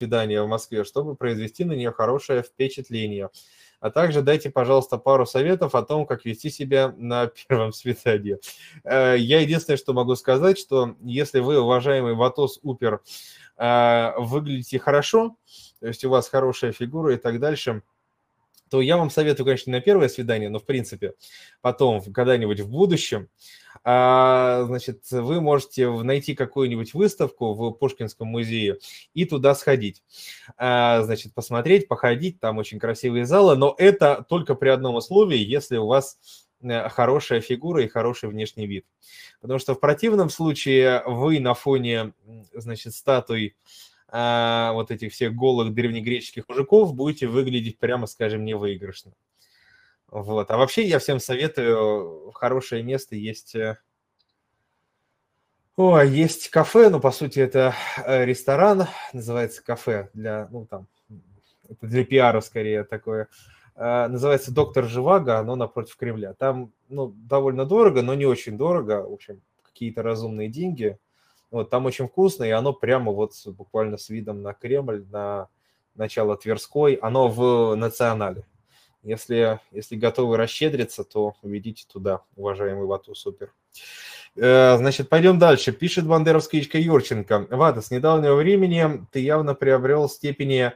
свидания в Москве, чтобы произвести на нее хорошее впечатление. А также дайте, пожалуйста, пару советов о том, как вести себя на первом свидании. Э, я единственное, что могу сказать, что если вы, уважаемый Ватос Упер, э, выглядите хорошо, то есть у вас хорошая фигура и так дальше, то я вам советую, конечно, не на первое свидание, но в принципе потом, когда-нибудь в будущем, а, значит, вы можете найти какую-нибудь выставку в Пушкинском музее и туда сходить. А, значит, посмотреть, походить, там очень красивые залы, но это только при одном условии, если у вас э, хорошая фигура и хороший внешний вид. Потому что в противном случае вы на фоне, значит, статуй а, вот этих всех голых древнегреческих мужиков будете выглядеть, прямо скажем, невыигрышно. Вот. А вообще я всем советую, хорошее место есть... Э, о, есть кафе, но по сути это э, ресторан, называется кафе для, ну там, это для пиара скорее такое. А, называется «Доктор Живаго», оно напротив Кремля. Там, ну, довольно дорого, но не очень дорого, в общем, какие-то разумные деньги – вот, там очень вкусно, и оно прямо вот буквально с видом на Кремль, на начало Тверской, оно в национале. Если, если готовы расщедриться, то уведите туда, уважаемый Вату Супер. Э, значит, пойдем дальше. Пишет бандеровская Юрченко. Вата, с недавнего времени ты явно приобрел степени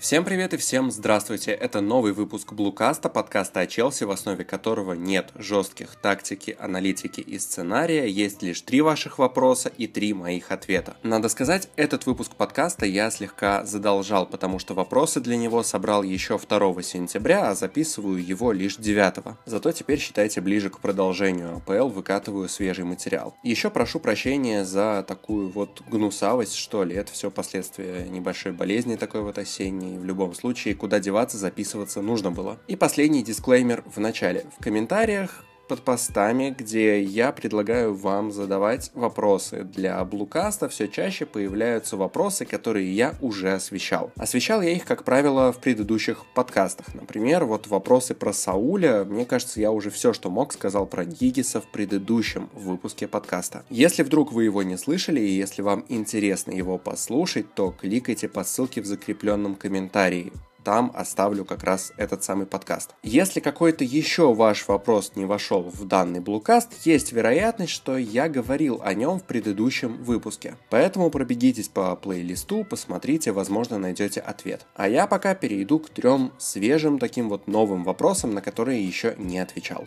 Всем привет и всем здравствуйте! Это новый выпуск Блукаста, подкаста о Челси, в основе которого нет жестких тактики, аналитики и сценария, есть лишь три ваших вопроса и три моих ответа. Надо сказать, этот выпуск подкаста я слегка задолжал, потому что вопросы для него собрал еще 2 сентября, а записываю его лишь 9. Зато теперь считайте ближе к продолжению АПЛ, выкатываю свежий материал. Еще прошу прощения за такую вот гнусавость, что ли, это все последствия небольшой болезни такой вот осенней, и в любом случае куда деваться, записываться нужно было. И последний дисклеймер в начале. В комментариях под постами, где я предлагаю вам задавать вопросы. Для Блукаста все чаще появляются вопросы, которые я уже освещал. Освещал я их, как правило, в предыдущих подкастах. Например, вот вопросы про Сауля. Мне кажется, я уже все, что мог, сказал про Гигиса в предыдущем выпуске подкаста. Если вдруг вы его не слышали и если вам интересно его послушать, то кликайте по ссылке в закрепленном комментарии там оставлю как раз этот самый подкаст. Если какой-то еще ваш вопрос не вошел в данный блукаст, есть вероятность, что я говорил о нем в предыдущем выпуске. Поэтому пробегитесь по плейлисту, посмотрите, возможно найдете ответ. А я пока перейду к трем свежим таким вот новым вопросам, на которые еще не отвечал.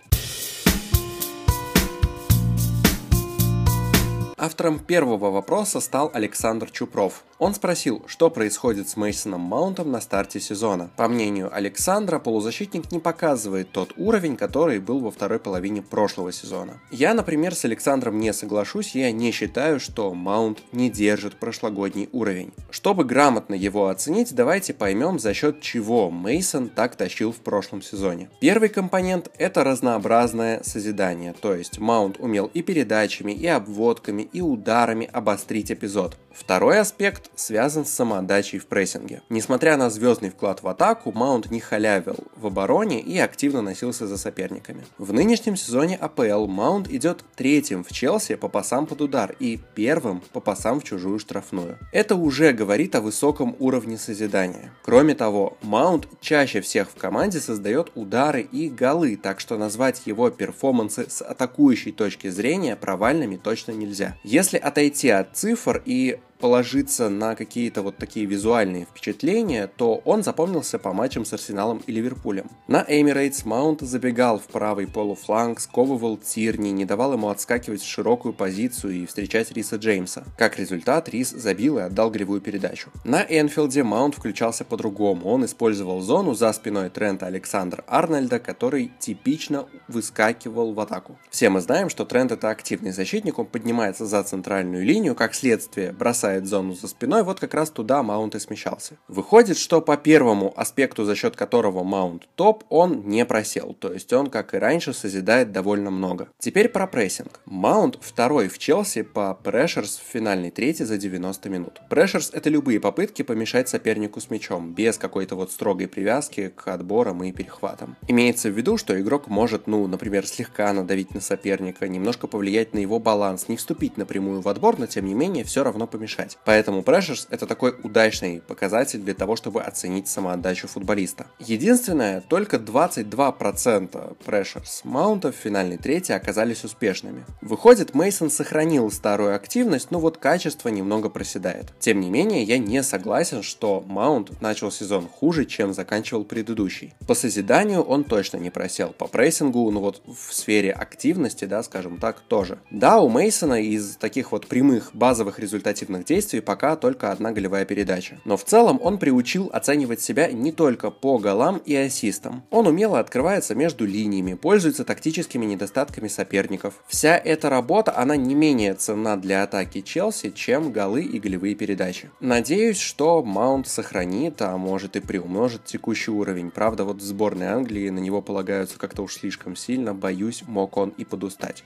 Автором первого вопроса стал Александр Чупров. Он спросил, что происходит с Мейсоном Маунтом на старте сезона. По мнению Александра, полузащитник не показывает тот уровень, который был во второй половине прошлого сезона. Я, например, с Александром не соглашусь, я не считаю, что Маунт не держит прошлогодний уровень. Чтобы грамотно его оценить, давайте поймем, за счет чего Мейсон так тащил в прошлом сезоне. Первый компонент – это разнообразное созидание, то есть Маунт умел и передачами, и обводками, и ударами обострить эпизод. Второй аспект связан с самоотдачей в прессинге. Несмотря на звездный вклад в атаку, Маунт не халявил в обороне и активно носился за соперниками. В нынешнем сезоне АПЛ Маунт идет третьим в Челси по пасам под удар и первым по пасам в чужую штрафную. Это уже говорит о высоком уровне созидания. Кроме того, Маунт чаще всех в команде создает удары и голы, так что назвать его перформансы с атакующей точки зрения провальными точно нельзя. Если отойти от цифр и положиться на какие-то вот такие визуальные впечатления, то он запомнился по матчам с Арсеналом и Ливерпулем. На Эмирейтс Маунт забегал в правый полуфланг, сковывал Тирни, не давал ему отскакивать в широкую позицию и встречать Риса Джеймса. Как результат, Рис забил и отдал гривую передачу. На Энфилде Маунт включался по-другому. Он использовал зону за спиной Трента Александра Арнольда, который типично выскакивал в атаку. Все мы знаем, что Трент это активный защитник, он поднимается за центральную линию, как следствие бросает бросает зону за спиной, вот как раз туда маунт и смещался. Выходит, что по первому аспекту, за счет которого маунт топ, он не просел, то есть он, как и раньше, созидает довольно много. Теперь про прессинг. Маунт второй в Челси по прешерс в финальной трети за 90 минут. Прешерс это любые попытки помешать сопернику с мячом, без какой-то вот строгой привязки к отборам и перехватам. Имеется в виду, что игрок может, ну, например, слегка надавить на соперника, немножко повлиять на его баланс, не вступить напрямую в отбор, но тем не менее все равно помешать помешать. Поэтому Pressures это такой удачный показатель для того, чтобы оценить самоотдачу футболиста. Единственное, только 22% Pressures маунтов в финальной трети оказались успешными. Выходит, Мейсон сохранил старую активность, но вот качество немного проседает. Тем не менее, я не согласен, что Маунт начал сезон хуже, чем заканчивал предыдущий. По созиданию он точно не просел, по прессингу, ну вот в сфере активности, да, скажем так, тоже. Да, у Мейсона из таких вот прямых базовых результативных действий пока только одна голевая передача. Но в целом он приучил оценивать себя не только по голам и ассистам. Он умело открывается между линиями, пользуется тактическими недостатками соперников. Вся эта работа, она не менее ценна для атаки Челси, чем голы и голевые передачи. Надеюсь, что Маунт сохранит, а может и приумножит текущий уровень. Правда, вот в сборной Англии на него полагаются как-то уж слишком сильно, боюсь, мог он и подустать.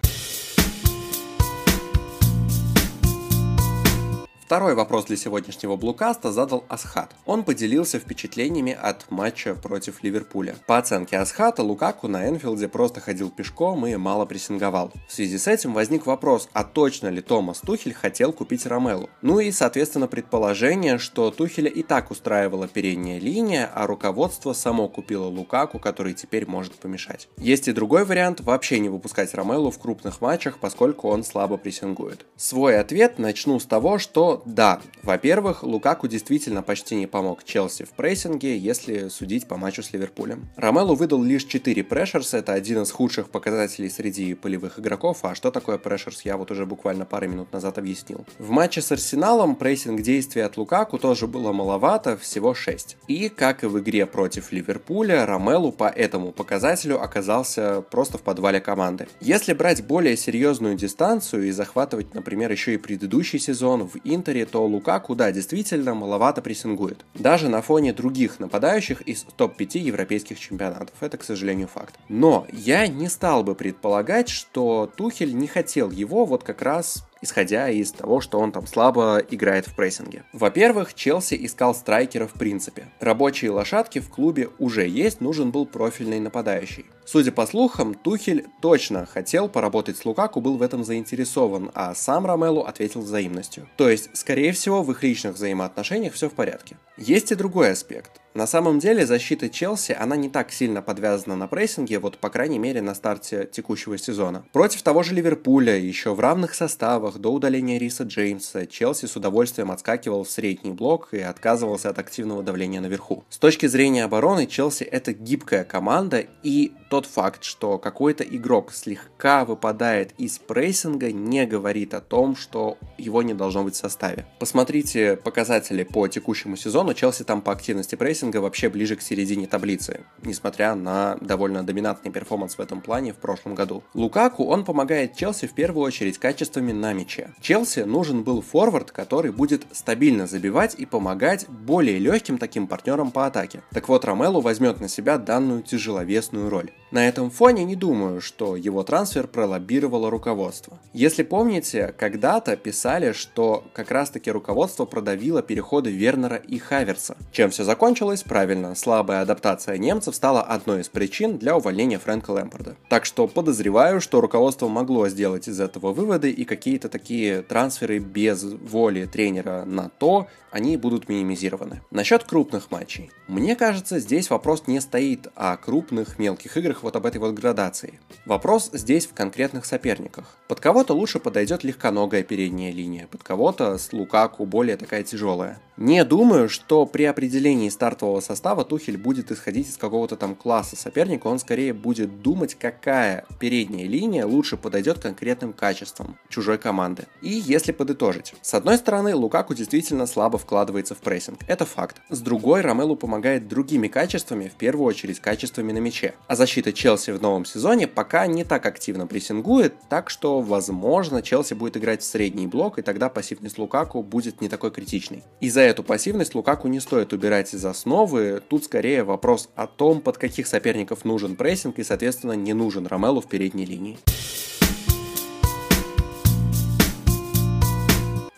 Второй вопрос для сегодняшнего блукаста задал Асхат. Он поделился впечатлениями от матча против Ливерпуля. По оценке Асхата, Лукаку на Энфилде просто ходил пешком и мало прессинговал. В связи с этим возник вопрос, а точно ли Томас Тухель хотел купить Ромелу? Ну и, соответственно, предположение, что Тухеля и так устраивала передняя линия, а руководство само купило Лукаку, который теперь может помешать. Есть и другой вариант, вообще не выпускать Ромелу в крупных матчах, поскольку он слабо прессингует. Свой ответ начну с того, что да, во-первых, Лукаку действительно почти не помог Челси в прессинге, если судить по матчу с Ливерпулем. Ромелу выдал лишь 4 прешерс, это один из худших показателей среди полевых игроков, а что такое прешерс, я вот уже буквально пару минут назад объяснил. В матче с Арсеналом прессинг действий от Лукаку тоже было маловато, всего 6. И, как и в игре против Ливерпуля, Ромелу по этому показателю оказался просто в подвале команды. Если брать более серьезную дистанцию и захватывать, например, еще и предыдущий сезон в Интер, Интере, то Лукаку, да, действительно маловато прессингует. Даже на фоне других нападающих из топ-5 европейских чемпионатов. Это, к сожалению, факт. Но я не стал бы предполагать, что Тухель не хотел его вот как раз исходя из того, что он там слабо играет в прессинге. Во-первых, Челси искал страйкера в принципе. Рабочие лошадки в клубе уже есть, нужен был профильный нападающий. Судя по слухам, Тухель точно хотел поработать с Лукаку, был в этом заинтересован, а сам Ромелу ответил взаимностью. То есть, скорее всего, в их личных взаимоотношениях все в порядке. Есть и другой аспект. На самом деле защита Челси, она не так сильно подвязана на прессинге, вот по крайней мере на старте текущего сезона. Против того же Ливерпуля, еще в равных составах, до удаления Риса Джеймса, Челси с удовольствием отскакивал в средний блок и отказывался от активного давления наверху. С точки зрения обороны, Челси это гибкая команда, и тот факт, что какой-то игрок слегка выпадает из прессинга, не говорит о том, что его не должно быть в составе. Посмотрите показатели по текущему сезону, Челси там по активности прессинга рейтинга вообще ближе к середине таблицы, несмотря на довольно доминантный перформанс в этом плане в прошлом году. Лукаку, он помогает Челси в первую очередь качествами на мяче. Челси нужен был форвард, который будет стабильно забивать и помогать более легким таким партнерам по атаке. Так вот, Ромелу возьмет на себя данную тяжеловесную роль. На этом фоне не думаю, что его трансфер пролоббировало руководство. Если помните, когда-то писали, что как раз таки руководство продавило переходы Вернера и Хаверса. Чем все закончилось? Правильно, слабая адаптация немцев стала одной из причин для увольнения Фрэнка Лэмпорда. Так что подозреваю, что руководство могло сделать из этого выводы и какие-то такие трансферы без воли тренера на то, они будут минимизированы. Насчет крупных матчей. Мне кажется, здесь вопрос не стоит о крупных мелких играх вот об этой вот градации. Вопрос здесь в конкретных соперниках. Под кого-то лучше подойдет легконогая передняя линия, под кого-то с Лукаку более такая тяжелая. Не думаю, что при определении стартового состава Тухель будет исходить из какого-то там класса соперника, он скорее будет думать, какая передняя линия лучше подойдет конкретным качествам чужой команды. И если подытожить. С одной стороны, Лукаку действительно слабо вкладывается в прессинг, это факт. С другой, Ромелу помогает другими качествами, в первую очередь качествами на мяче. А защита Челси в новом сезоне пока не так активно прессингует, так что, возможно, Челси будет играть в средний блок, и тогда пассивность Лукаку будет не такой критичной. Из-за эту пассивность Лукаку не стоит убирать из основы. Тут скорее вопрос о том, под каких соперников нужен прессинг и, соответственно, не нужен Ромелу в передней линии.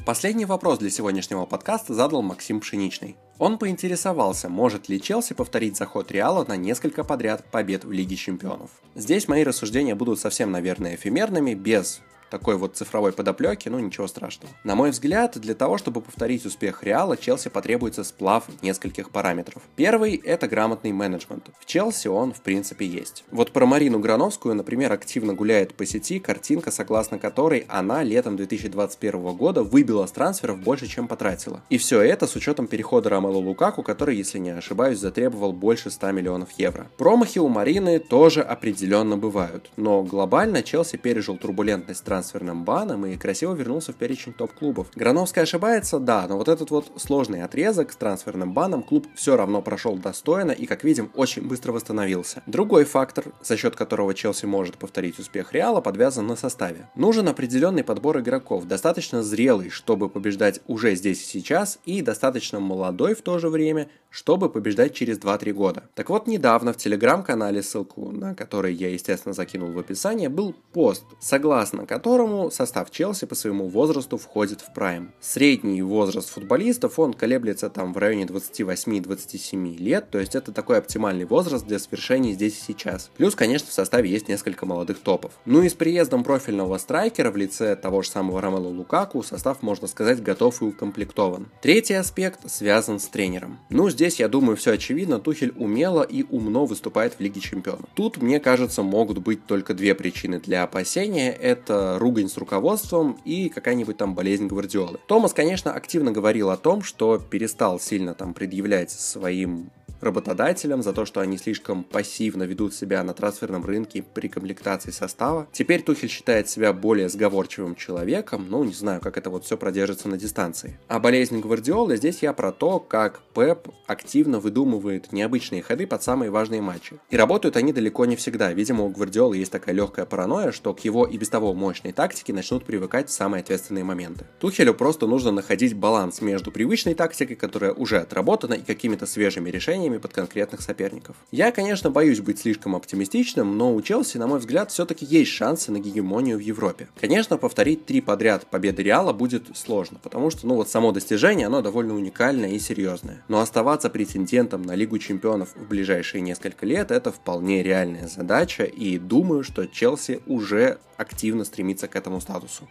Последний вопрос для сегодняшнего подкаста задал Максим Пшеничный. Он поинтересовался, может ли Челси повторить заход Реала на несколько подряд побед в Лиге Чемпионов. Здесь мои рассуждения будут совсем, наверное, эфемерными, без такой вот цифровой подоплеки, ну ничего страшного. На мой взгляд, для того, чтобы повторить успех Реала, Челси потребуется сплав нескольких параметров. Первый – это грамотный менеджмент. В Челси он, в принципе, есть. Вот про Марину Грановскую, например, активно гуляет по сети картинка, согласно которой она летом 2021 года выбила с трансферов больше, чем потратила. И все это с учетом перехода Ромелу Лукаку, который, если не ошибаюсь, затребовал больше 100 миллионов евро. Промахи у Марины тоже определенно бывают, но глобально Челси пережил турбулентность трансферным баном и красиво вернулся в перечень топ-клубов. Грановская ошибается, да, но вот этот вот сложный отрезок с трансферным баном клуб все равно прошел достойно и, как видим, очень быстро восстановился. Другой фактор, за счет которого Челси может повторить успех Реала, подвязан на составе. Нужен определенный подбор игроков, достаточно зрелый, чтобы побеждать уже здесь и сейчас, и достаточно молодой в то же время, чтобы побеждать через 2-3 года. Так вот, недавно в телеграм-канале, ссылку на который я, естественно, закинул в описание, был пост, согласно которому состав Челси по своему возрасту входит в прайм. Средний возраст футболистов, он колеблется там в районе 28-27 лет, то есть это такой оптимальный возраст для свершений здесь и сейчас. Плюс, конечно, в составе есть несколько молодых топов. Ну и с приездом профильного страйкера в лице того же самого Ромело Лукаку состав, можно сказать, готов и укомплектован. Третий аспект связан с тренером. Ну, здесь, я думаю, все очевидно, Тухель умело и умно выступает в Лиге Чемпионов. Тут, мне кажется, могут быть только две причины для опасения. Это ругань с руководством и какая-нибудь там болезнь Гвардиолы. Томас, конечно, активно говорил о том, что перестал сильно там предъявлять своим работодателям за то, что они слишком пассивно ведут себя на трансферном рынке при комплектации состава. Теперь Тухель считает себя более сговорчивым человеком, ну, не знаю, как это вот все продержится на дистанции. А болезнь Гвардиолы здесь я про то, как Пеп активно выдумывает необычные ходы под самые важные матчи. И работают они далеко не всегда. Видимо, у Гвардиолы есть такая легкая паранойя, что к его и без того мощной тактике начнут привыкать в самые ответственные моменты. Тухелю просто нужно находить баланс между привычной тактикой, которая уже отработана, и какими-то свежими решениями, решениями под конкретных соперников. Я, конечно, боюсь быть слишком оптимистичным, но у Челси, на мой взгляд, все-таки есть шансы на гегемонию в Европе. Конечно, повторить три подряд победы Реала будет сложно, потому что, ну вот само достижение, оно довольно уникальное и серьезное. Но оставаться претендентом на Лигу Чемпионов в ближайшие несколько лет это вполне реальная задача, и думаю, что Челси уже активно стремится к этому статусу.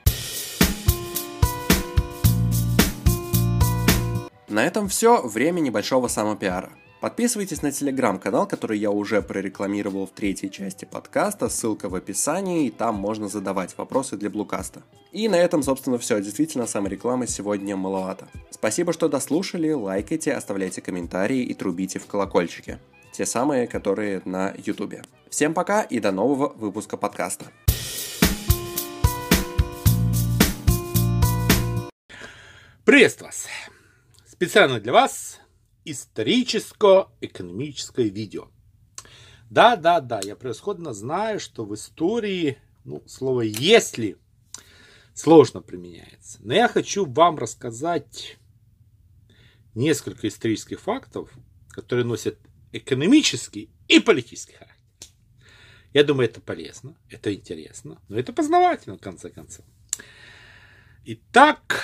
На этом все. Время небольшого самопиара. Подписывайтесь на телеграм-канал, который я уже прорекламировал в третьей части подкаста, ссылка в описании, и там можно задавать вопросы для Блукаста. И на этом, собственно, все. Действительно, саморекламы сегодня маловато. Спасибо, что дослушали, лайкайте, оставляйте комментарии и трубите в колокольчики. Те самые, которые на ютубе. Всем пока и до нового выпуска подкаста. Приветствую вас! Специально для вас историческо-экономическое видео. Да, да, да, я превосходно знаю, что в истории ну, слово «если» сложно применяется. Но я хочу вам рассказать несколько исторических фактов, которые носят экономический и политический характер. Я думаю, это полезно, это интересно, но это познавательно, в конце концов. Итак,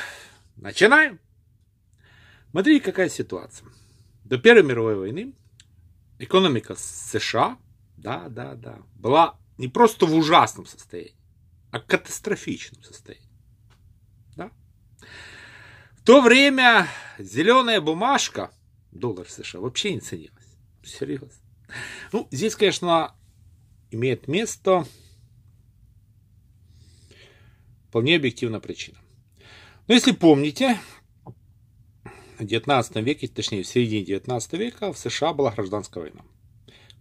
начинаем. Смотрите, какая ситуация. До Первой мировой войны экономика США, да, да, да, была не просто в ужасном состоянии, а катастрофичном состоянии. Да? В то время зеленая бумажка, доллар США, вообще не ценилась. Серьезно. Ну, здесь, конечно, имеет место вполне объективная причина. Но если помните, 19 веке, точнее в середине 19 века в США была гражданская война.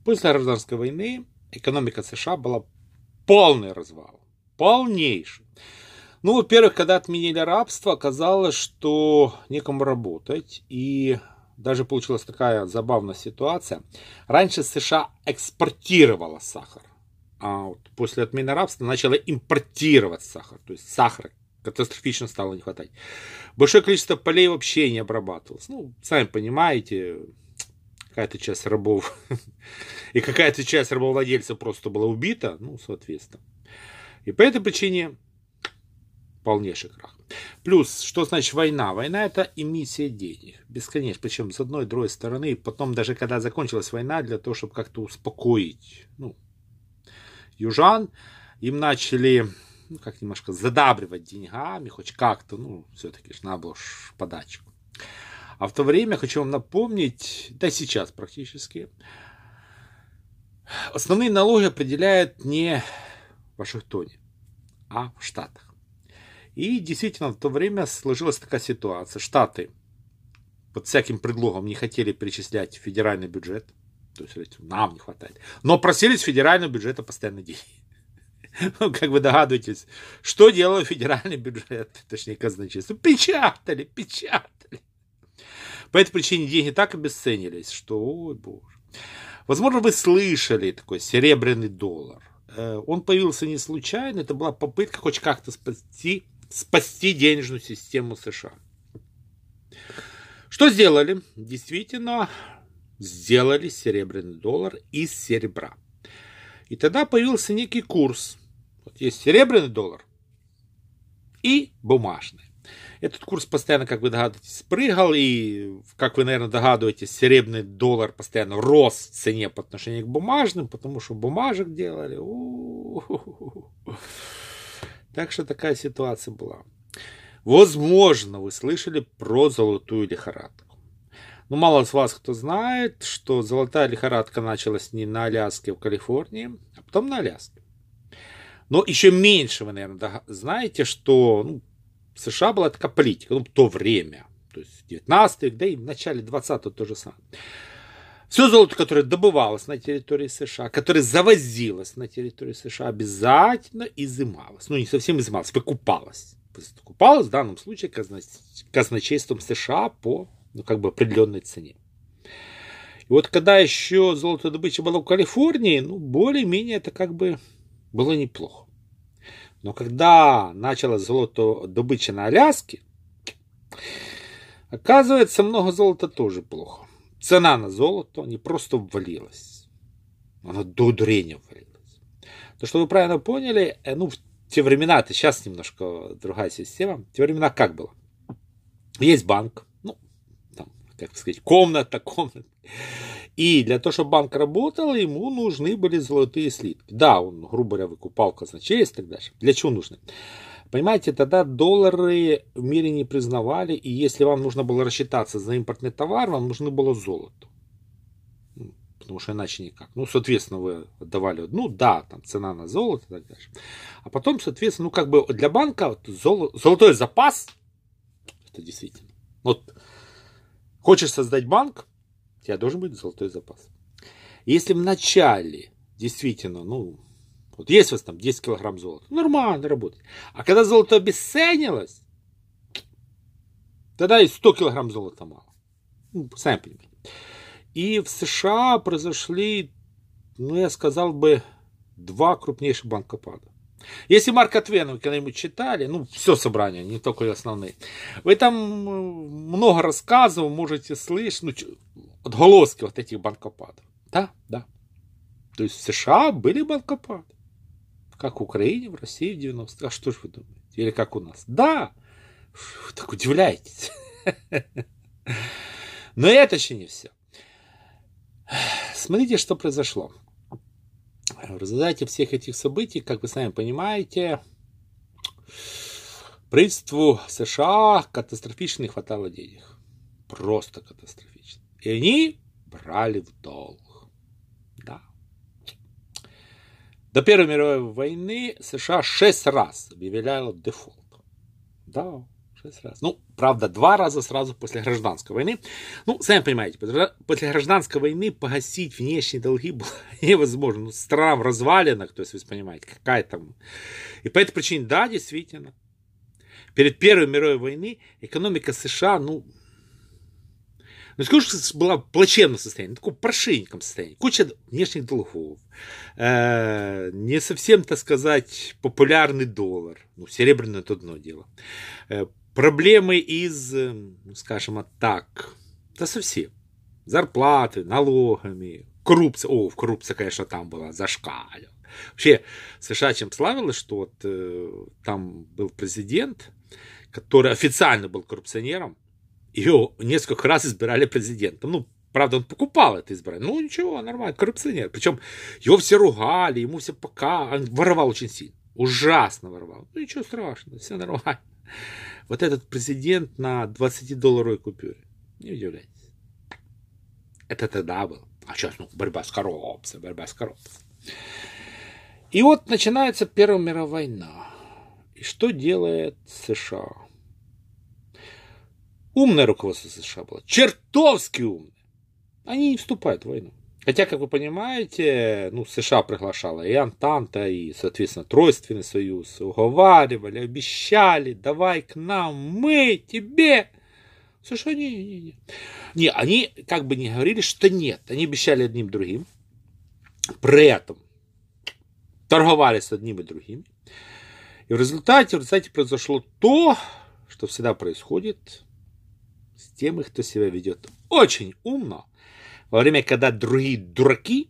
После гражданской войны экономика США была полный развал. Полнейший. Ну, во-первых, когда отменили рабство, оказалось, что некому работать. И даже получилась такая забавная ситуация. Раньше США экспортировала сахар. А вот после отмены рабства начала импортировать сахар. То есть сахар катастрофично стало не хватать. Большое количество полей вообще не обрабатывалось. Ну, сами понимаете, какая-то часть рабов и какая-то часть рабовладельцев просто была убита, ну, соответственно. И по этой причине полнейший крах. Плюс, что значит война? Война это эмиссия денег. Бесконечно. Причем с одной другой стороны. Потом, даже когда закончилась война, для того, чтобы как-то успокоить ну, южан, им начали ну, как немножко задабривать деньгами, хоть как-то, ну, все-таки ж надо было ж подачку. А в то время хочу вам напомнить, да сейчас практически, основные налоги определяют не в Вашингтоне, а в Штатах. И действительно в то время сложилась такая ситуация. Штаты под всяким предлогом не хотели перечислять федеральный бюджет. То есть нам не хватает. Но просили с федерального бюджета постоянно деньги. Ну, как вы догадываетесь, что делал федеральный бюджет, точнее казначейство? Печатали, печатали. По этой причине деньги так обесценились, что, ой боже. Возможно, вы слышали такой серебряный доллар. Э, он появился не случайно, это была попытка хоть как-то спасти, спасти денежную систему США. Что сделали? Действительно, сделали серебряный доллар из серебра. И тогда появился некий курс. Вот есть серебряный доллар и бумажный. Этот курс постоянно, как вы догадываетесь, прыгал, и, как вы, наверное, догадываетесь, серебряный доллар постоянно рос в цене по отношению к бумажным, потому что бумажек делали. Так что такая ситуация была. Возможно, вы слышали про золотую лихорадку. Но мало из вас кто знает, что золотая лихорадка началась не на Аляске, а в Калифорнии, а потом на Аляске. Но еще меньше вы, наверное, знаете, что ну, в США была такая политика, ну, в то время, то есть 19 век, да и в начале 20-го то же самое. Все золото, которое добывалось на территории США, которое завозилось на территорию США, обязательно изымалось. Ну, не совсем изымалось, выкупалось. Выкупалось в данном случае казначейством США по ну, как бы определенной цене. И вот когда еще золотодобыча была в Калифорнии, ну, более-менее это как бы было неплохо. Но когда началась золотодобыча на Аляске, оказывается, много золота тоже плохо. Цена на золото не просто ввалилась, она до дурения ввалилась. То, что вы правильно поняли, э, ну, в те времена, это сейчас немножко другая система, в те времена как было? Есть банк, ну, там, как сказать, комната, комната. И для того, чтобы банк работал, ему нужны были золотые слитки. Да, он, грубо говоря, выкупал казначейство и так дальше. Для чего нужны? Понимаете, тогда доллары в мире не признавали, и если вам нужно было рассчитаться за импортный товар, вам нужно было золото. Ну, потому что иначе никак. Ну, соответственно, вы отдавали, ну да, там цена на золото и так дальше. А потом, соответственно, ну как бы для банка вот, золо, золотой запас, это действительно. Вот хочешь создать банк, у тебя должен быть золотой запас. Если в начале действительно, ну, вот есть у вас там 10 килограмм золота, нормально работает. А когда золото обесценилось, тогда и 100 килограмм золота мало. Ну, сами понимаете. И в США произошли, ну, я сказал бы, два крупнейших банкопада. Если Марка Твена вы когда-нибудь читали, ну, все собрание, не только основные, вы там много рассказов можете слышать, ну, отголоски вот этих банкопадов. Да, да. То есть в США были банкопады. Как в Украине, в России в 90-х. А что же вы думаете? Или как у нас? Да. Вы так удивляетесь. Но это еще не все. Смотрите, что произошло. В результате всех этих событий, как вы сами понимаете, правительству США катастрофично не хватало денег. Просто катастрофично. И они брали в долг. Да. До Первой мировой войны США шесть раз объявляла дефолт. Да, шесть раз. Ну, правда, два раза сразу после гражданской войны. Ну, сами понимаете, после гражданской войны погасить внешние долги было невозможно. Ну, страна в развалинах, то есть вы понимаете, какая там. И по этой причине, да, действительно, перед Первой мировой войной экономика США, ну, ну, скажу, что была в плачевном состоянии, прошеньком состоянии. Куча внешних долгов. Э, не совсем, так сказать, популярный доллар. Ну, серебряное это одно дело. Э, проблемы из, э, ну, скажем так, да совсем. Зарплаты, налогами, коррупция. О, коррупция, конечно, там была зашкалила. Вообще, США чем славилась, что вот э, там был президент, который официально был коррупционером, ее несколько раз избирали президентом. Ну, правда, он покупал это избрание. Ну, ничего, нормально, коррупционер. Причем его все ругали, ему все пока, он воровал очень сильно. Ужасно воровал. Ну ничего страшного, все нормально. Вот этот президент на 20-долларовой купюре. Не удивляйтесь. Это тогда было. А сейчас, ну, борьба с коррупцией, борьба с коррупцией. И вот начинается Первая мировая война. И что делает США? Умное руководство США было. Чертовски умное. Они не вступают в войну. Хотя, как вы понимаете, ну, США приглашала и Антанта, и, соответственно, Тройственный союз, уговаривали, обещали, давай к нам, мы тебе. США не, не, не. Не, они как бы не говорили, что нет. Они обещали одним другим. При этом торговали с одним и другим. И в результате, в результате произошло то, что всегда происходит с теми, кто себя ведет очень умно, во время, когда другие дураки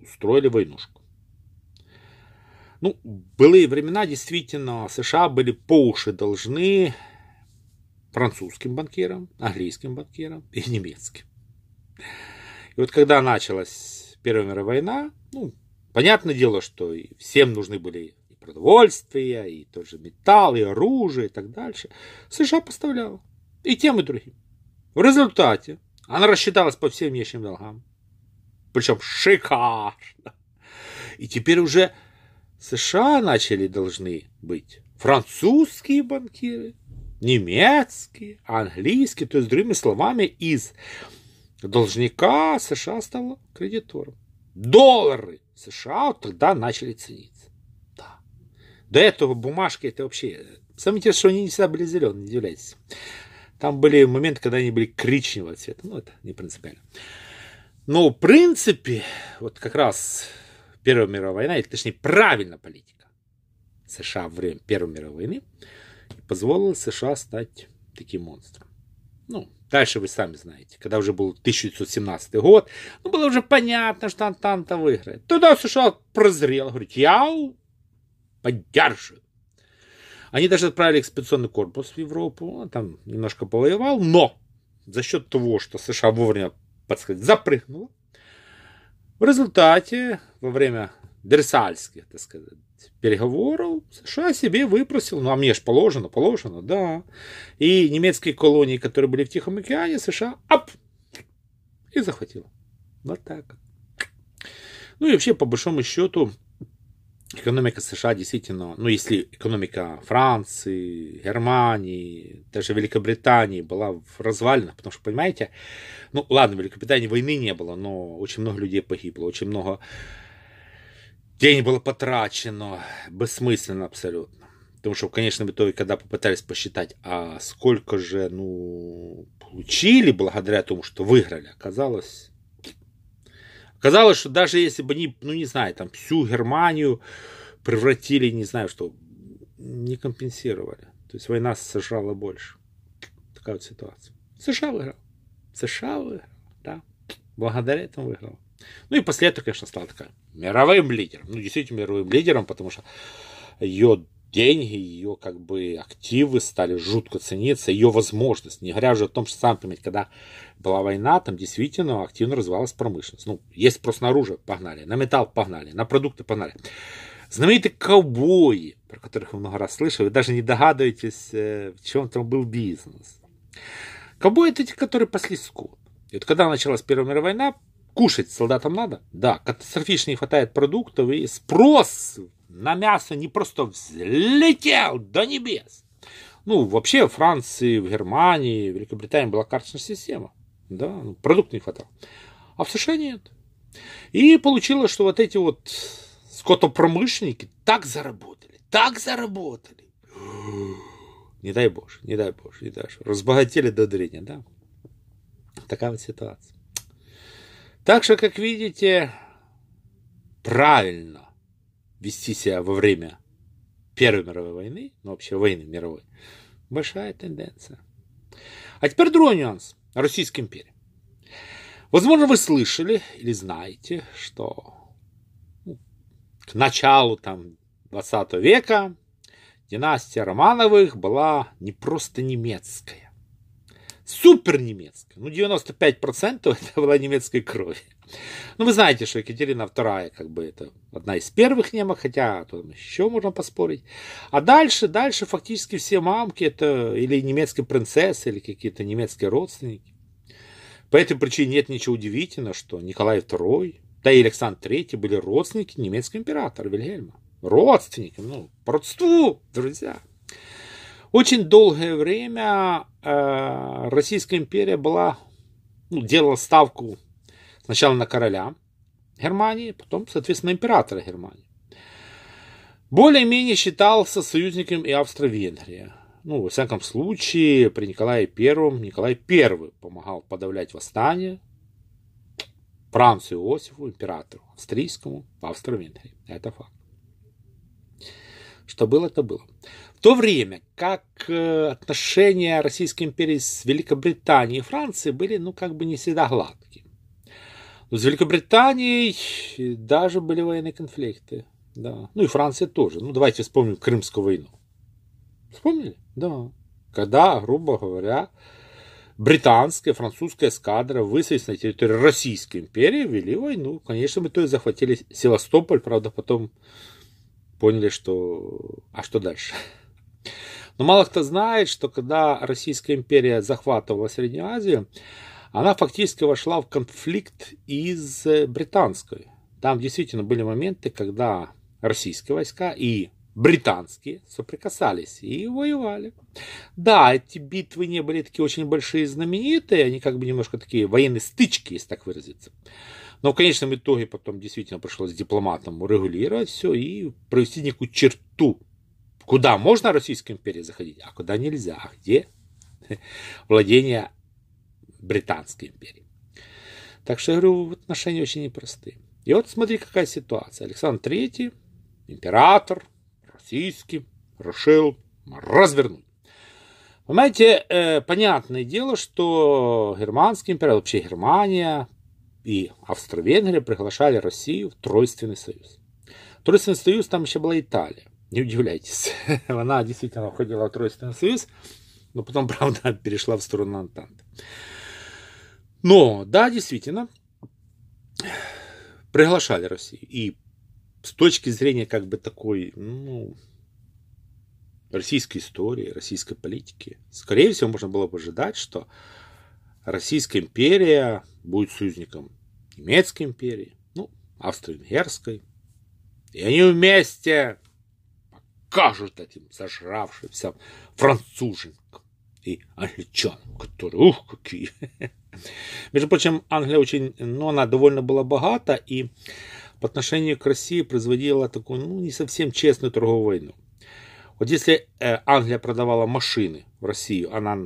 устроили войнушку. Ну, былые времена действительно США были по уши должны французским банкирам, английским банкирам и немецким. И вот когда началась Первая мировая война, ну, понятное дело, что и всем нужны были и продовольствие, и тот же металл, и оружие, и так дальше. США поставляла. И тем, и другим. В результате она рассчиталась по всем внешним долгам. Причем шикарно. И теперь уже США начали должны быть французские банкиры, немецкие, английские. То есть, другими словами, из должника США стало кредитором. Доллары США тогда начали цениться. Да. До этого бумажки это вообще... Самое интересное, что они не всегда были зеленые, не удивляйтесь. Там были моменты, когда они были коричневого цвета. Ну, это не принципиально. Но, в принципе, вот как раз Первая мировая война, или точнее правильная политика США во время Первой мировой войны позволила США стать таким монстром. Ну, дальше вы сами знаете, когда уже был 1917 год, ну, было уже понятно, что Антанта выиграет. Тогда США прозрел, говорит, я поддерживаю они даже отправили экспедиционный корпус в Европу, он там немножко повоевал, но за счет того, что США вовремя, подсказать, запрыгнула, в результате, во время Версальских, так сказать, переговоров, США себе выпросил, ну а мне ж положено, положено, да. И немецкие колонии, которые были в Тихом океане, США, ап, и захватила. Вот так. Ну и вообще, по большому счету, экономика США действительно, ну если экономика Франции, Германии, даже Великобритании была в развалинах, потому что, понимаете, ну ладно, в Великобритании войны не было, но очень много людей погибло, очень много денег было потрачено, бессмысленно абсолютно. Потому что в конечном итоге, когда попытались посчитать, а сколько же, ну, получили благодаря тому, что выиграли, оказалось Казалось, что даже если бы они, ну не знаю, там всю Германию превратили, не знаю, что не компенсировали. То есть война сожрала больше. Такая вот ситуация. США выиграл. США выиграл, да. Благодаря этому выиграл. Ну и после этого, конечно, стала такая мировым лидером. Ну, действительно мировым лидером, потому что ее деньги, ее как бы активы стали жутко цениться, ее возможность. Не говоря уже о том, что сам понимаете, когда была война, там действительно активно развивалась промышленность. Ну, есть просто на оружие, погнали, на металл погнали, на продукты погнали. Знаменитые ковбои, про которых вы много раз слышали, вы даже не догадываетесь, э, в чем там был бизнес. Ковбои это те, которые пасли скот. И вот когда началась Первая мировая война, кушать солдатам надо? Да, катастрофично не хватает продуктов, и спрос на мясо не просто взлетел до небес. Ну, вообще в Франции, в Германии, в Великобритании была карточная система. Да, ну, продуктов не хватало. А в США нет. И получилось, что вот эти вот скотопромышленники так заработали, так заработали. Не дай боже, не дай боже, не дай боже. Разбогатели до дрения, да? Такая вот ситуация. Так что, как видите, правильно вести себя во время Первой мировой войны, ну вообще войны мировой, большая тенденция. А теперь другой нюанс. Российской империи. Возможно, вы слышали или знаете, что ну, к началу там, 20 века династия Романовых была не просто немецкая. Супер немецкая. Ну, 95% это была немецкой крови. Ну, вы знаете, что Екатерина II, как бы, это одна из первых немок, хотя там еще можно поспорить. А дальше, дальше фактически все мамки это или немецкие принцессы, или какие-то немецкие родственники. По этой причине нет ничего удивительного, что Николай II, да и Александр III были родственники немецкого императора Вильгельма. Родственники, ну, по родству, друзья. Очень долгое время э, Российская империя была, ну, делала ставку сначала на короля Германии, потом, соответственно, императора Германии. Более-менее считался союзником и Австро-Венгрия. Ну, во всяком случае, при Николае Первом Николай I помогал подавлять восстание Францу Иосифу, императору австрийскому, Австро-Венгрии. Это факт. Что было, то было. В то время как э, отношения Российской империи с Великобританией и Францией были, ну, как бы не всегда гладкие. Но с Великобританией даже были военные конфликты. Да. Ну и Франция тоже. Ну, давайте вспомним Крымскую войну. Вспомнили? Да. Когда, грубо говоря, британская, французская эскадра высадилась на территории Российской империи, вели войну. Конечно, мы то и захватили Севастополь, правда, потом поняли, что... А что дальше? Но мало кто знает, что когда Российская империя захватывала Среднюю Азию, она фактически вошла в конфликт из британской. Там действительно были моменты, когда российские войска и британские соприкасались и воевали. Да, эти битвы не были такие очень большие и знаменитые, они как бы немножко такие военные стычки, если так выразиться. Но в конечном итоге потом действительно пришлось дипломатам урегулировать все и провести некую черту, куда можно Российской империи заходить, а куда нельзя, а где владение Британской империи. Так что я говорю, отношения очень непростые. И вот смотри, какая ситуация. Александр III, император, российский, решил развернуть. Понимаете, э, понятное дело, что германский империя, вообще Германия и Австро-Венгрия приглашали Россию в Тройственный союз. Тройственный союз там еще была Италия. Не удивляйтесь, она действительно входила в Тройственный союз, но потом, правда, перешла в сторону Антанты. Но, да, действительно, приглашали Россию. И с точки зрения как бы такой, ну, российской истории, российской политики, скорее всего, можно было бы ожидать, что Российская империя будет союзником немецкой империи, ну, австро-венгерской. И они вместе покажут этим зажравшимся француженкам и англичанам, которые, ух, какие. Между прочим, Англия очень, ну, она довольно была богата и по отношению к России производила такую, ну, не совсем честную торговую войну. Вот если э, Англия продавала машины в Россию, она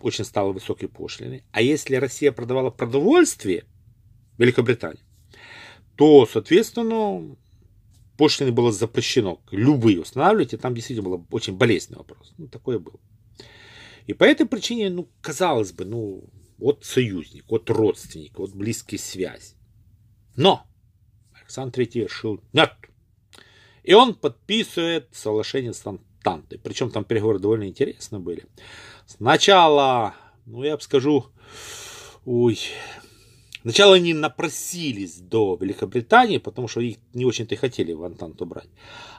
очень стала высокой пошлиной. А если Россия продавала продовольствие Великобритании, то, соответственно, пошлины было запрещено любые устанавливать, и там действительно был очень болезненный вопрос. Ну, такое было. И по этой причине, ну, казалось бы, ну, вот союзник, вот родственник, вот близкие связи. Но Александр III решил, нет. И он подписывает соглашение с Антантой. Причем там переговоры довольно интересно были. Сначала, ну я бы скажу, ой, Сначала они напросились до Великобритании, потому что их не очень-то и хотели в Антанту брать.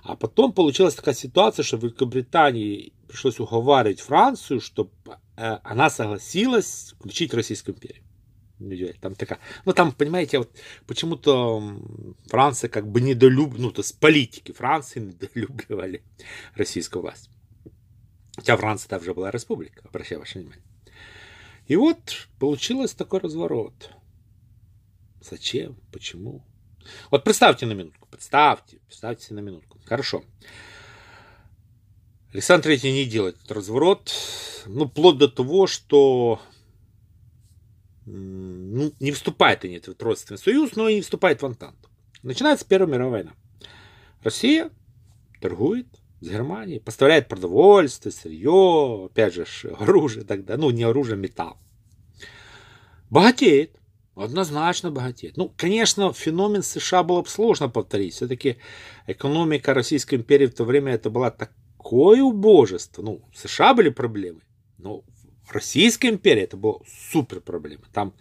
А потом получилась такая ситуация, что Великобритании пришлось уговаривать Францию, чтобы э, она согласилась включить Российскую империю. Там такая, ну там, понимаете, вот почему-то Франция как бы недолюб, ну то с политики Франции недолюбливали российскую власть. Хотя Франция там уже была республика, обращаю ваше внимание. И вот получилось такой разворот. Зачем? Почему? Вот представьте на минутку, представьте, представьте на минутку. Хорошо. Александр III не делает этот разворот, ну, вплоть до того, что ну, не вступает они в родственный союз, но и не вступает в Антанту. Начинается Первая мировая война. Россия торгует с Германией, поставляет продовольствие, сырье, опять же, оружие тогда, ну, не оружие, а металл. Богатеет. Однозначно богатеет. Ну, конечно, феномен США было бы сложно повторить. Все-таки экономика Российской империи в то время это была такое убожество. Ну, в США были проблемы, но Российская империя это была супер проблема. Там,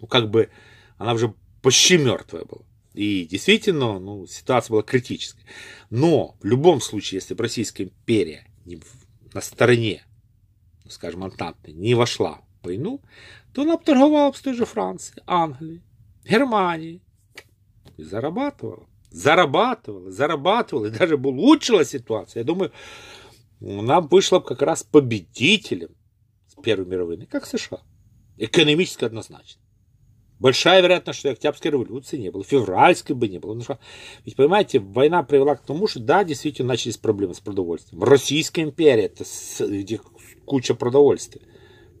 ну, как бы, она уже почти мертвая была. И действительно, ну, ситуация была критической. Но в любом случае, если бы Российская империя не на стороне, ну, скажем, Антанты не вошла в войну, то она торговала с той же Францией, Англией, Германией. И зарабатывала. Зарабатывала, зарабатывала, и даже бы улучшила ситуацию. Я думаю, она вышла бы как раз победителем с Первой мировой войны, как США. Экономически однозначно. Большая вероятность, что и Октябрьской революции не было, февральской бы не было. Ну, что, ведь, понимаете, война привела к тому, что, да, действительно начались проблемы с продовольствием. Российская империя, это где куча продовольствия.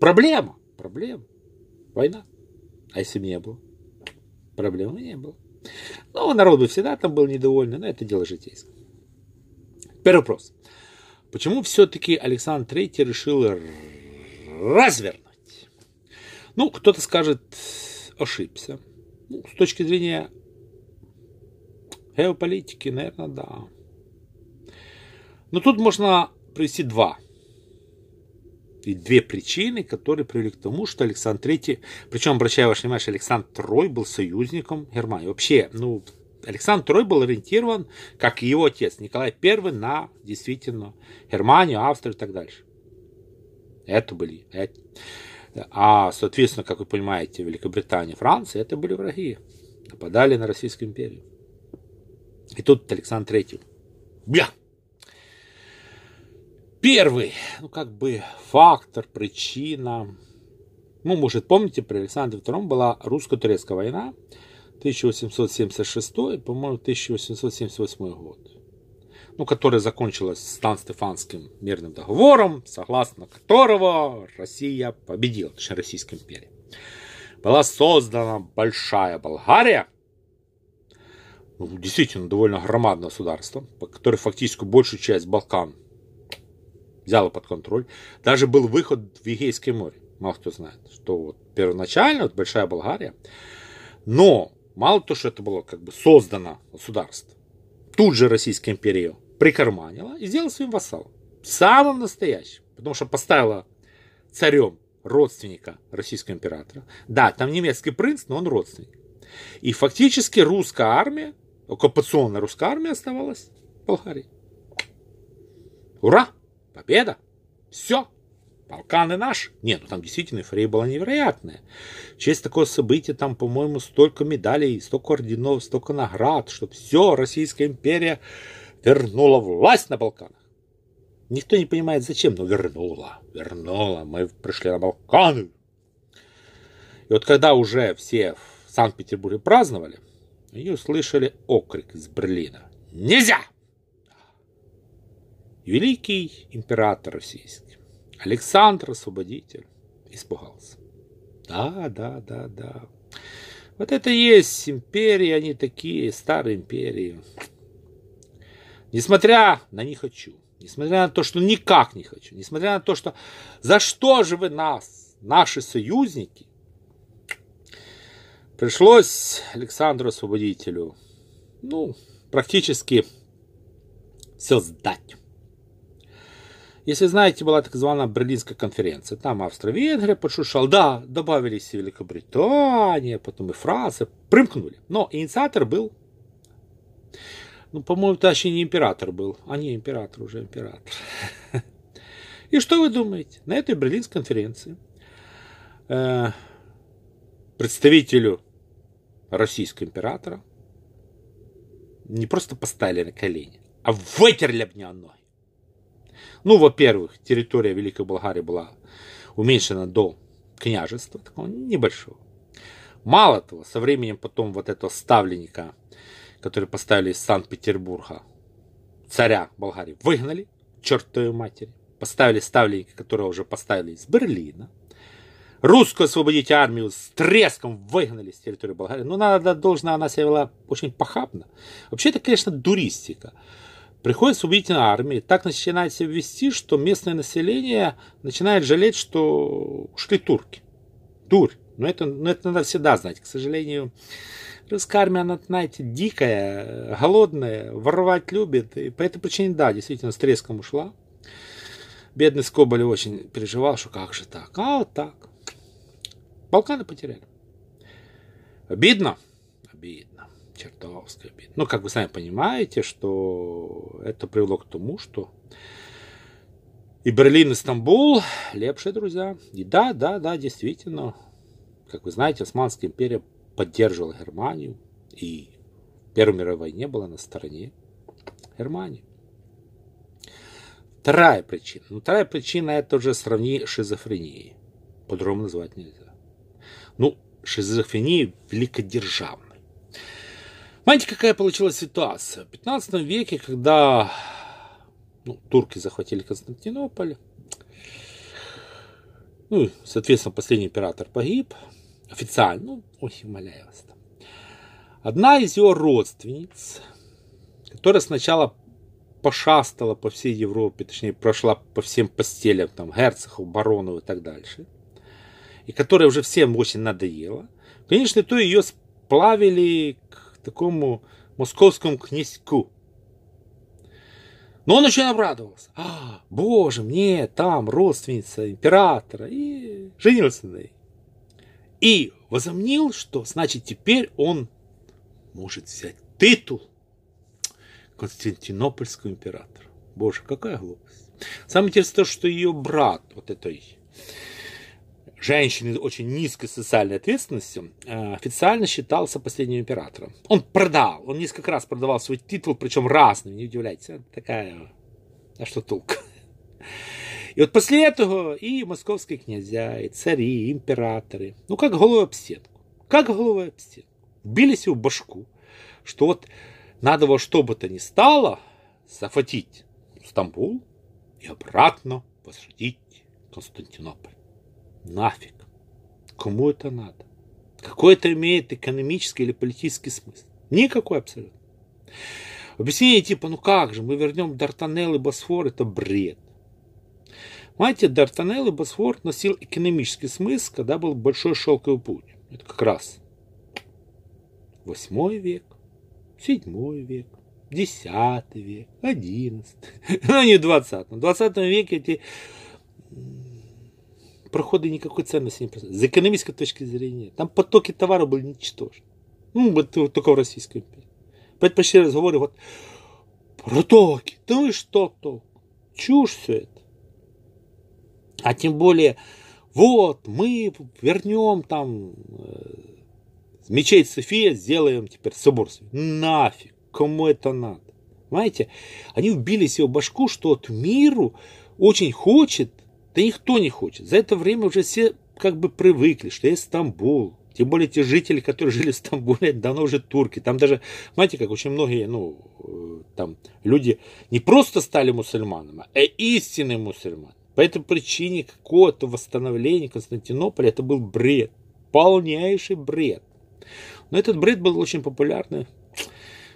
Проблема, проблема. Война. А если бы не было? Проблемы не было. Ну, народ бы всегда там был недовольный, но это дело житейское. Первый вопрос. Почему все-таки Александр III решил развернуть? Ну, кто-то скажет, ошибся. Ну, с точки зрения геополитики, наверное, да. Но тут можно привести два. И две причины, которые привели к тому, что Александр III, причем, обращаю ваше внимание, Александр II был союзником Германии. Вообще, ну, Александр II был ориентирован, как и его отец Николай I, на действительно Германию, Австрию и так дальше. Это были. Это. А, соответственно, как вы понимаете, Великобритания, Франция, это были враги. Нападали на Российскую империю. И тут Александр III. Бля! Первый, ну как бы фактор, причина. Ну, может, помните, при Александре II была русско-турецкая война 1876, по-моему, 1878 год ну, которая закончилась Стан-Стефанским мирным договором, согласно которого Россия победила, точнее Российская империя. Была создана Большая Болгария, ну, действительно довольно громадное государство, которое фактически большую часть Балкан взяло под контроль. Даже был выход в Егейское море. Мало кто знает, что вот первоначально вот Большая Болгария. Но мало то, что это было как бы создано государство, тут же Российская империя прикарманила и сделала своим вассалом. Самым настоящим. Потому что поставила царем родственника российского императора. Да, там немецкий принц, но он родственник. И фактически русская армия, оккупационная русская армия оставалась в Болгарии. Ура! Победа! Все! Балканы наши. Нет, ну там действительно эйфория была невероятная. В честь такого события там, по-моему, столько медалей, столько орденов, столько наград, что все, Российская империя вернула власть на Балканах. Никто не понимает зачем, но вернула, вернула. Мы пришли на Балканы. И вот когда уже все в Санкт-Петербурге праздновали, они услышали окрик из Берлина. Нельзя! Великий император российский, Александр Освободитель, испугался. Да, да, да, да. Вот это и есть империи, они такие, старые империи. Несмотря на «не хочу», несмотря на то, что никак не хочу, несмотря на то, что за что же вы нас, наши союзники, пришлось Александру Освободителю, ну, практически все сдать. Если знаете, была так званая Берлинская конференция. Там Австро-Венгрия подшушал. Да, добавились и Великобритания, потом и Франция. Примкнули. Но инициатор был ну, по-моему, Тащи не император был. А не император, уже император. И что вы думаете? На этой Берлинской конференции э, представителю российского императора не просто поставили на колени, а вытерли об нее ноги. Ну, во-первых, территория Великой Болгарии была уменьшена до княжества, такого небольшого. Мало того, со временем потом вот этого ставленника который поставили из Санкт-Петербурга, царя Болгарии, выгнали, чертовой матери. Поставили ставленника, которого уже поставили из Берлина. Русскую освободить армию с треском выгнали с территории Болгарии. Ну, надо должна, она себя вела очень похабно. Вообще, это, конечно, дуристика. Приходит освободительная армия, так начинает себя вести, что местное население начинает жалеть, что ушли турки. Дурь. Но это, но это надо всегда знать. К сожалению, Русская армия, она, знаете, дикая, голодная, воровать любит. И по этой причине, да, действительно, с треском ушла. Бедный Скоболев очень переживал, что как же так? А вот так. Балканы потеряли. Обидно? Обидно. Чертовски обидно. Ну, как вы сами понимаете, что это привело к тому, что и Берлин, и Стамбул лепшие друзья. И да, да, да, действительно, как вы знаете, Османская империя поддерживала Германию. И в Первой мировой войне была на стороне Германии. Вторая причина. Ну, вторая причина это уже сравни шизофренией. По-другому назвать нельзя. Ну, шизофрения великодержавной. Понимаете, какая получилась ситуация? В 15 веке, когда ну, турки захватили Константинополь, ну, соответственно, последний император погиб, официально, ну, ой, умоляю вас. Одна из его родственниц, которая сначала пошастала по всей Европе, точнее, прошла по всем постелям, там, Герцогов, баронов и так дальше, и которая уже всем очень надоела, конечно, то ее сплавили к такому московскому князьку. Но он очень обрадовался. А, боже, мне там родственница императора. И женился на ней. И возомнил, что значит теперь он может взять титул Константинопольского императора. Боже, какая глупость. Самое интересное то, что ее брат, вот этой женщины очень низкой социальной ответственностью, э, официально считался последним императором. Он продал, он несколько раз продавал свой титул, причем разный, не удивляйтесь, такая, а что толк? И вот после этого и московские князья, и цари, и императоры, ну как головой об стенку, как головой об стенку, бились в башку, что вот надо во что бы то ни стало захватить Стамбул и обратно посадить Константинополь. Нафиг. Кому это надо? Какой это имеет экономический или политический смысл? Никакой абсолютно. Объяснение типа, ну как же, мы вернем Д'Артанел и Босфор, это бред. Понимаете, Д'Артанел и Босфор носил экономический смысл, когда был большой шелковый путь. Это как раз восьмой век, седьмой век, десятый век, одиннадцатый, ну не двадцатый. В двадцатом веке эти проходы никакой ценности не представляют. С экономической точки зрения. Там потоки товара были ничтожны. Ну, вот только в Российской империи. Поэтому почти разговоры вот протоки, ну и что то Чушь все это. А тем более, вот, мы вернем там э, мечеть София сделаем теперь собор. Нафиг, кому это надо? Понимаете, они убили себе башку, что от миру очень хочет, да никто не хочет. За это время уже все как бы привыкли, что есть Стамбул. Тем более те жители, которые жили в Стамбуле, давно уже турки. Там даже, знаете, как очень многие, ну, э, там люди не просто стали мусульманами, а истинные мусульмане. По этой причине какое-то восстановление Константинополя, это был бред. Полнейший бред. Но этот бред был очень популярный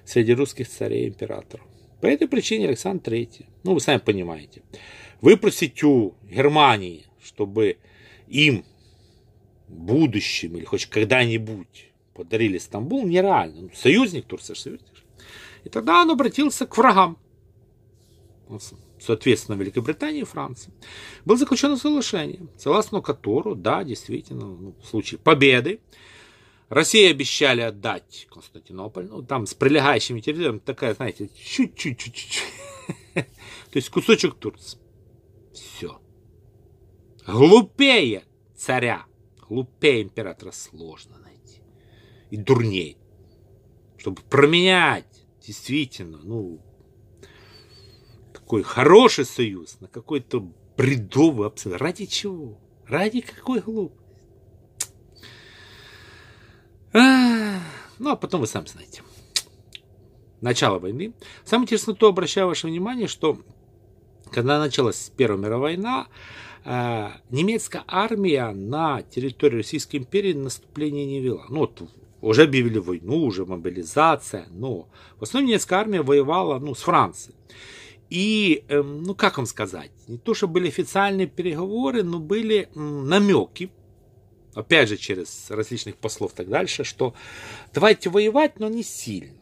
среди русских царей и императоров. По этой причине Александр III, ну вы сами понимаете, выпросить у Германии, чтобы им в будущем или хоть когда-нибудь подарили Стамбул, нереально. Ну, союзник, Турция союзник. И тогда он обратился к врагам. Соответственно, Великобритании и Франции. Было заключено соглашение, согласно которому, да, действительно, ну, в случае победы, России обещали отдать Константинополь, ну, там с прилегающими территориями, такая, знаете, чуть-чуть, чуть-чуть. То есть кусочек Турции. Все. Глупее царя, глупее императора сложно найти. И дурней. Чтобы променять действительно, ну, такой хороший союз на какой-то бредовый абсолютно. Ради чего? Ради какой глупости? Ну, а потом вы сами знаете. Начало войны. Самое интересное то, обращаю ваше внимание, что когда началась Первая мировая война, э, немецкая армия на территории Российской империи наступление не вела. Ну, вот уже объявили войну, уже мобилизация, но в основном немецкая армия воевала ну, с Францией. И, эм, ну как вам сказать, не то, что были официальные переговоры, но были намеки опять же через различных послов и так дальше, что давайте воевать, но не сильно.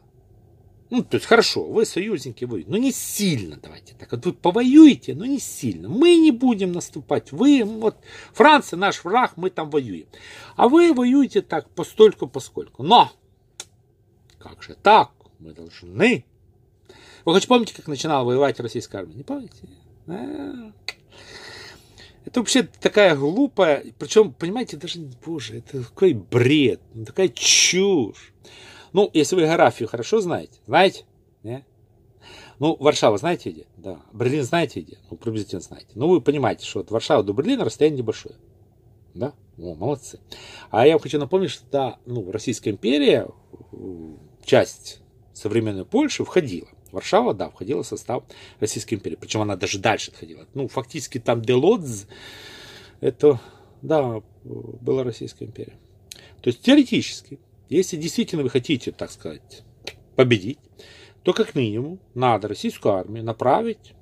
Ну, то есть, хорошо, вы союзники, вы, но не сильно давайте так. Вот вы повоюете, но не сильно. Мы не будем наступать. Вы, вот, Франция наш враг, мы там воюем. А вы воюете так постольку, поскольку. Но, как же так? Мы должны. Вы хоть помните, как начинала воевать российская армия? Не помните? А. Это вообще такая глупая, причем, понимаете, даже, боже, это такой бред, такая чушь. Ну, если вы географию хорошо знаете, знаете? Не? Ну, Варшава знаете где? Да. Берлин знаете где? Ну, приблизительно знаете. Ну, вы понимаете, что от Варшавы до Берлина расстояние небольшое. Да? О, молодцы. А я вам хочу напомнить, что да, ну, Российская империя, часть современной Польши входила. Варшава, да, входила в состав Российской империи. Причем она даже дальше отходила. Ну, фактически там Делодз, это, да, была Российская империя. То есть теоретически если действительно вы хотите, так сказать, победить, то как минимум надо российскую армию направить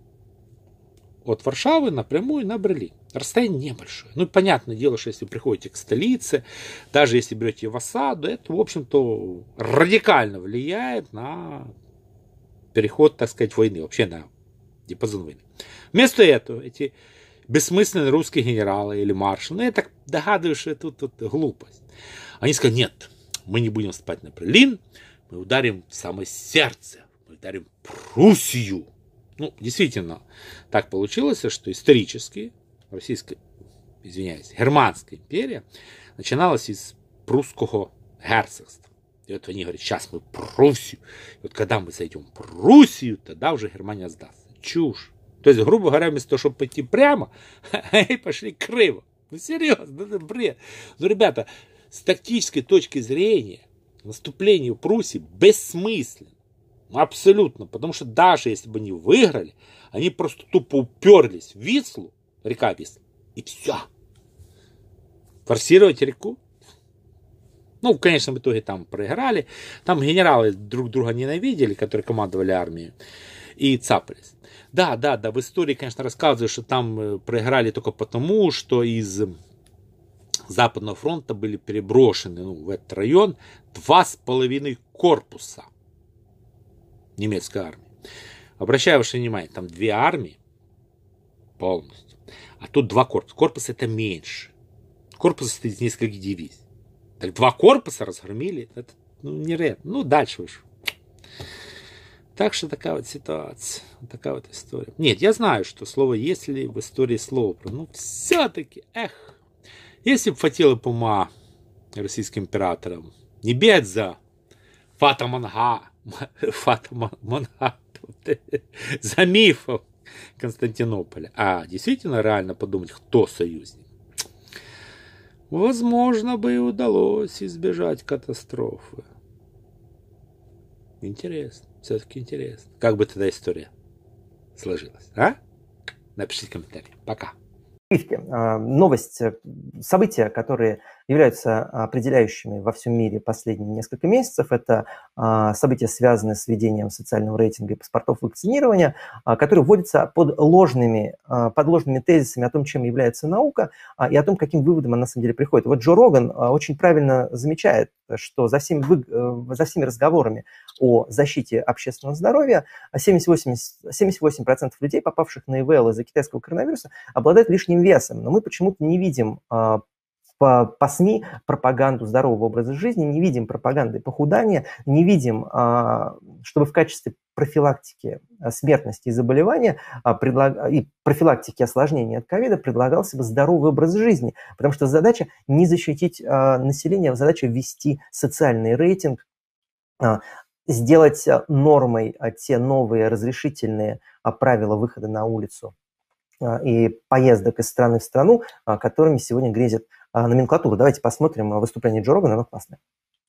от Варшавы напрямую на Берлин. Расстояние небольшое. Ну, понятное дело, что если приходите к столице, даже если берете в осаду, это, в общем-то, радикально влияет на переход, так сказать, войны, вообще на диапазон войны. Вместо этого эти бессмысленные русские генералы или маршалы, ну, я так догадываюсь, что тут, тут глупость. Они сказали, нет, мы не будем спать на Берлин, мы ударим в самое сердце, мы ударим Пруссию. Ну, действительно, так получилось, что исторически Российская, извиняюсь, Германская империя начиналась из прусского герцогства. И вот они говорят, сейчас мы Пруссию. И вот когда мы зайдем в Пруссию, тогда уже Германия сдастся. Чушь. То есть, грубо говоря, вместо того, чтобы пойти прямо, они пошли криво. Ну, серьезно, это бред. Ну, ребята, с тактической точки зрения наступление в Пруссии бессмысленно. Абсолютно. Потому что даже если бы они выиграли, они просто тупо уперлись в Вислу, река Висла, и все. Форсировать реку. Ну, в итоге там проиграли. Там генералы друг друга ненавидели, которые командовали армией, и цапались. Да, да, да, в истории, конечно, рассказывают, что там э, проиграли только потому, что из Западного фронта были переброшены ну, в этот район два с половиной корпуса немецкой армии. Обращаю ваше внимание, там две армии полностью, а тут два корпуса. Корпус это меньше. Корпус состоит из нескольких дивизий. Так два корпуса разгромили, это ну, нереально. Ну, дальше выше. Так что такая вот ситуация, такая вот история. Нет, я знаю, что слово «если» в истории слово, ну, все-таки, эх, если бы хватило бы российским императорам не бегать за Фата Манга, Фата Манга, за мифом Константинополя, а действительно реально подумать, кто союзник, возможно бы и удалось избежать катастрофы. Интересно, все-таки интересно. Как бы тогда история сложилась, а? Напишите комментарий. Пока. Новость, э, события, которые являются определяющими во всем мире последние несколько месяцев. Это а, события, связанные с введением социального рейтинга и паспортов вакцинирования, а, которые вводятся под ложными, под ложными тезисами о том, чем является наука, и о том, каким выводом она на самом деле приходит. Вот Джо Роган очень правильно замечает, что за всеми, э, за всеми разговорами о защите общественного здоровья 78%, 78% людей, попавших на ИВЛ из-за китайского коронавируса, обладают лишним весом. Но мы почему-то не видим по, по СМИ пропаганду здорового образа жизни, не видим пропаганды похудания, не видим, а, чтобы в качестве профилактики а, смертности и заболевания а, и профилактики осложнений от ковида предлагался бы здоровый образ жизни, потому что задача не защитить население, задача ввести социальный рейтинг, сделать нормой те новые разрешительные правила выхода на улицу и поездок из страны в страну, которыми сегодня грезит номенклатуру. Давайте посмотрим выступление Джо Рогана, оно классное.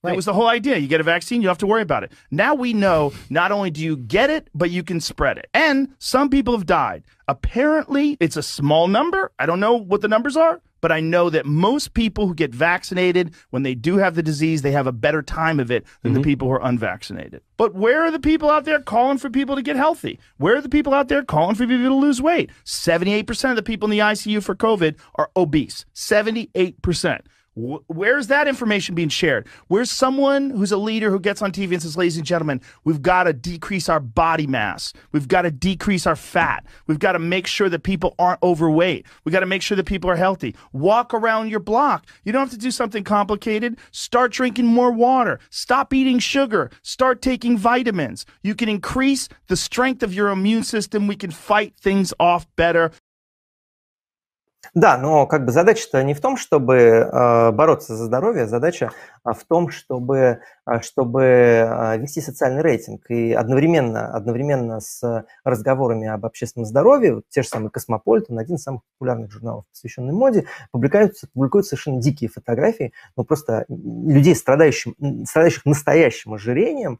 That was the whole idea. You get a vaccine, you don't have to worry about it. Now we know not only do you get it, but you can spread it. And some people have died. Apparently, it's a small number. I don't know what the numbers are, but I know that most people who get vaccinated, when they do have the disease, they have a better time of it than mm-hmm. the people who are unvaccinated. But where are the people out there calling for people to get healthy? Where are the people out there calling for people to lose weight? 78% of the people in the ICU for COVID are obese. 78%. Where's that information being shared? Where's someone who's a leader who gets on TV and says, ladies and gentlemen, we've got to decrease our body mass. We've got to decrease our fat. We've got to make sure that people aren't overweight. We've got to make sure that people are healthy. Walk around your block. You don't have to do something complicated. Start drinking more water. Stop eating sugar. Start taking vitamins. You can increase the strength of your immune system. We can fight things off better. Да, но как бы задача-то не в том, чтобы э, бороться за здоровье, задача а в том, чтобы, а, чтобы а, вести социальный рейтинг. И одновременно, одновременно с разговорами об общественном здоровье, вот те же самые «Космополитен», один из самых популярных журналов, посвященный моде, публикуются, публикуют совершенно дикие фотографии, ну просто людей, страдающих, страдающих настоящим ожирением,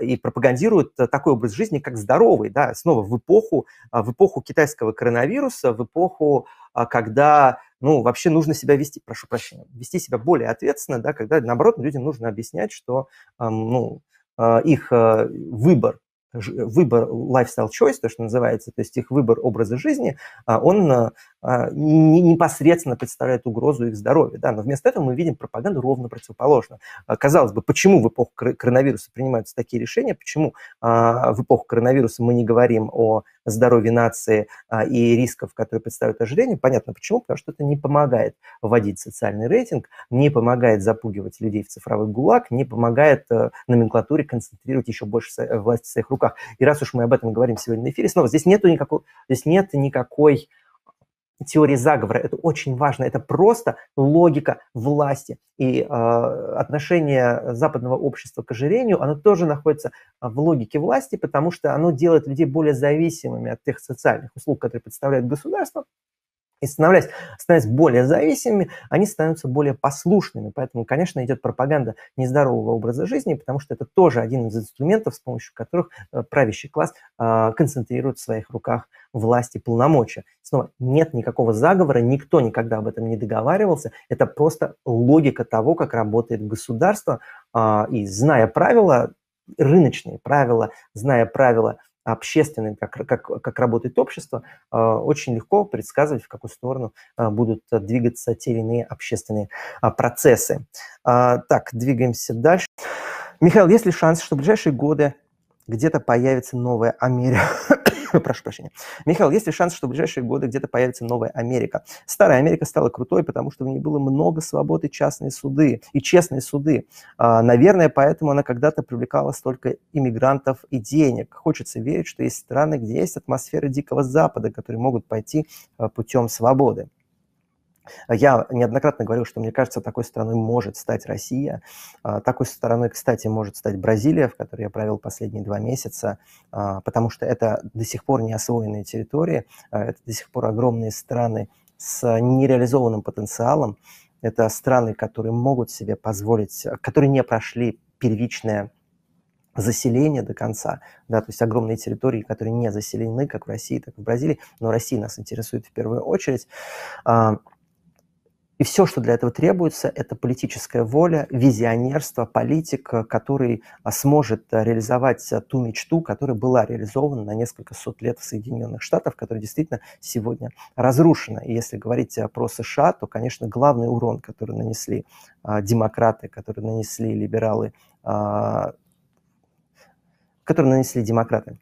и пропагандируют такой образ жизни, как здоровый, да, снова в эпоху, в эпоху китайского коронавируса, в эпоху, когда ну, вообще нужно себя вести, прошу прощения, вести себя более ответственно, да, когда, наоборот, людям нужно объяснять, что, ну, а, их э, выбор выбор lifestyle choice, то, что называется, то есть их выбор образа жизни, а, он а, а, непосредственно представляет угрозу их здоровью. Да? Но вместо этого мы видим пропаганду ровно противоположно. Казалось бы, почему в эпоху коронавируса принимаются такие решения, почему в эпоху коронавируса мы не говорим о здоровье нации и рисков, которые представляют ожирение? Понятно почему, потому что это не помогает вводить социальный рейтинг, не помогает запугивать людей в цифровой гулаг, не помогает э, номенклатуре концентрировать еще больше власти в своих руках. И раз уж мы об этом говорим сегодня на эфире, снова здесь нету никакой, здесь нет никакой теории заговора. Это очень важно. Это просто логика власти. И э, отношение западного общества к ожирению, оно тоже находится в логике власти, потому что оно делает людей более зависимыми от тех социальных услуг, которые представляет государство, и становясь, становясь более зависимыми, они становятся более послушными. Поэтому, конечно, идет пропаганда нездорового образа жизни, потому что это тоже один из инструментов, с помощью которых э, правящий класс э, концентрирует в своих руках власть и полномочия. Снова, нет никакого заговора, никто никогда об этом не договаривался. Это просто логика того, как работает государство. Э, и зная правила, рыночные правила, зная правила общественным, как, как, как работает общество, а, очень легко предсказывать, в какую сторону а, будут двигаться те или иные общественные а, процессы. Так, двигаемся дальше. Михаил, есть ли шанс, что в ближайшие годы где-то появится новая Америка? Прошу прощения. Михаил, есть ли шанс, что в ближайшие годы где-то появится новая Америка? Старая Америка стала крутой, потому что в ней было много свободы, частные суды и честные суды. А, наверное, поэтому она когда-то привлекала столько иммигрантов и денег. Хочется верить, что есть страны, где есть атмосфера Дикого Запада, которые могут пойти а, путем свободы. Я неоднократно говорил, что мне кажется, такой страной может стать Россия. А, такой страной, кстати, может стать Бразилия, в которой я провел последние два месяца, а, потому что это до сих пор не освоенные территории, а, это до сих пор огромные страны с нереализованным потенциалом. Это страны, которые могут себе позволить, которые не прошли первичное заселение до конца, да, то есть огромные территории, которые не заселены, как в России, так и в Бразилии, но Россия нас интересует в первую очередь. И все, что для этого требуется, это политическая воля, визионерство, политик, который а, сможет а, реализовать а, ту мечту, которая была реализована на несколько сот лет в Соединенных Штатах, которая действительно сегодня разрушена. И если говорить про США, то, конечно, главный урон, который нанесли демократы, который нанесли либералы, который нанесли демократы,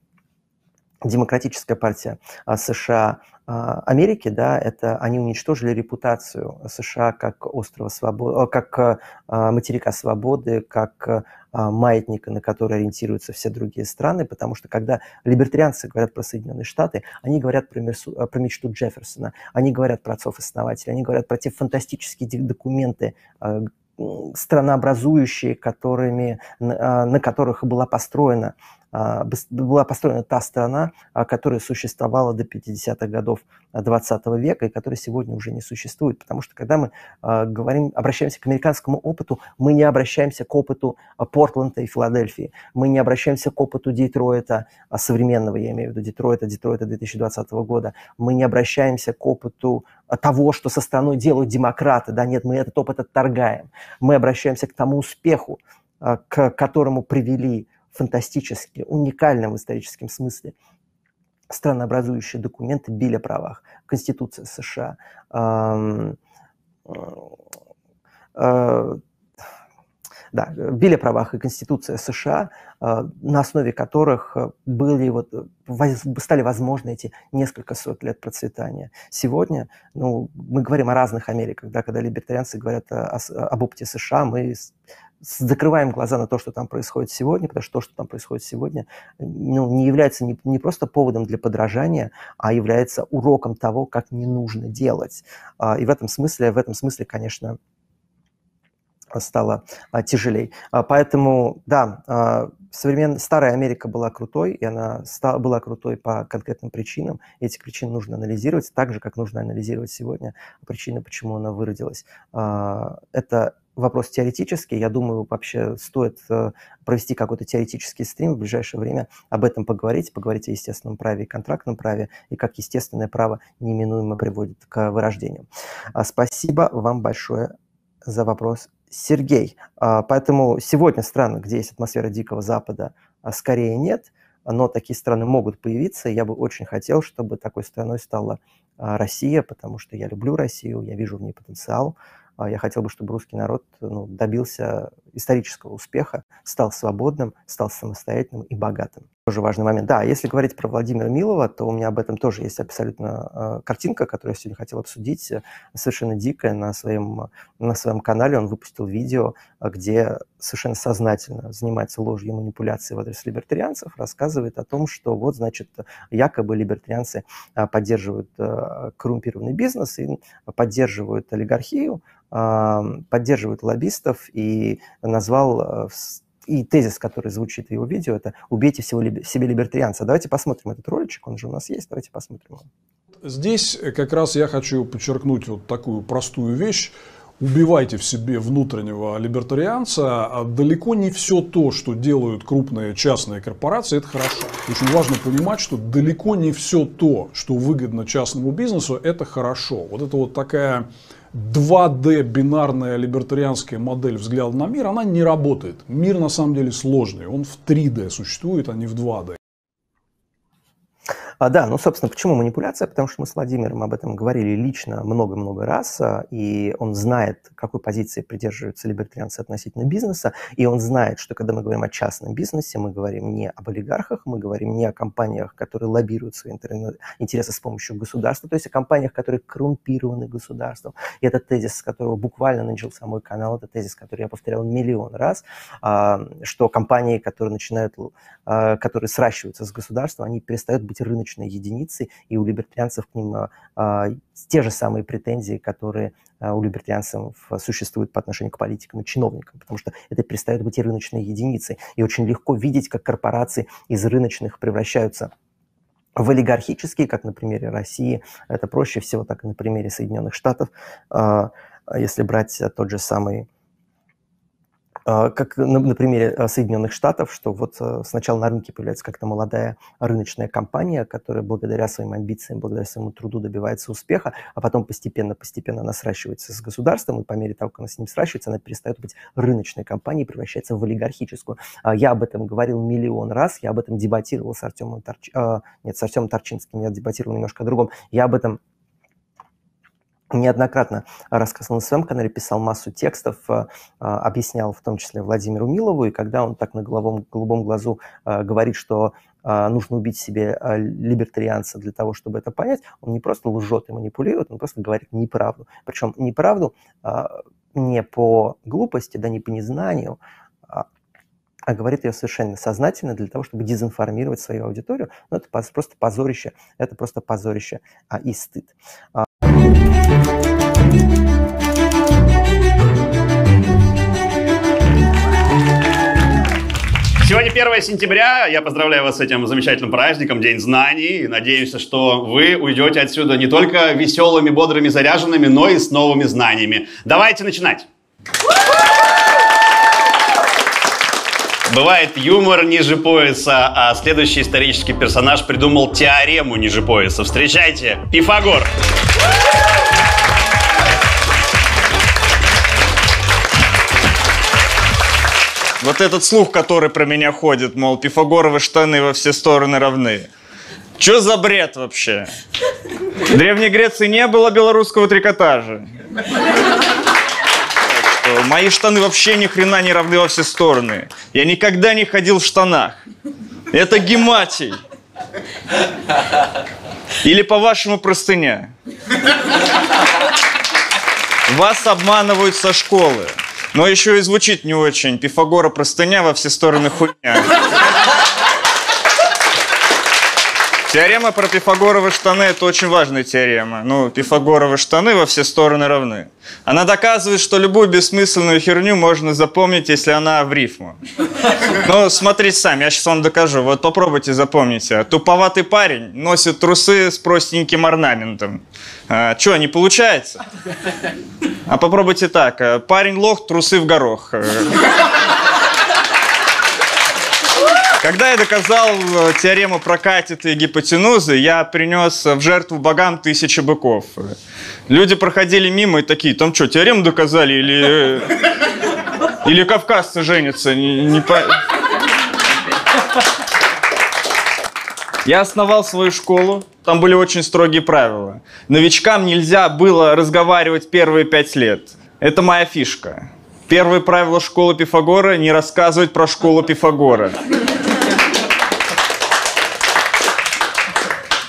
Демократическая партия США Америки, да, это они уничтожили репутацию США как острова свободы, как а, материка свободы, как а, маятника, на который ориентируются все другие страны, потому что когда либертарианцы говорят про Соединенные Штаты, они говорят про, про мечту Джефферсона, они говорят про отцов-основателей, они говорят про те фантастические документы, странообразующие, которыми, на которых была построена а, была построена та страна, а, которая существовала до 50-х годов 20 века и которая сегодня уже не существует. Потому что когда мы а, говорим, обращаемся к американскому опыту, мы не обращаемся к опыту Портленда и Филадельфии, мы не обращаемся к опыту Детройта, современного, я имею в виду Детройта, Детройта 2020 года, мы не обращаемся к опыту того, что со страной делают демократы. Да, нет, мы этот опыт отторгаем. Мы обращаемся к тому успеху, к которому привели фантастически, уникальном в историческом смысле странообразующие документы Биль о правах, Конституция США, да, Билли о правах и Конституция США, а, на основе которых э, были вот, э, стали возможны эти несколько сот лет процветания. Сегодня ну, мы говорим о разных Америках, да, когда либертарианцы говорят о, об опыте США, мы закрываем глаза на то, что там происходит сегодня, потому что то, что там происходит сегодня, ну, не является не, не просто поводом для подражания, а является уроком того, как не нужно делать. А, и в этом смысле, в этом смысле, конечно, стало а, тяжелей. А, поэтому, да, а, современная старая Америка была крутой, и она стала, была крутой по конкретным причинам. И эти причины нужно анализировать, так же, как нужно анализировать сегодня причины, почему она выродилась. А, это вопрос теоретический. Я думаю, вообще стоит э, провести какой-то теоретический стрим в ближайшее время, об этом поговорить, поговорить о естественном праве и контрактном праве, и как естественное право неминуемо приводит к вырождению. А, спасибо вам большое за вопрос Сергей. А, поэтому сегодня страны, где есть атмосфера Дикого Запада, а, скорее нет, но такие страны могут появиться. Я бы очень хотел, чтобы такой страной стала Россия, потому что я люблю Россию, я вижу в ней потенциал. А, я хотел бы, чтобы русский народ ну, добился исторического успеха, стал свободным, стал самостоятельным и богатым. Тоже важный момент. Да, если говорить про Владимира Милова, то у меня об этом тоже есть абсолютно э, картинка, которую я сегодня хотел обсудить, совершенно дикая на своем, на своем канале. Он выпустил видео, где совершенно сознательно занимается ложью и манипуляцией в адрес либертарианцев, рассказывает о том, что вот, значит, якобы либертарианцы поддерживают э, коррумпированный бизнес и поддерживают олигархию, поддерживают лоббистов и назвал э, и тезис, который звучит в его видео, это «убейте всего либ... себе либертарианца». Давайте посмотрим этот роличек, он же у нас есть, давайте посмотрим. Здесь как раз я хочу подчеркнуть вот такую простую вещь. Убивайте в себе внутреннего либертарианца. А далеко не все то, что делают крупные частные корпорации, это хорошо. Очень важно понимать, что далеко не все то, что выгодно частному бизнесу, это хорошо. Вот это вот такая 2D бинарная либертарианская модель взгляда на мир, она не работает. Мир на самом деле сложный, он в 3D существует, а не в 2D. А, да, ну, собственно, почему манипуляция? Потому что мы с Владимиром об этом говорили лично много-много раз, а, и он знает, какой позиции придерживаются либертарианцы относительно бизнеса, и он знает, что когда мы говорим о частном бизнесе, мы говорим не об олигархах, мы говорим не о компаниях, которые лоббируют свои интересы с помощью государства, то есть о компаниях, которые коррумпированы государством. И это тезис, с которого буквально начался мой канал, это тезис, который я повторял миллион раз, а, что компании, которые начинают, которые сращиваются с государством, они перестают быть рыночными рыночной единицей, и у либертарианцев к ним а, а, те же самые претензии, которые а, у либертарианцев существуют по отношению к политикам и чиновникам, потому что это перестает быть рыночной единицей. И очень легко видеть, как корпорации из рыночных превращаются в олигархические, как на примере России. Это проще всего так и на примере Соединенных Штатов. Если брать тот же самый а, как на, на примере а, Соединенных Штатов, что вот а, сначала на рынке появляется как-то молодая рыночная компания, которая благодаря своим амбициям, благодаря своему труду добивается успеха, а потом постепенно-постепенно она сращивается с государством, и по мере того, как она с ним сращивается, она перестает быть рыночной компанией, превращается в олигархическую. Я об этом говорил миллион раз, я об этом дебатировал с Артемом, Торч... нет, с Артемом Торчинским, я дебатировал немножко о другом, я об этом неоднократно рассказывал на своем канале, писал массу текстов, э, а, объяснял в том числе Владимиру Милову, и когда он так на голубом, голубом глазу э, говорит, что э, нужно убить себе либертарианца для того, чтобы это понять, он не просто лжет и манипулирует, он просто говорит неправду. Причем неправду не по глупости, да не по незнанию, а, а говорит ее совершенно сознательно для того, чтобы дезинформировать свою аудиторию. Но это просто позорище, это просто позорище а, и стыд. Сегодня 1 сентября. Я поздравляю вас с этим замечательным праздником, День знаний. И надеюсь, что вы уйдете отсюда не только веселыми, бодрыми, заряженными, но и с новыми знаниями. Давайте начинать. Бывает юмор ниже пояса, а следующий исторический персонаж придумал теорему ниже пояса. Встречайте, Пифагор. Вот этот слух, который про меня ходит, мол, пифагоровы штаны во все стороны равны. Что за бред вообще? В Древней Греции не было белорусского трикотажа. мои штаны вообще ни хрена не равны во все стороны. Я никогда не ходил в штанах. Это гематий. Или, по-вашему, простыня. Вас обманывают со школы. Но еще и звучит не очень. Пифагора простыня во все стороны хуйня. Теорема про пифагоровы штаны – это очень важная теорема. Ну, пифагоровы штаны во все стороны равны. Она доказывает, что любую бессмысленную херню можно запомнить, если она в рифму. Ну, смотрите сами, я сейчас вам докажу. Вот попробуйте запомните. Туповатый парень носит трусы с простеньким орнаментом. А, что, не получается? А попробуйте так. Парень лох, трусы в горох. Когда я доказал э, теорему про катеты и гипотенузы, я принес в жертву богам тысячи быков. Люди проходили мимо и такие, там что, теорему доказали или... Э, или кавказцы женятся? Не, не по... Я основал свою школу, там были очень строгие правила. Новичкам нельзя было разговаривать первые пять лет. Это моя фишка. Первое правило школы Пифагора – не рассказывать про школу Пифагора.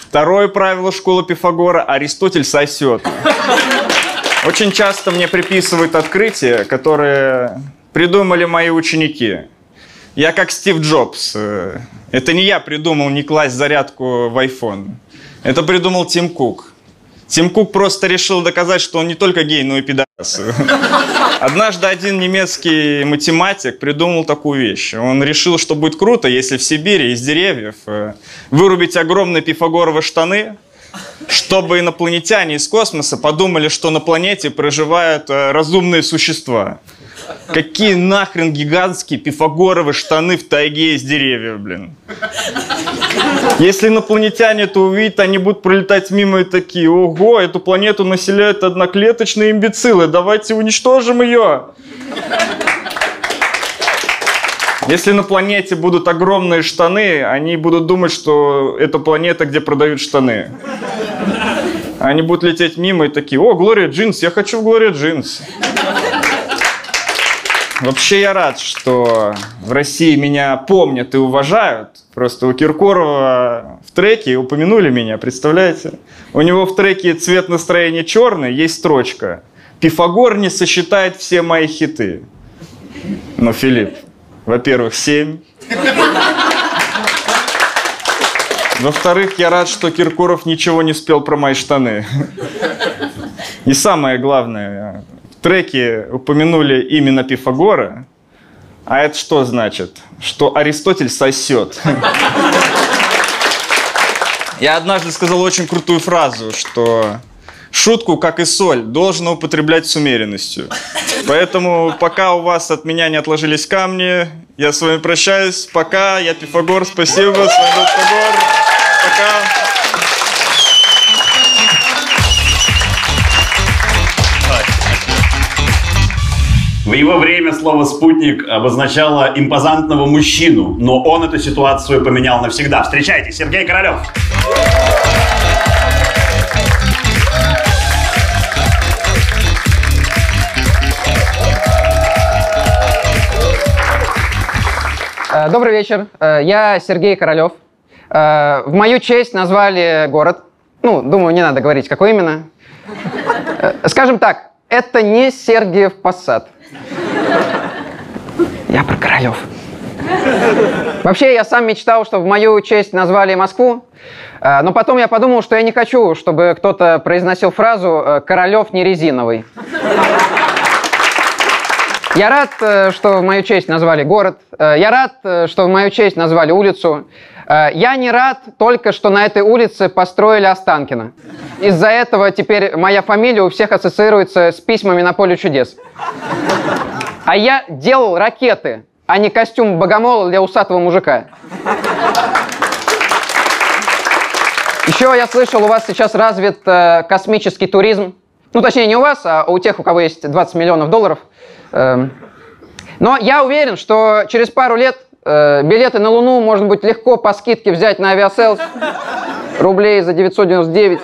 Второе правило школы Пифагора – Аристотель сосет. Очень часто мне приписывают открытия, которые придумали мои ученики. Я как Стив Джобс. Это не я придумал не класть зарядку в iPhone. Это придумал Тим Кук. Тим Кук просто решил доказать, что он не только гей, но и пидорас. Однажды один немецкий математик придумал такую вещь. Он решил, что будет круто, если в Сибири из деревьев э, вырубить огромные пифагоровые штаны, чтобы инопланетяне из космоса подумали, что на планете проживают э, разумные существа. Какие нахрен гигантские пифагоровые штаны в тайге из деревьев, блин. Если инопланетяне это увидят, они будут пролетать мимо и такие, ого, эту планету населяют одноклеточные имбецилы, давайте уничтожим ее. Если на планете будут огромные штаны, они будут думать, что это планета, где продают штаны. Они будут лететь мимо и такие, о, Глория Джинс, я хочу в Глория Джинс. Вообще я рад, что в России меня помнят и уважают. Просто у Киркорова в треке упомянули меня, представляете? У него в треке цвет настроения черный, есть строчка. Пифагор не сосчитает все мои хиты. Но, Филипп, во-первых, семь. Во-вторых, я рад, что Киркоров ничего не спел про мои штаны. И самое главное, треке упомянули именно Пифагора, а это что значит? Что Аристотель сосет. Я однажды сказал очень крутую фразу, что шутку, как и соль, должно употреблять с умеренностью. Поэтому пока у вас от меня не отложились камни, я с вами прощаюсь. Пока, я Пифагор, спасибо, с вами был Пифагор. В его время слово «спутник» обозначало импозантного мужчину, но он эту ситуацию поменял навсегда. Встречайте, Сергей Королев. Э, добрый вечер. Э, я Сергей Королев. Э, в мою честь назвали город. Ну, думаю, не надо говорить, какой именно. Скажем так, это не Сергиев Посад. Я про Королев. Вообще, я сам мечтал, что в мою честь назвали Москву, э, но потом я подумал, что я не хочу, чтобы кто-то произносил фразу э, «Королев не резиновый». Я рад, э, что в мою честь назвали город. Я рад, что в мою честь назвали улицу. Я не рад только, что на этой улице построили Останкино. Из-за этого теперь моя фамилия у всех ассоциируется с письмами на поле чудес. А я делал ракеты, а не костюм богомола для усатого мужика. Еще я слышал, у вас сейчас развит э, космический туризм. Ну, точнее, не у вас, а у тех, у кого есть 20 миллионов долларов. Э, но я уверен, что через пару лет э, билеты на Луну можно будет легко по скидке взять на Aviasales. Рублей за 999.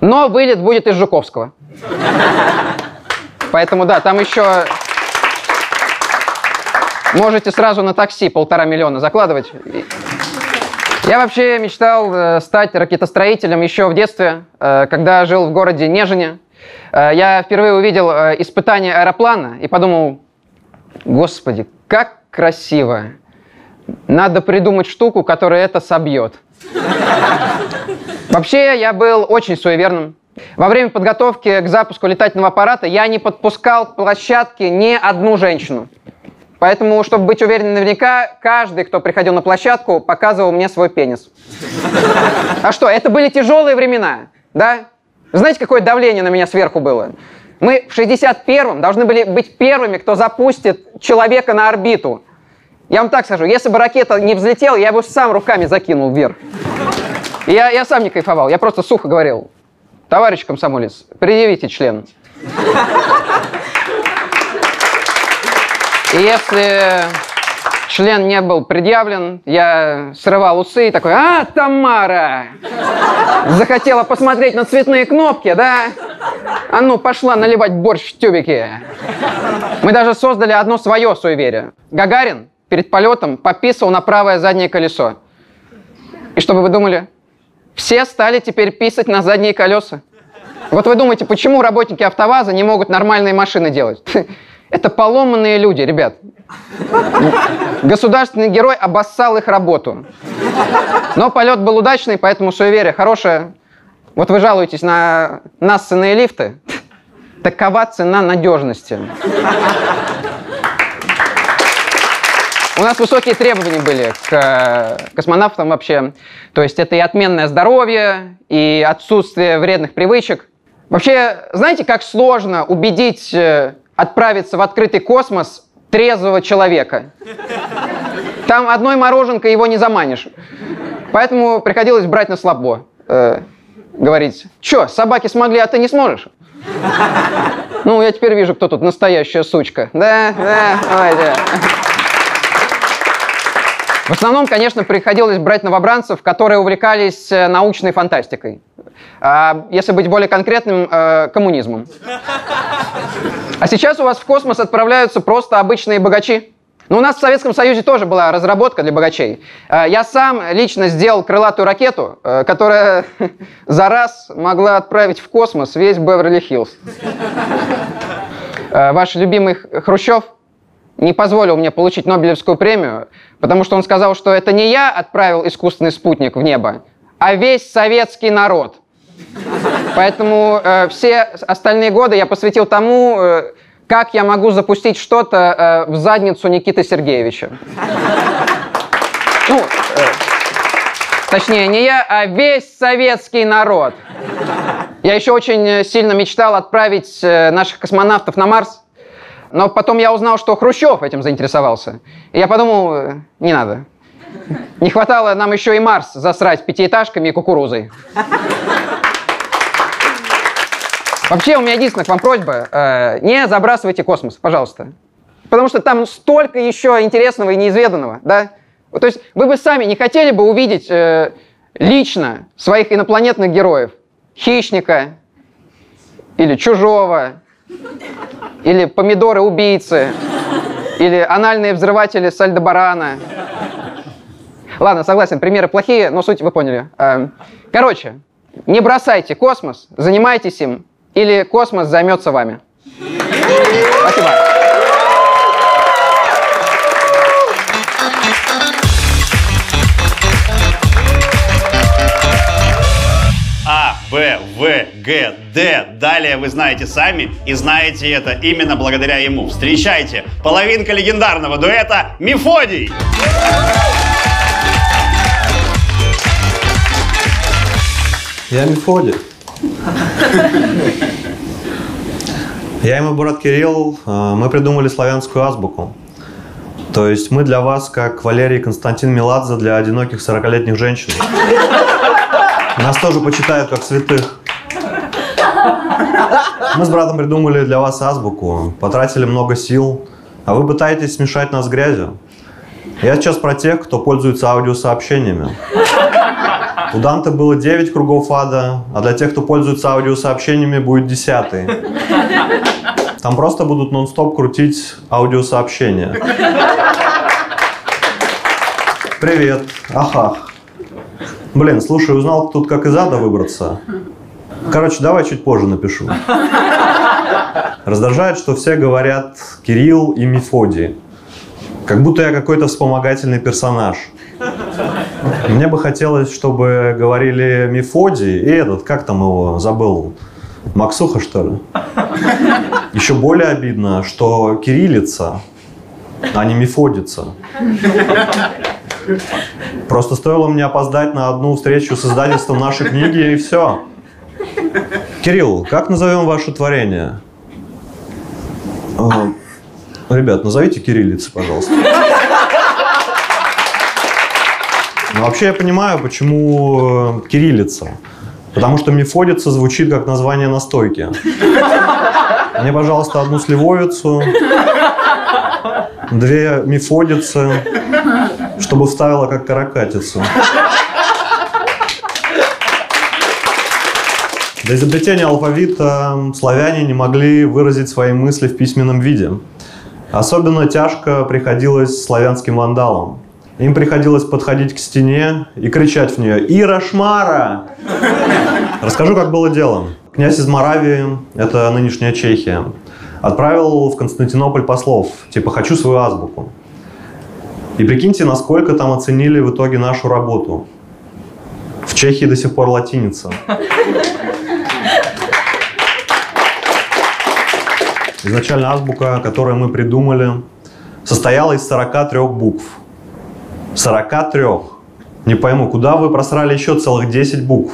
Но вылет будет из Жуковского. Поэтому да, там еще можете сразу на такси полтора миллиона закладывать. Я вообще мечтал э, стать ракетостроителем еще в детстве, э, когда жил в городе Нежине. Э, я впервые увидел испытание аэроплана и подумал, господи, как красиво. Надо придумать штуку, которая это собьет. Вообще, я был очень суеверным. Во время подготовки к запуску летательного аппарата я не подпускал к площадке ни одну женщину. Поэтому, чтобы быть уверенным наверняка, каждый, кто приходил на площадку, показывал мне свой пенис. А что, это были тяжелые времена, да? Знаете, какое давление на меня сверху было? Мы в 61-м должны были быть первыми, кто запустит человека на орбиту. Я вам так скажу, если бы ракета не взлетела, я бы сам руками закинул вверх. Я, я сам не кайфовал, я просто сухо говорил, товарищ комсомолец, предъявите член. Если член не был предъявлен, я срывал усы и такой, а, Тамара, захотела посмотреть на цветные кнопки, да? А ну, пошла наливать борщ в тюбике. Мы даже создали одно свое суеверие. Гагарин перед полетом пописал на правое заднее колесо. И что бы вы думали? Все стали теперь писать на задние колеса. Вот вы думаете, почему работники АвтоВАЗа не могут нормальные машины делать? Это поломанные люди, ребят. Государственный герой обоссал их работу. Но полет был удачный, поэтому суеверие хорошее. Вот вы жалуетесь на нассанные лифты. Такова цена надежности. У нас высокие требования были к э, космонавтам вообще. То есть это и отменное здоровье, и отсутствие вредных привычек. Вообще, знаете, как сложно убедить э, отправиться в открытый космос трезвого человека. Там одной мороженкой его не заманишь. Поэтому приходилось брать на слабо. Э, говорить, что, собаки смогли, а ты не сможешь? Ну, я теперь вижу, кто тут настоящая сучка. Да, да, давайте. В основном, конечно, приходилось брать новобранцев, которые увлекались э, научной фантастикой. А, если быть более конкретным, э, коммунизмом. А сейчас у вас в космос отправляются просто обычные богачи. Но ну, у нас в Советском Союзе тоже была разработка для богачей. Э, я сам лично сделал крылатую ракету, которая за раз могла отправить в космос весь Беверли-Хиллз. Ваш любимый Хрущев не позволил мне получить Нобелевскую премию, потому что он сказал, что это не я отправил искусственный спутник в небо, а весь советский народ. Поэтому э, все остальные годы я посвятил тому, э, как я могу запустить что-то э, в задницу Никиты Сергеевича. Ну, э, точнее, не я, а весь советский народ. Я еще очень сильно мечтал отправить э, наших космонавтов на Марс. Но потом я узнал, что Хрущев этим заинтересовался. И я подумал, э, не надо. Не хватало нам еще и Марс засрать пятиэтажками и кукурузой. Вообще, у меня единственная к вам просьба. Э, не забрасывайте космос, пожалуйста. Потому что там столько еще интересного и неизведанного, да? То есть вы бы сами не хотели бы увидеть э, лично своих инопланетных героев? Хищника или чужого, или помидоры-убийцы. Или анальные взрыватели с Альдебарана. Ладно, согласен, примеры плохие, но суть вы поняли. Эм, короче, не бросайте космос, занимайтесь им, или космос займется вами. Спасибо. В, Г, Д. Далее вы знаете сами и знаете это именно благодаря ему. Встречайте, половинка легендарного дуэта Мефодий. Я Мефодий. Я и мой брат Кирилл, э, мы придумали славянскую азбуку. То есть мы для вас, как Валерий Константин Меладзе для одиноких 40-летних женщин. Нас тоже почитают как святых. Мы с братом придумали для вас азбуку, потратили много сил, а вы пытаетесь смешать нас с грязью. Я сейчас про тех, кто пользуется аудиосообщениями. У Данте было 9 кругов ада, а для тех, кто пользуется аудиосообщениями, будет 10. Там просто будут нон-стоп крутить аудиосообщения. Привет, ахах. Блин, слушай, узнал тут, как из ада выбраться. Короче, давай чуть позже напишу. Раздражает, что все говорят Кирилл и Мефодий. Как будто я какой-то вспомогательный персонаж. Мне бы хотелось, чтобы говорили Мефодий и этот, как там его, забыл, Максуха, что ли? Еще более обидно, что кириллица, а не мефодица. Просто стоило мне опоздать на одну встречу с издательством нашей книги, и все. Кирилл, как назовем ваше творение? А, ребят, назовите кириллицы, пожалуйста. Ну, вообще я понимаю, почему э, кириллица. Потому что мефодица звучит как название настойки. Мне, пожалуйста, одну сливовицу, две мефодицы, чтобы вставила как каракатицу. До изобретения алфавита славяне не могли выразить свои мысли в письменном виде. Особенно тяжко приходилось славянским вандалам. Им приходилось подходить к стене и кричать в нее «Ира Шмара!». Расскажу, как было дело. Князь из Моравии, это нынешняя Чехия, отправил в Константинополь послов, типа «хочу свою азбуку». И прикиньте, насколько там оценили в итоге нашу работу. В Чехии до сих пор латиница. Изначально азбука, которую мы придумали, состояла из 43 букв. 43. Не пойму, куда вы просрали еще целых 10 букв?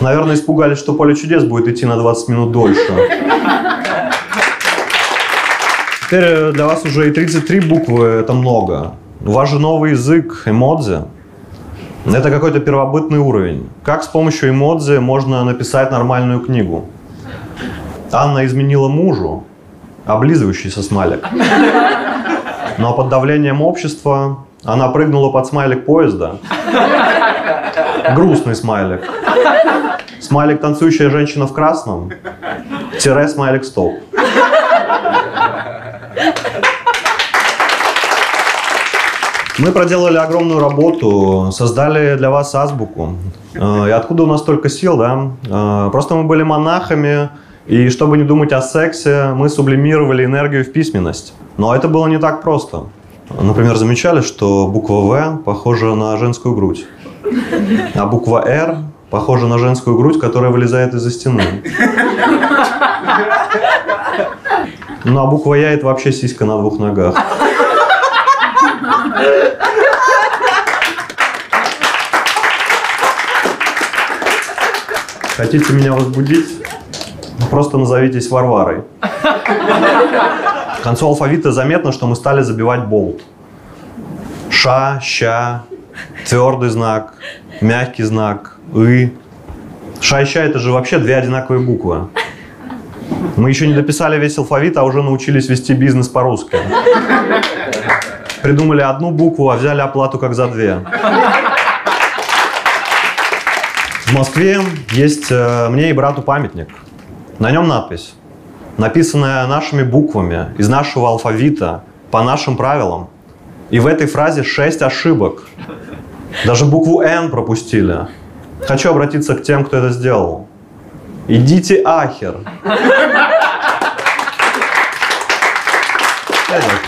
Наверное, испугались, что поле чудес будет идти на 20 минут дольше. Теперь э, для вас уже и 33 буквы – это много. У вас же новый язык, эмодзи. Это какой-то первобытный уровень. Как с помощью эмодзи можно написать нормальную книгу? Анна изменила мужу, облизывающийся смайлик. Но под давлением общества она прыгнула под смайлик поезда. Грустный смайлик. Смайлик «Танцующая женщина в красном». Тире смайлик «Стоп». Мы проделали огромную работу, создали для вас азбуку. Э, и откуда у нас столько сил, да? Э, просто мы были монахами, и чтобы не думать о сексе, мы сублимировали энергию в письменность. Но это было не так просто. Например, замечали, что буква В похожа на женскую грудь, а буква Р похожа на женскую грудь, которая вылезает из-за стены. Ну а буква Я это вообще сиська на двух ногах. Хотите меня возбудить? Просто назовитесь Варварой. К концу алфавита заметно, что мы стали забивать болт. Ша, ща, твердый знак, мягкий знак, и. Ша и ща это же вообще две одинаковые буквы. Мы еще не дописали весь алфавит, а уже научились вести бизнес по-русски. Придумали одну букву, а взяли оплату как за две. В Москве есть э, мне и брату памятник. На нем надпись, написанная нашими буквами, из нашего алфавита, по нашим правилам. И в этой фразе шесть ошибок. Даже букву «Н» пропустили. Хочу обратиться к тем, кто это сделал. Идите ахер.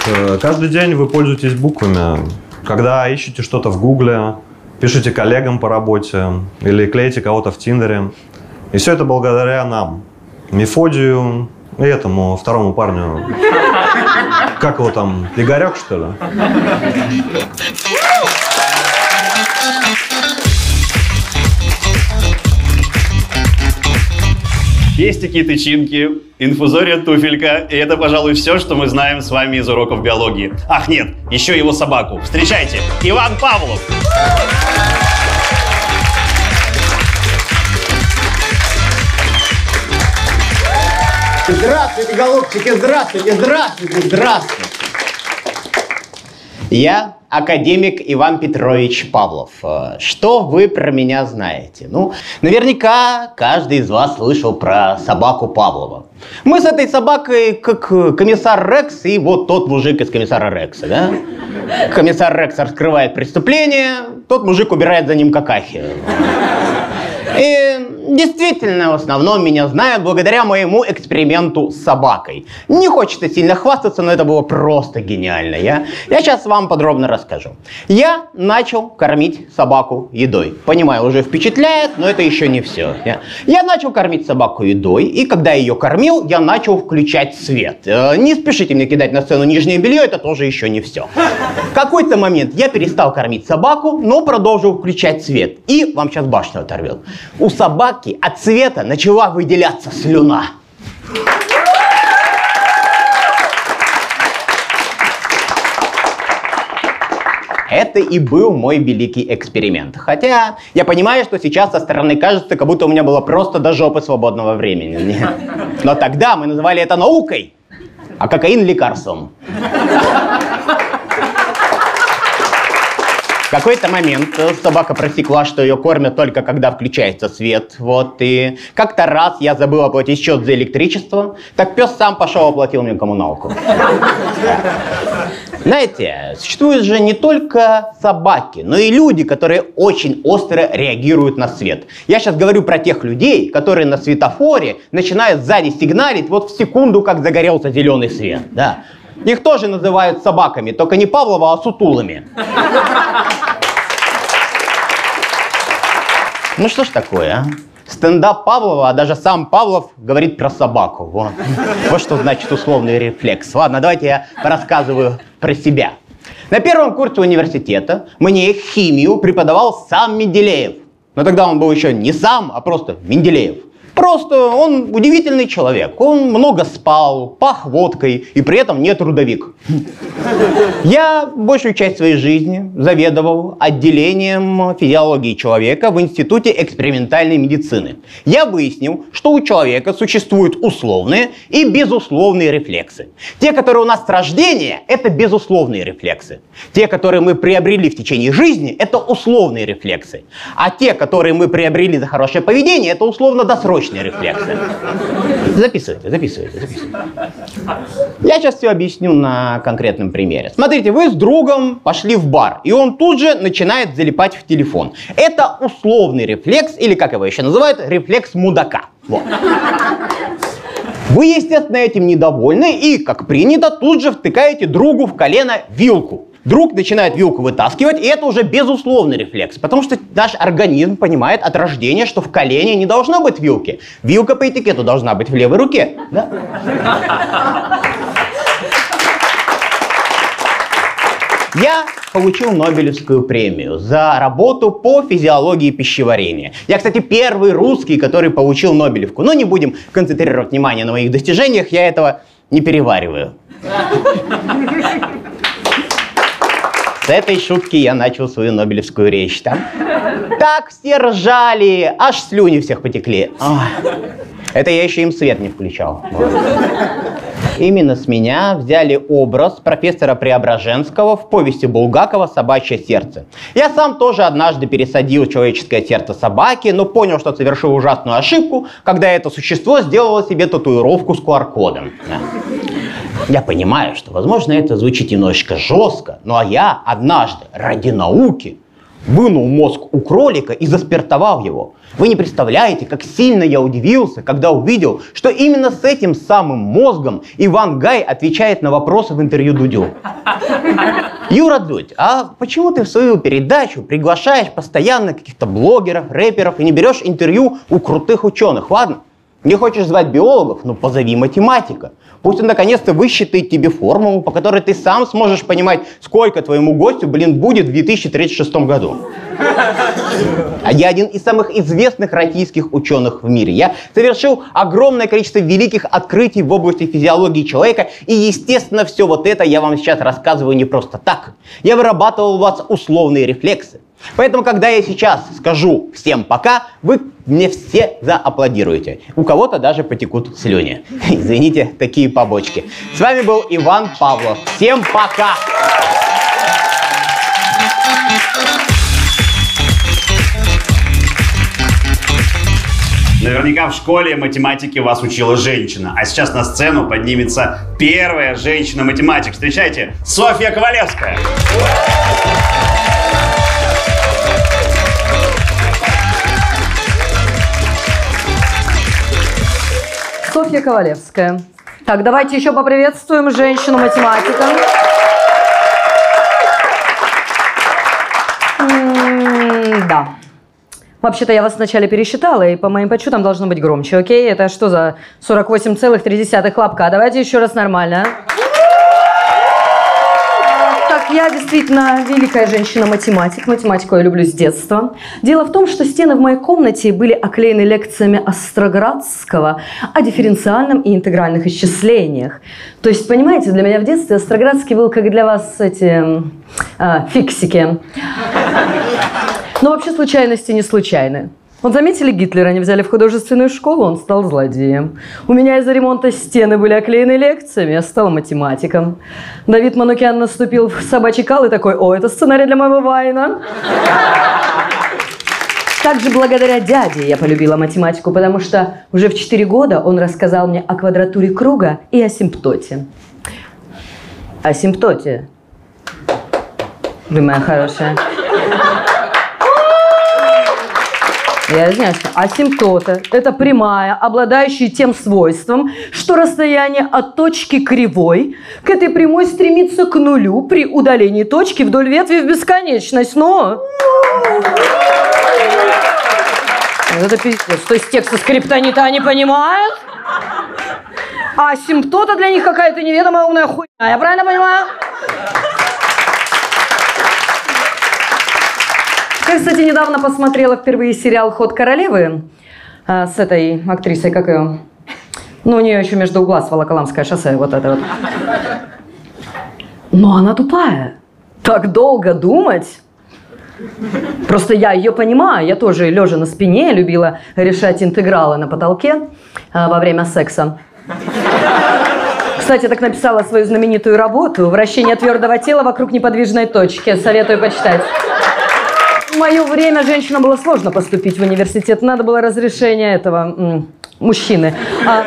Э, каждый день вы пользуетесь буквами. Когда ищете что-то в Гугле, пишите коллегам по работе или клеите кого-то в Тиндере. И все это благодаря нам. Мефодию и этому второму парню. Как его там, Игорек, что ли? Пестики, тычинки, инфузория туфелька. И это, пожалуй, все, что мы знаем с вами из уроков биологии. Ах, нет, еще его собаку. Встречайте, Иван Павлов! Здравствуйте, голубчики, здравствуйте, здравствуйте, здравствуйте. Я академик Иван Петрович Павлов. Э, Что вы про меня знаете? Ну, наверняка каждый из вас слышал про собаку Павлова. Мы с этой собакой как э, комиссар Рекс и вот тот мужик из комиссара Рекса, да? Комиссар Рекс раскрывает преступление, тот мужик убирает за ним какахи. И действительно, в основном меня знают благодаря моему эксперименту с собакой. Не хочется сильно хвастаться, но это было просто гениально. Я, я сейчас вам подробно расскажу. Я начал кормить собаку едой. Понимаю, уже впечатляет, но это еще не все. Я, я начал кормить собаку едой, и когда ее кормил, я начал включать свет. Э, Не спешите мне кидать на сцену нижнее белье, это тоже еще не все. В какой-то момент я перестал кормить собаку, но продолжил включать свет. И вам сейчас башню оторвет. У собаки от цвета начала выделяться слюна. Это и был мой великий эксперимент. Хотя я понимаю, что сейчас со стороны кажется, как будто у меня было просто до жопы свободного времени. Но тогда мы называли это наукой, а кокаин лекарством. В какой-то момент э, собака просекла, что ее кормят только когда включается свет. Вот, и как-то раз я забыл оплатить счет за электричество, так пес сам пошел оплатил мне коммуналку. Знаете, существуют же не только собаки, но и люди, которые очень остро реагируют на свет. Я сейчас говорю про тех людей, которые на светофоре начинают сзади сигналить вот в секунду, как загорелся зеленый свет. Да. Их тоже называют собаками, только не Павлова, а сутулами. Ну что ж такое, а? Стендап Павлова, а даже сам Павлов говорит про собаку. Вот, вот что значит условный рефлекс. Ладно, давайте я рассказываю про себя. На первом курсе университета мне химию преподавал сам Менделеев. Но тогда он был еще не сам, а просто Менделеев. Просто он удивительный человек. Он много спал, пах водкой и при этом не трудовик. Я большую часть своей жизни заведовал отделением физиологии человека в Институте экспериментальной медицины. Я выяснил, что у человека существуют условные и безусловные рефлексы. Те, которые у нас с рождения, это безусловные рефлексы. Те, которые мы приобрели в течение жизни, это условные рефлексы. А те, которые мы приобрели за хорошее поведение, это условно-досрочные рефлексы. Записывайте, записывайте, записывайте. Я сейчас все объясню на конкретном примере. Смотрите, вы с другом пошли в бар, и он тут же начинает залипать в телефон. Это условный рефлекс, или как его еще называют, рефлекс мудака. Вот. Вы, естественно, этим недовольны и, как принято, тут же втыкаете другу в колено вилку. Друг начинает вилку вытаскивать, и это уже безусловный рефлекс, потому что наш организм понимает от рождения, что в колене не должно быть вилки. Вилка по этикету должна быть в левой руке. Да? Я получил Нобелевскую премию за работу по физиологии пищеварения. Я, кстати, первый русский, который получил Нобелевку. Но не будем концентрировать внимание на моих достижениях, я этого не перевариваю. С этой шутки я начал свою Нобелевскую речь. Там так все ржали, аж слюни всех потекли. Ой. Это я еще им свет не включал. Вот. Именно с меня взяли образ профессора Преображенского в повести Булгакова «Собачье сердце». Я сам тоже однажды пересадил человеческое сердце собаки, но понял, что совершил ужасную ошибку, когда это существо сделало себе татуировку с QR-кодом. Я понимаю, что, возможно, это звучит немножечко жестко, а я однажды ради науки вынул мозг у кролика и заспиртовал его. Вы не представляете, как сильно я удивился, когда увидел, что именно с этим самым мозгом Иван Гай отвечает на вопросы в интервью Дудю. Юра Дудь, а почему ты в свою передачу приглашаешь постоянно каких-то блогеров, рэперов и не берешь интервью у крутых ученых, ладно? Не хочешь звать биологов? Ну позови математика. Пусть он наконец-то высчитает тебе формулу, по которой ты сам сможешь понимать, сколько твоему гостю, блин, будет в 2036 году. А я один из самых известных российских ученых в мире. Я совершил огромное количество великих открытий в области физиологии человека, и, естественно, все вот это я вам сейчас рассказываю не просто так. Я вырабатывал у вас условные рефлексы. Поэтому, когда я сейчас скажу всем пока, вы мне все зааплодируете. У кого-то даже потекут слюни. Извините, такие побочки. С вами был Иван Павлов. Всем пока! Наверняка в школе математики вас учила женщина. А сейчас на сцену поднимется первая женщина-математик. Встречайте, Софья Ковалевская. Софья Ковалевская. Так, давайте еще поприветствуем женщину-математика. Да. Вообще-то я вас вначале пересчитала, и по моим подсчетам должно быть громче, окей? Это что за 48,3 хлопка? Давайте еще раз нормально. Я действительно великая женщина-математик. Математику я люблю с детства. Дело в том, что стены в моей комнате были оклеены лекциями Остроградского о дифференциальном и интегральных исчислениях. То есть, понимаете, для меня в детстве Остроградский был как для вас эти а, фиксики. Но вообще случайности не случайны. Вот заметили, Гитлера не взяли в художественную школу, он стал злодеем. У меня из-за ремонта стены были оклеены лекциями, я стал математиком. Давид Манукян наступил в собачий кал и такой, о, это сценарий для моего Вайна. Также благодаря дяде я полюбила математику, потому что уже в 4 года он рассказал мне о квадратуре круга и о симптоте. О симптоте. Вы моя хорошая. Я извиняюсь, асимптота – это прямая, обладающая тем свойством, что расстояние от точки кривой к этой прямой стремится к нулю при удалении точки вдоль ветви в бесконечность. Но... Это пиздец. То есть текста скриптонита они понимают? А асимптота для них какая-то неведомая умная хуйня. Я правильно понимаю? Я, кстати, недавно посмотрела впервые сериал «Ход королевы» а, с этой актрисой, как ее? Ну, у нее еще между глаз Волоколамское шоссе, вот это вот. Но она тупая. Так долго думать. Просто я ее понимаю, я тоже лежа на спине любила решать интегралы на потолке а, во время секса. Кстати, так написала свою знаменитую работу «Вращение твердого тела вокруг неподвижной точки». Советую почитать. Мое время женщинам было сложно поступить в университет. Надо было разрешение этого мужчины. А,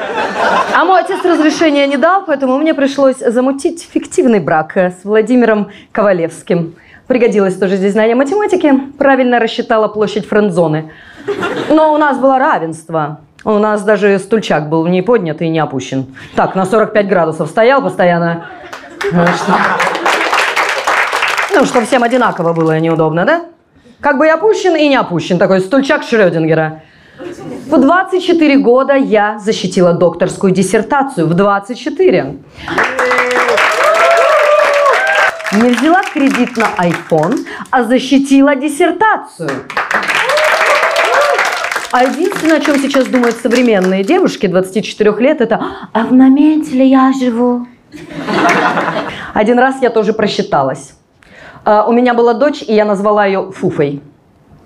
а мой отец разрешения не дал, поэтому мне пришлось замутить фиктивный брак э, с Владимиром Ковалевским. Пригодилось тоже здесь знание математики. Правильно рассчитала площадь френд-зоны. Но у нас было равенство. У нас даже стульчак был не поднят и не опущен. Так, на 45 градусов стоял постоянно. Ну, что- Ну, чтобы всем одинаково было неудобно, да? Как бы и опущен, и не опущен. Такой стульчак Шрёдингера. В 24 года я защитила докторскую диссертацию. В 24. Не взяла кредит на iPhone, а защитила диссертацию. А единственное, о чем сейчас думают современные девушки 24 лет, это «А в моменте ли я живу?» Один раз я тоже просчиталась. А, У меня была дочь, и я назвала ее Фуфой.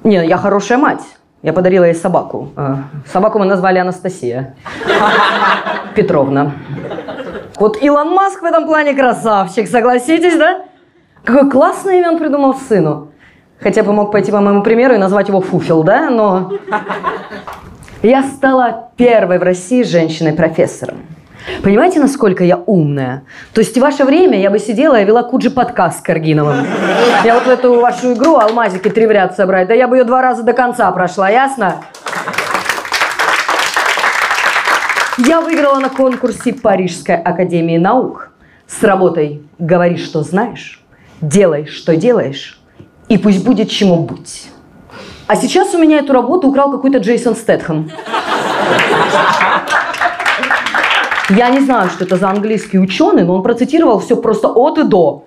Не, я хорошая мать. Я подарила ей собаку. А, Собаку мы назвали Анастасия. Петровна. Вот Илон Маск в этом плане красавчик, согласитесь, да? Какое классное имя он придумал сыну. Хотя бы мог пойти по моему примеру и назвать его Фуфел, да? Но я стала первой в России женщиной-профессором. Понимаете, насколько я умная? То есть в ваше время я бы сидела и вела Куджи подкаст с Каргиновым. Я вот в эту вашу игру алмазики три в ряд собрать, да я бы ее два раза до конца прошла, ясно? Я выиграла на конкурсе Парижской академии наук с работой «Говори, что знаешь, делай, что делаешь, и пусть будет чему быть». А сейчас у меня эту работу украл какой-то Джейсон Стэтхэм. Я не знаю, что это за английский ученый, но он процитировал все просто от и до.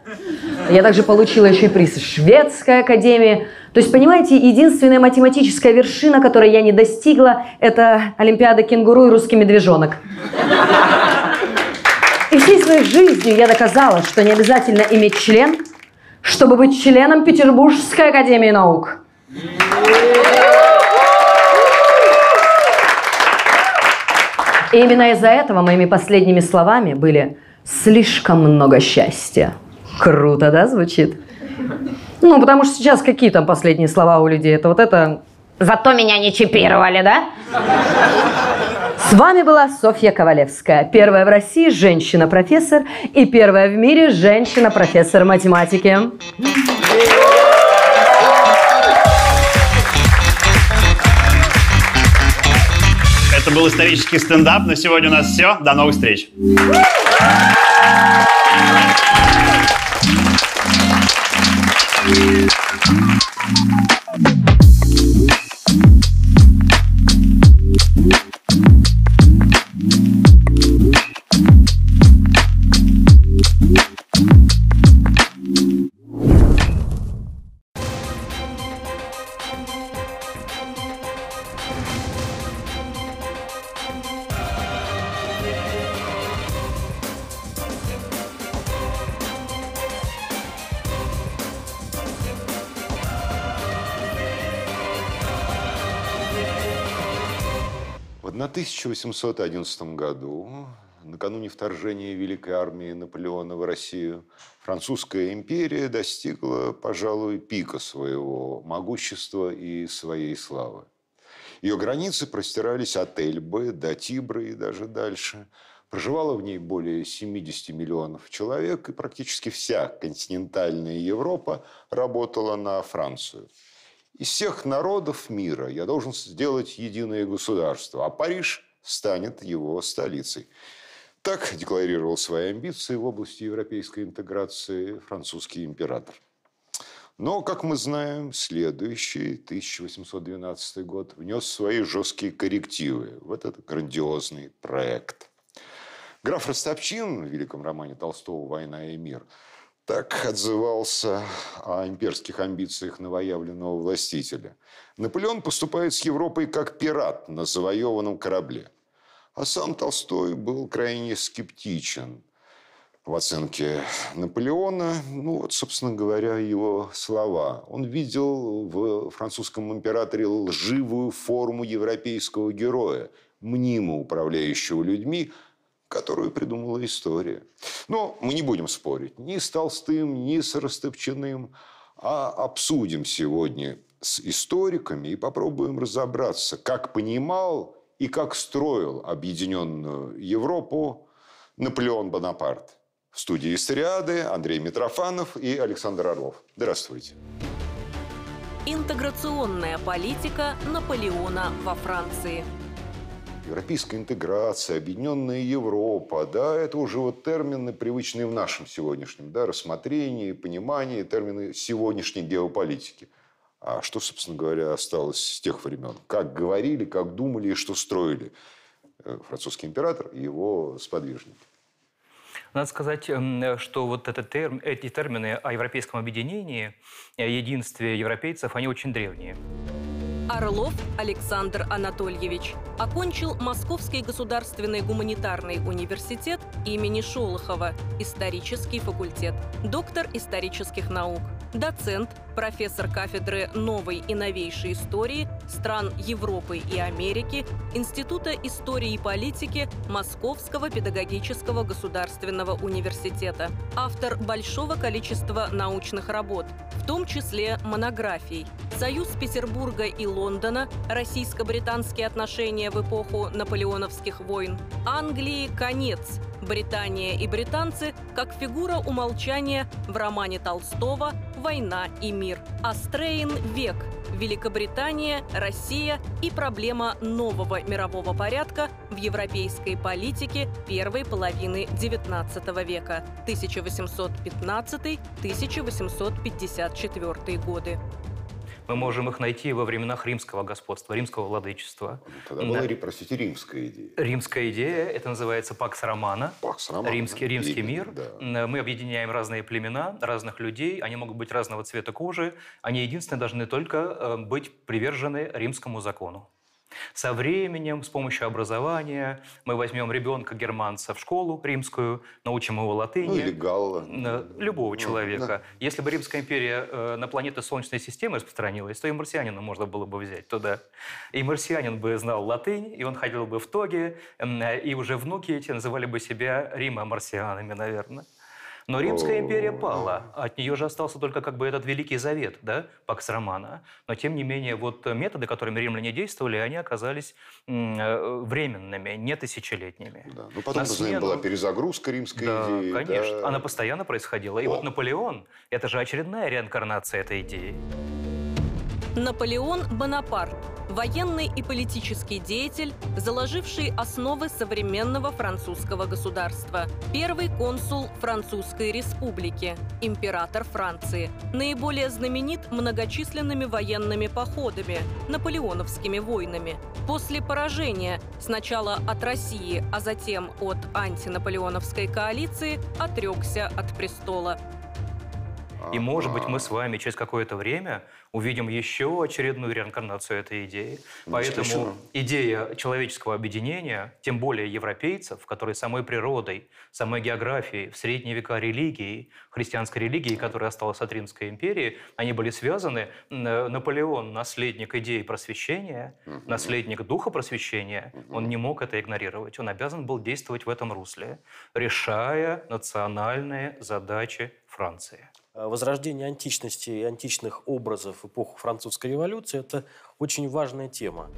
Я также получила еще и приз Шведской академии. То есть, понимаете, единственная математическая вершина, которой я не достигла, это Олимпиада кенгуру и русский медвежонок. И всей своей жизнью я доказала, что не обязательно иметь член, чтобы быть членом Петербургской академии наук. И именно из-за этого моими последними словами были «слишком много счастья». Круто, да, звучит? Ну, потому что сейчас какие там последние слова у людей? Это вот это Зато меня не чипировали, да? С вами была Софья Ковалевская, первая в России женщина-профессор и первая в мире женщина-профессор математики. Это был исторический стендап. На сегодня у нас все. До новых встреч. В 1811 году, накануне вторжения Великой армии Наполеона в Россию, Французская империя достигла, пожалуй, пика своего могущества и своей славы. Ее границы простирались от Эльбы до Тибры и даже дальше. Проживало в ней более 70 миллионов человек, и практически вся континентальная Европа работала на Францию. Из всех народов мира я должен сделать единое государство, а Париж станет его столицей. Так декларировал свои амбиции в области европейской интеграции французский император. Но, как мы знаем, следующий, 1812 год, внес свои жесткие коррективы в этот грандиозный проект. Граф Ростопчин в великом романе Толстого «Война и мир» так отзывался о имперских амбициях новоявленного властителя. Наполеон поступает с Европой как пират на завоеванном корабле. А сам Толстой был крайне скептичен в оценке Наполеона. Ну, вот, собственно говоря, его слова. Он видел в французском императоре лживую форму европейского героя, мнимо управляющего людьми, которую придумала история. Но мы не будем спорить ни с Толстым, ни с Растопчиным, а обсудим сегодня с историками и попробуем разобраться, как понимал и как строил объединенную Европу Наполеон Бонапарт. В студии «Историады» Андрей Митрофанов и Александр Орлов. Здравствуйте. Интеграционная политика Наполеона во Франции – европейская интеграция, объединенная Европа, да, это уже вот термины, привычные в нашем сегодняшнем да, рассмотрении, понимании, термины сегодняшней геополитики. А что, собственно говоря, осталось с тех времен? Как говорили, как думали и что строили э, французский император и его сподвижники? Надо сказать, эм, что вот этот терм, эти термины о европейском объединении, о единстве европейцев, они очень древние. Орлов Александр Анатольевич. Окончил Московский государственный гуманитарный университет имени Шолохова, исторический факультет, доктор исторических наук, доцент, профессор кафедры новой и новейшей истории стран Европы и Америки Института истории и политики Московского педагогического государственного университета, автор большого количества научных работ, в том числе монографий «Союз Петербурга и Лондона. Российско-британские отношения в эпоху наполеоновских войн», «Англии. Конец. Британия и британцы как фигура умолчания в романе Толстого «Война и мир». Астрейн век. Великобритания, Россия и проблема нового мирового порядка в европейской политике первой половины XIX века. 1815-1854 годы мы можем их найти во временах римского господства, римского владычества. Тогда была, да. простите, римская идея. Римская идея, это называется Пакс Романа. Пакс Романа. Римский, римский мир. Да. Мы объединяем разные племена, разных людей, они могут быть разного цвета кожи, они единственные должны только э, быть привержены римскому закону. Со временем, с помощью образования, мы возьмем ребенка германца в школу римскую, научим его латыни. Ну, или галла. Любого ну, человека. Да. Если бы Римская империя э, на планеты Солнечной системы распространилась, то и марсианина можно было бы взять туда. И марсианин бы знал латынь, и он ходил бы в тоге, и уже внуки эти называли бы себя Рима марсианами, наверное. Но Римская империя пала. От нее же остался только как бы этот Великий Завет, да, Пакс Романа. Но тем не менее, вот методы, которыми римляне действовали, они оказались э, временными, не тысячелетними. Да. Ну, потом, мы знаем, была перезагрузка римской да, идеи. конечно. Да. Она постоянно происходила. И О. вот Наполеон – это же очередная реинкарнация этой идеи. Наполеон Бонапарт – военный и политический деятель, заложивший основы современного французского государства. Первый консул Французской республики, император Франции. Наиболее знаменит многочисленными военными походами, наполеоновскими войнами. После поражения сначала от России, а затем от антинаполеоновской коалиции отрекся от престола. И, может быть, мы с вами через какое-то время увидим еще очередную реинкарнацию этой идеи. Ну, Поэтому идея человеческого объединения, тем более европейцев, которые самой природой, самой географией, в средние века религией, христианской религии, которая осталась от Римской империи, они были связаны. Н- Наполеон, наследник идеи просвещения, наследник духа просвещения, он не мог это игнорировать. Он обязан был действовать в этом русле, решая национальные задачи Франции. Возрождение античности и античных образов эпоху французской революции – это очень важная тема.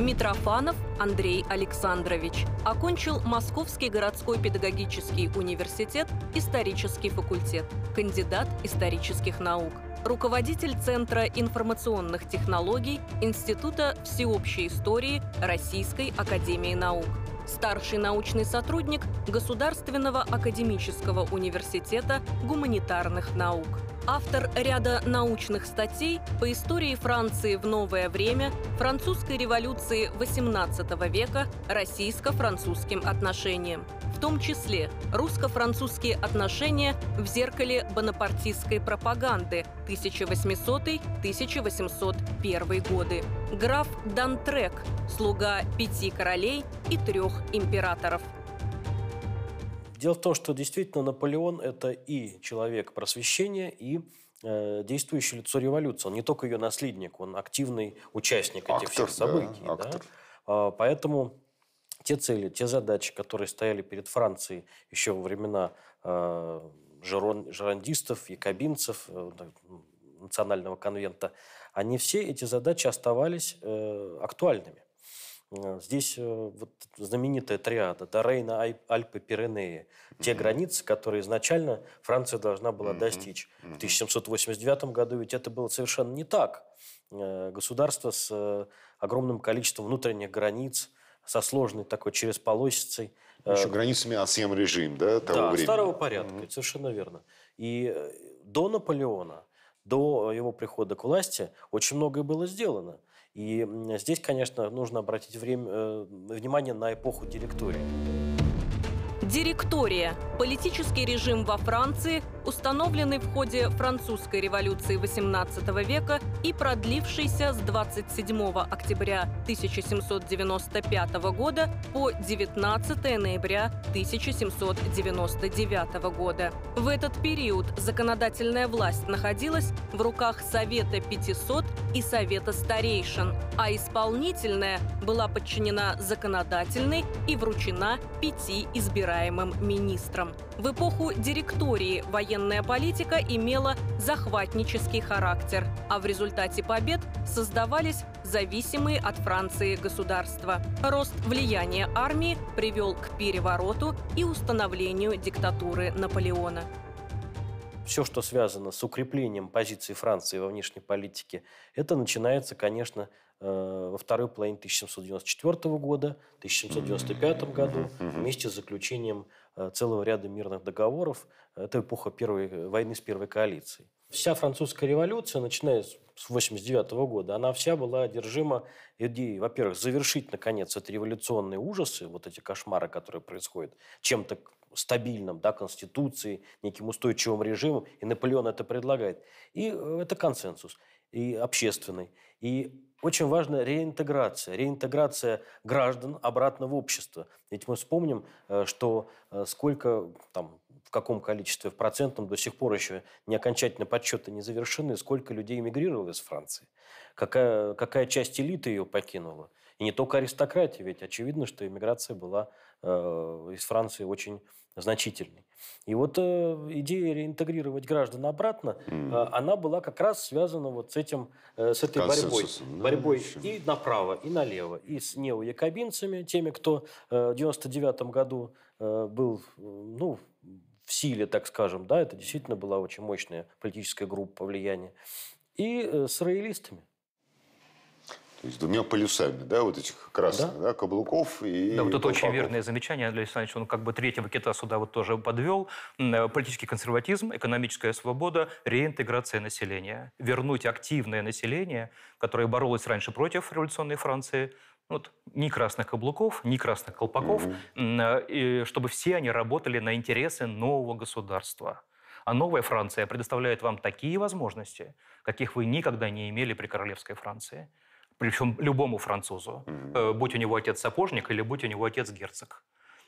Митрофанов Андрей Александрович окончил Московский городской педагогический университет, исторический факультет, кандидат исторических наук, руководитель Центра информационных технологий Института всеобщей истории Российской академии наук, старший научный сотрудник Государственного академического университета гуманитарных наук. Автор ряда научных статей по истории Франции в новое время, французской революции XVIII века, российско-французским отношениям, в том числе русско-французские отношения в зеркале бонапартистской пропаганды 1800-1801 годы. Граф Дантрек, слуга пяти королей и трех императоров. Дело в том, что действительно Наполеон – это и человек просвещения, и э, действующее лицо революции. Он не только ее наследник, он активный участник этих Актор, всех событий. да, да. актор. А, Поэтому те цели, те задачи, которые стояли перед Францией еще во времена э, жерон- жерандистов, якобинцев, э, национального конвента, они все эти задачи оставались э, актуальными. Э, Здесь э, вот знаменитая триада Ай- Альпы, Пиренеи. Те границы, которые изначально Франция должна была достичь. В 1789 году ведь это было совершенно не так. Э, Государство с огромным количеством внутренних границ, со сложной такой через полосицей. Еще границами асем режим, да, того да, времени. старого порядка, это совершенно верно. И э, до Наполеона, до его прихода к власти очень многое было сделано. И здесь, конечно, нужно обратить время, э, внимание на эпоху директории. Директория – политический режим во Франции, установленный в ходе французской революции XVIII века и продлившийся с 27 октября 1795 года по 19 ноября 1799 года. В этот период законодательная власть находилась в руках Совета 500 и Совета старейшин, а исполнительная была подчинена законодательной и вручена пяти избираемым министрам. В эпоху директории военная политика имела захватнический характер, а в результате побед создавались зависимые от Франции государства. Рост влияния армии привел к перевороту и установлению диктатуры Наполеона. Все, что связано с укреплением позиции Франции во внешней политике, это начинается, конечно, во второй половине 1794 года, 1795 году, вместе с заключением э, целого ряда мирных договоров. Это эпоха первой войны с первой коалицией. Вся французская революция, начиная с 1989 года, она вся была одержима идеей, во-первых, завершить, наконец, эти революционные ужасы, вот эти кошмары, которые происходят, чем-то стабильным, да, конституцией, неким устойчивым режимом, и Наполеон это предлагает. И э, это консенсус, и общественный. И очень важна реинтеграция, реинтеграция граждан обратно в общество. Ведь мы вспомним, э, что э, сколько там в каком количестве, в процентном до сих пор еще не окончательно подсчеты не завершены, сколько людей эмигрировало из Франции, какая, какая часть элиты ее покинула. И не только аристократия, ведь очевидно, что эмиграция была э, из Франции очень значительный. И вот э, идея реинтегрировать граждан обратно, э, она была как раз связана вот с этим, э, с этой борьбой, да, борьбой и направо, и налево, и с неоякобинцами, теми, кто э, в 99 году э, был, э, ну, в силе, так скажем, да, это действительно была очень мощная политическая группа влияния, и э, с роялистами. То есть двумя полюсами, да, вот этих красных, да, каблуков и Да, вот это очень верное замечание, Андрей Александрович. Он как бы третьего кита сюда вот тоже подвел. Э, Политический консерватизм, экономическая свобода, реинтеграция населения. Вернуть активное население, которое боролось раньше против революционной Франции, вот, ни красных каблуков, ни красных колпаков, и чтобы все они работали на интересы нового государства. А новая Франция предоставляет вам такие возможности, каких вы никогда не имели при королевской Франции. Причем любому французу, э, будь у него отец сапожник или будь у него отец герцог.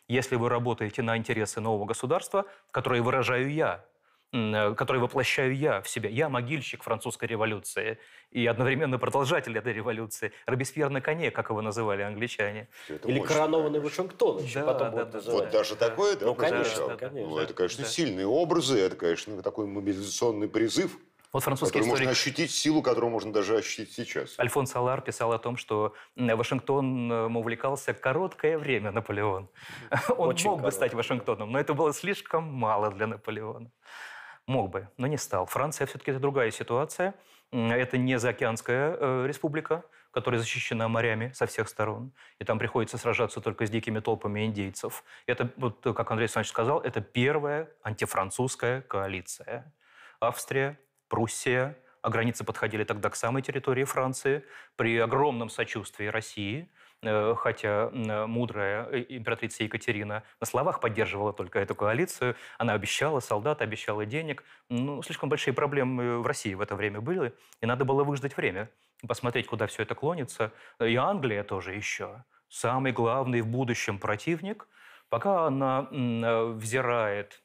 Если вы работаете на интересы нового государства, которые выражаю я, э, которые воплощаю я в себе. Я могильщик французской революции и одновременно продолжатель этой революции. Робеспьер на коне, как его называли англичане. Или коронованный Вашингтон еще Да, потом да, будет да. Вот даже такое, да, Ну, конечно, прозвучало? конечно. Ну, это, конечно, сильные образы, это, конечно, такой мобилизационный призыв, Вот французский который можно историк ощутить, силу которого можно даже ощутить сейчас. Альфонс Алар писал о том, что м, Вашингтон э, увлекался короткое время Наполеон. Он Очень мог бы короткое, стать Вашингтоном, но это было слишком мало для Наполеона. Мог бы, но не стал. Франция все-таки это другая ситуация. Это не заокеанская э, республика, которая защищена морями со всех сторон. И там приходится сражаться только с дикими толпами индейцев. Это, вот, э, как Андрей Александрович сказал, это первая антифранцузская коалиция. Австрия, Пруссия, а границы подходили тогда к самой территории Франции, при огромном сочувствии России, э, хотя мудрая э, императрица Екатерина на словах поддерживала только эту коалицию, она обещала солдат, обещала денег. Ну, слишком большие проблемы в России в это время были, и надо было выждать время, посмотреть, куда все это клонится. И Англия тоже еще. Самый главный в будущем противник, пока она э, взирает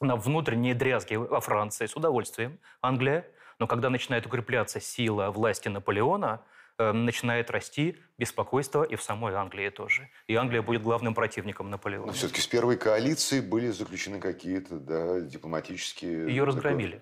на внутренние дрязги во Франции с удовольствием, Англия. Но когда начинает укрепляться сила власти Наполеона, э, начинает расти беспокойство и в самой Англии тоже. И Англия будет главным противником Наполеона. Но все-таки с первой коалиции были заключены какие-то да, дипломатические... Ее разгромили.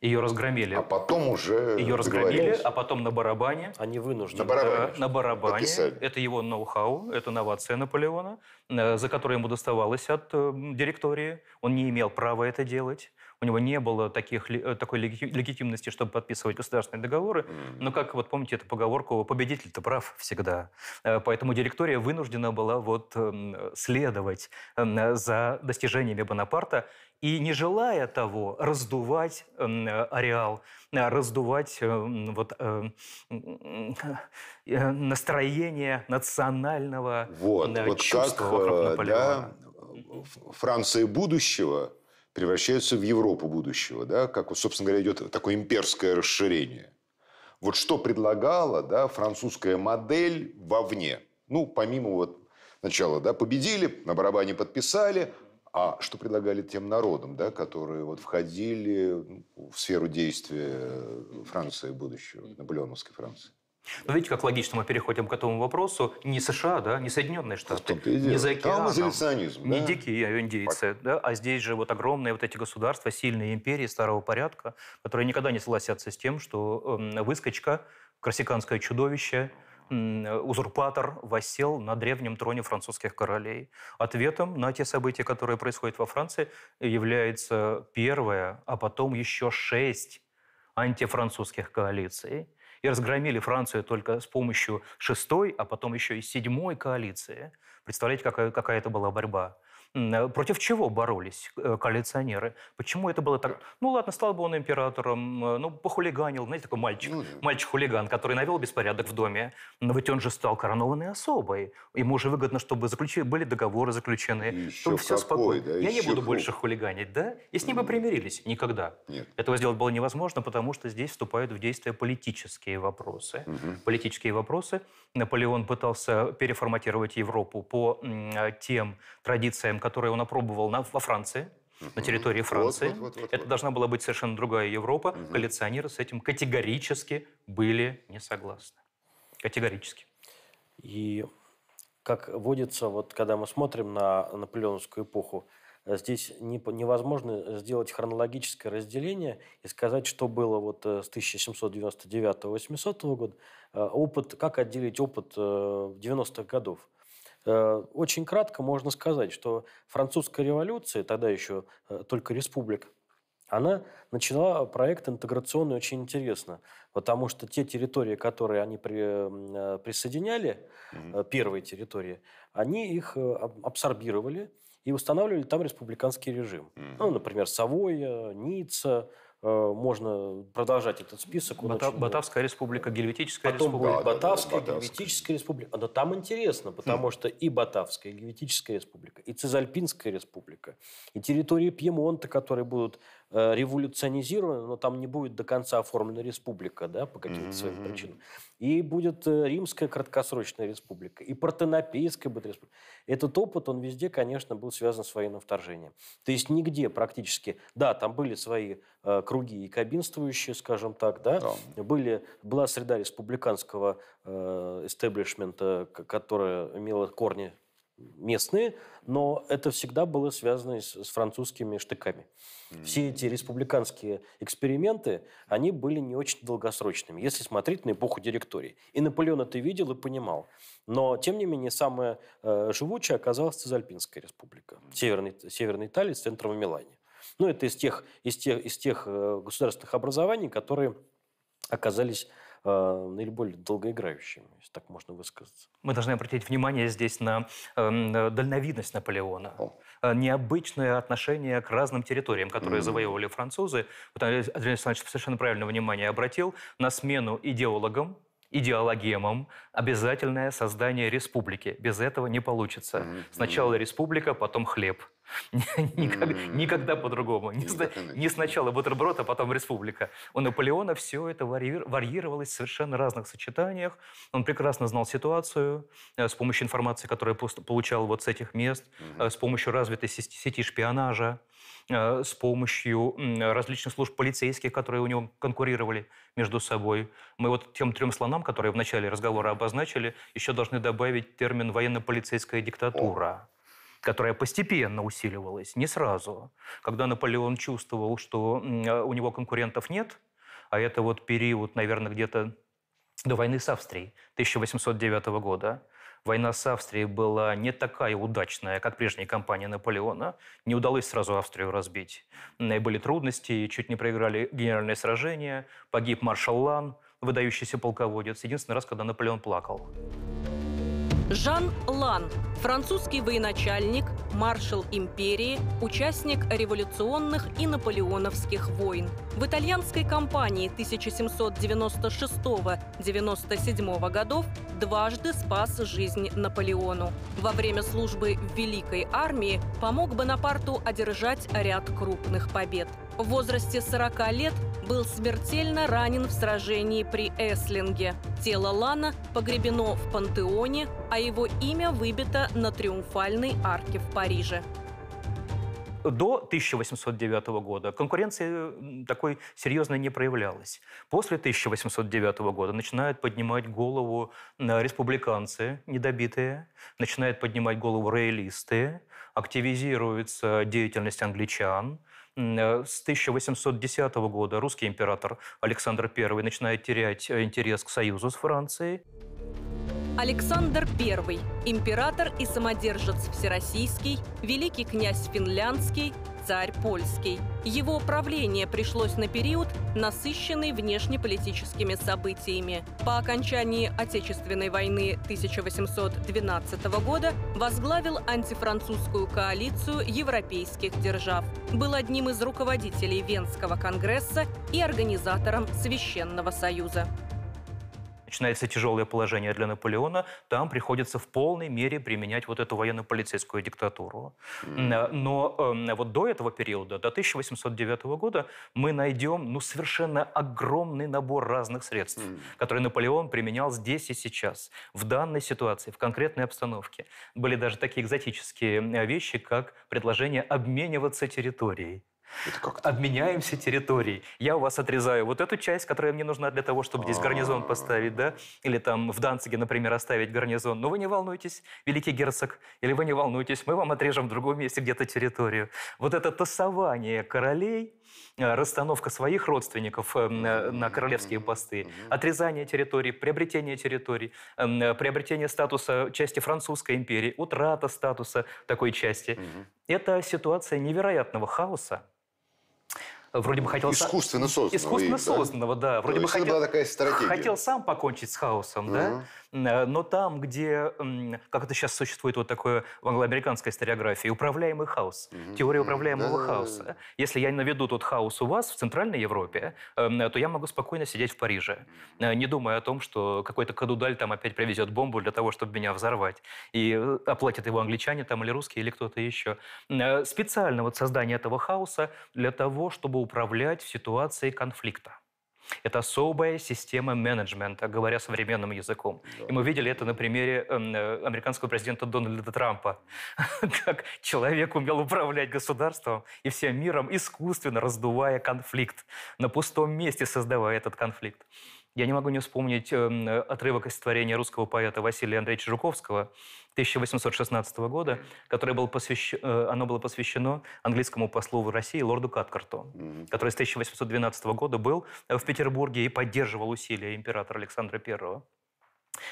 Ее разгромили. А потом уже Ее разгромили, а потом на барабане. Они вынуждены. На барабане. На барабане. Подписали. Это его ноу-хау, это новация Наполеона, э, за которую ему доставалось от э, директории. Он не имел права это делать. У него не было таких, э, такой леги- легитимности, чтобы подписывать государственные договоры. Но, как вот помните эту поговорку, победитель-то прав всегда. Поэтому директория вынуждена была вот эм, следовать эм, за достижениями Бонапарта и, не желая того, раздувать эм, э, ареал, э, раздувать эм, вот, э, настроение национального Вот, э, вот чувства как вокруг э, Наполеона. да, Франция будущего превращается в Европу будущего, да, как, собственно говоря, идет такое имперское расширение. Вот что предлагала да, французская модель вовне? Ну, помимо вот начала, да, победили, на барабане подписали, а что предлагали тем народам, да, которые вот входили ну, в сферу действия Франции будущего, наполеоновской Франции? Но видите, как логично мы переходим к этому вопросу. Не США, да, не Соединенные Штаты, не за океаном, не да. дикие индейцы, да, а здесь же вот огромные вот эти государства, сильные империи старого порядка, которые никогда не согласятся с тем, что эм, выскочка, корсиканское чудовище, узурпатор воссел на древнем троне французских королей. Ответом на те события, которые происходят во Франции, является первая, а потом еще шесть антифранцузских коалиций. И разгромили Францию только с помощью шестой, а потом еще и седьмой коалиции. Представляете, какая, какая это была борьба? Э, Против чего боролись э, коалиционеры? Почему это было так? Ну ладно, стал бы он императором, э, ну похулиганил, знаете, такой мальчик, мальчик-хулиган, который навел беспорядок в доме. Но ведь он же стал коронованной особой. Ему же выгодно, чтобы заключи- были договоры заключены, чтобы все какой, спокойно. да, Я не еще буду хуже. больше хулиганить, да? И с ним бы примирились. Никогда. Нет. Этого сделать было невозможно, потому что здесь вступают в действие политические вопросы. Политические вопросы. Наполеон пытался переформатировать Европу по тем традициям, которые он опробовал на- во Франции, на территории Франции. Вот, вот, вот, вот, Это должна была быть совершенно другая Европа. Коалиционеры с этим категорически были не согласны. Категорически. И как водится, вот когда мы смотрим на наполеоновскую эпоху, здесь невозможно сделать хронологическое разделение и сказать, что было вот с 1799-800 года, опыт, как отделить опыт 90-х годов. Очень кратко можно сказать, что французская революция, тогда еще только республика, она начала проект интеграционный очень интересно, потому что те территории, которые они при, э, присоединяли, mm-hmm. первые территории, они их э, абсорбировали и устанавливали там республиканский режим. Mm-hmm. Ну, например, Савойя, Ницца, Э, можно продолжать этот список. Бата, очень... Батавская республика, Гельветическая Потом республика. будет Батавская, да, Гельветическая республика. Но там интересно, потому хм. что и Батавская, и Гельветическая республика, и Цезальпинская республика, и территории Пьемонта, которые будут э, революционизированы, но там не будет до конца оформлена республика, да, по каким-то mm-hmm. своим причинам. И будет э, Римская краткосрочная республика, и Партенопейская будет республика. Этот опыт, он везде, конечно, был связан с военным вторжением. То есть нигде практически, да, там были свои э, круги и кабинствующие, скажем так, да, да. Были, была среда республиканского э, эстеблишмента, которая имела корни местные, но это всегда было связано с, с французскими штыками. Mm-hmm. Все эти республиканские эксперименты, они были не очень долгосрочными, если смотреть на эпоху директории. И Наполеон это видел и понимал. Но, тем не менее, самая э, живучая оказалась Цезальпинская республика. Северной, Северной Италии с центром в Милане. Ну, это из тех, из тех, из тех э, государственных образований, которые оказались наиболее долгоиграющими, если так можно высказаться. Мы должны обратить внимание здесь на э, дальновидность Наполеона, э, необычное отношение к разным территориям, которые mm-hmm. завоевывали французы. Вот Андрей Александрович совершенно правильно внимание обратил на смену идеологам, идеологемам обязательное создание республики. Без этого не получится. Mm-hmm. Сначала республика, потом хлеб. Никогда, никогда по-другому. Не, не сначала бутерброд, а потом республика. У Наполеона все это варьировалось в совершенно разных сочетаниях. Он прекрасно знал ситуацию э, с помощью информации, которую получал вот с этих мест, э, с помощью развитой сети шпионажа, с помощью различных служб полицейских, которые у него конкурировали между собой. Мы вот тем трем слонам, которые в начале разговора обозначили, еще должны добавить термин «военно-полицейская диктатура». О которая постепенно усиливалась, не сразу. Когда Наполеон чувствовал, что у него конкурентов нет, а это вот период, наверное, где-то до войны с Австрией 1809 года. Война с Австрией была не такая удачная, как прежняя кампания Наполеона. Не удалось сразу Австрию разбить. Были трудности, чуть не проиграли генеральное сражение. Погиб маршал Лан, выдающийся полководец. Единственный раз, когда Наполеон плакал. Жан Лан – французский военачальник, маршал империи, участник революционных и наполеоновских войн. В итальянской кампании 1796-97 годов дважды спас жизнь Наполеону. Во время службы в Великой армии помог Бонапарту одержать ряд крупных побед. В возрасте 40 лет был смертельно ранен в сражении при Эслинге. Тело Лана погребено в пантеоне, а его имя выбито на триумфальной арке в Париже. До 1809 года конкуренции такой серьезной не проявлялась. После 1809 года начинают поднимать голову республиканцы недобитые, начинают поднимать голову роялисты, активизируется деятельность англичан – Э, с 1810 года русский император Александр I начинает терять э, интерес к союзу с Францией. Александр I – император и самодержец всероссийский, великий князь финляндский, царь польский. Его правление пришлось на период, насыщенный внешнеполитическими событиями. По окончании Отечественной войны 1812 года возглавил антифранцузскую коалицию европейских держав. Был одним из руководителей Венского конгресса и организатором Священного союза начинается тяжелое положение для Наполеона, там приходится в полной мере применять вот эту военно-полицейскую диктатуру. Но э, вот до этого периода, до 1809 года, мы найдем ну, совершенно огромный набор разных средств, которые Наполеон применял здесь и сейчас, в данной ситуации, в конкретной обстановке. Были даже такие экзотические э, вещи, как предложение обмениваться территорией. Обменяемся территорией. Я у вас отрезаю вот эту часть, которая мне нужна для того, чтобы здесь гарнизон поставить, да? Или там в Данциге, например, оставить гарнизон. Но вы не волнуйтесь, великий герцог, или вы не волнуйтесь, мы вам отрежем в другом месте где-то территорию. Вот это тасование королей, э, расстановка своих родственников э, на королевские посты, отрезание территорий, приобретение территорий, э, приобретение статуса части французской империи, утрата статуса такой части. Это ситуация невероятного хаоса, вроде бы хотел... Искусственно созданного. Искусственно да? созданного, да. Вроде То бы хотел, была такая стратегия. хотел сам покончить с хаосом, да? Э, Но там, где, как это сейчас существует вот такое в англоамериканской историографии, управляемый хаос, теория управляемого Да-да-да. хаоса. Если я наведу тот хаос у вас в Центральной Европе, э, то я могу спокойно сидеть в Париже, э, не думая о том, что какой-то кадудаль там опять привезет бомбу для того, чтобы меня взорвать. И э, оплатят его англичане там или русские, или кто-то еще. Специально вот создание этого хаоса для того, чтобы управлять в ситуации конфликта. Это особая система менеджмента, говоря современным языком. И мы видели это на примере эм, э, американского президента Дональда Трампа. Как человек умел управлять государством и всем миром, искусственно раздувая конфликт, на пустом месте создавая этот конфликт. Я не могу не вспомнить эм, отрывок из творения русского поэта Василия Андреевича Жуковского 1816 года, которое было посвящ- э, оно было посвящено английскому послу в России лорду Каткарту, который с 1812 года был э, в Петербурге и поддерживал усилия императора Александра I.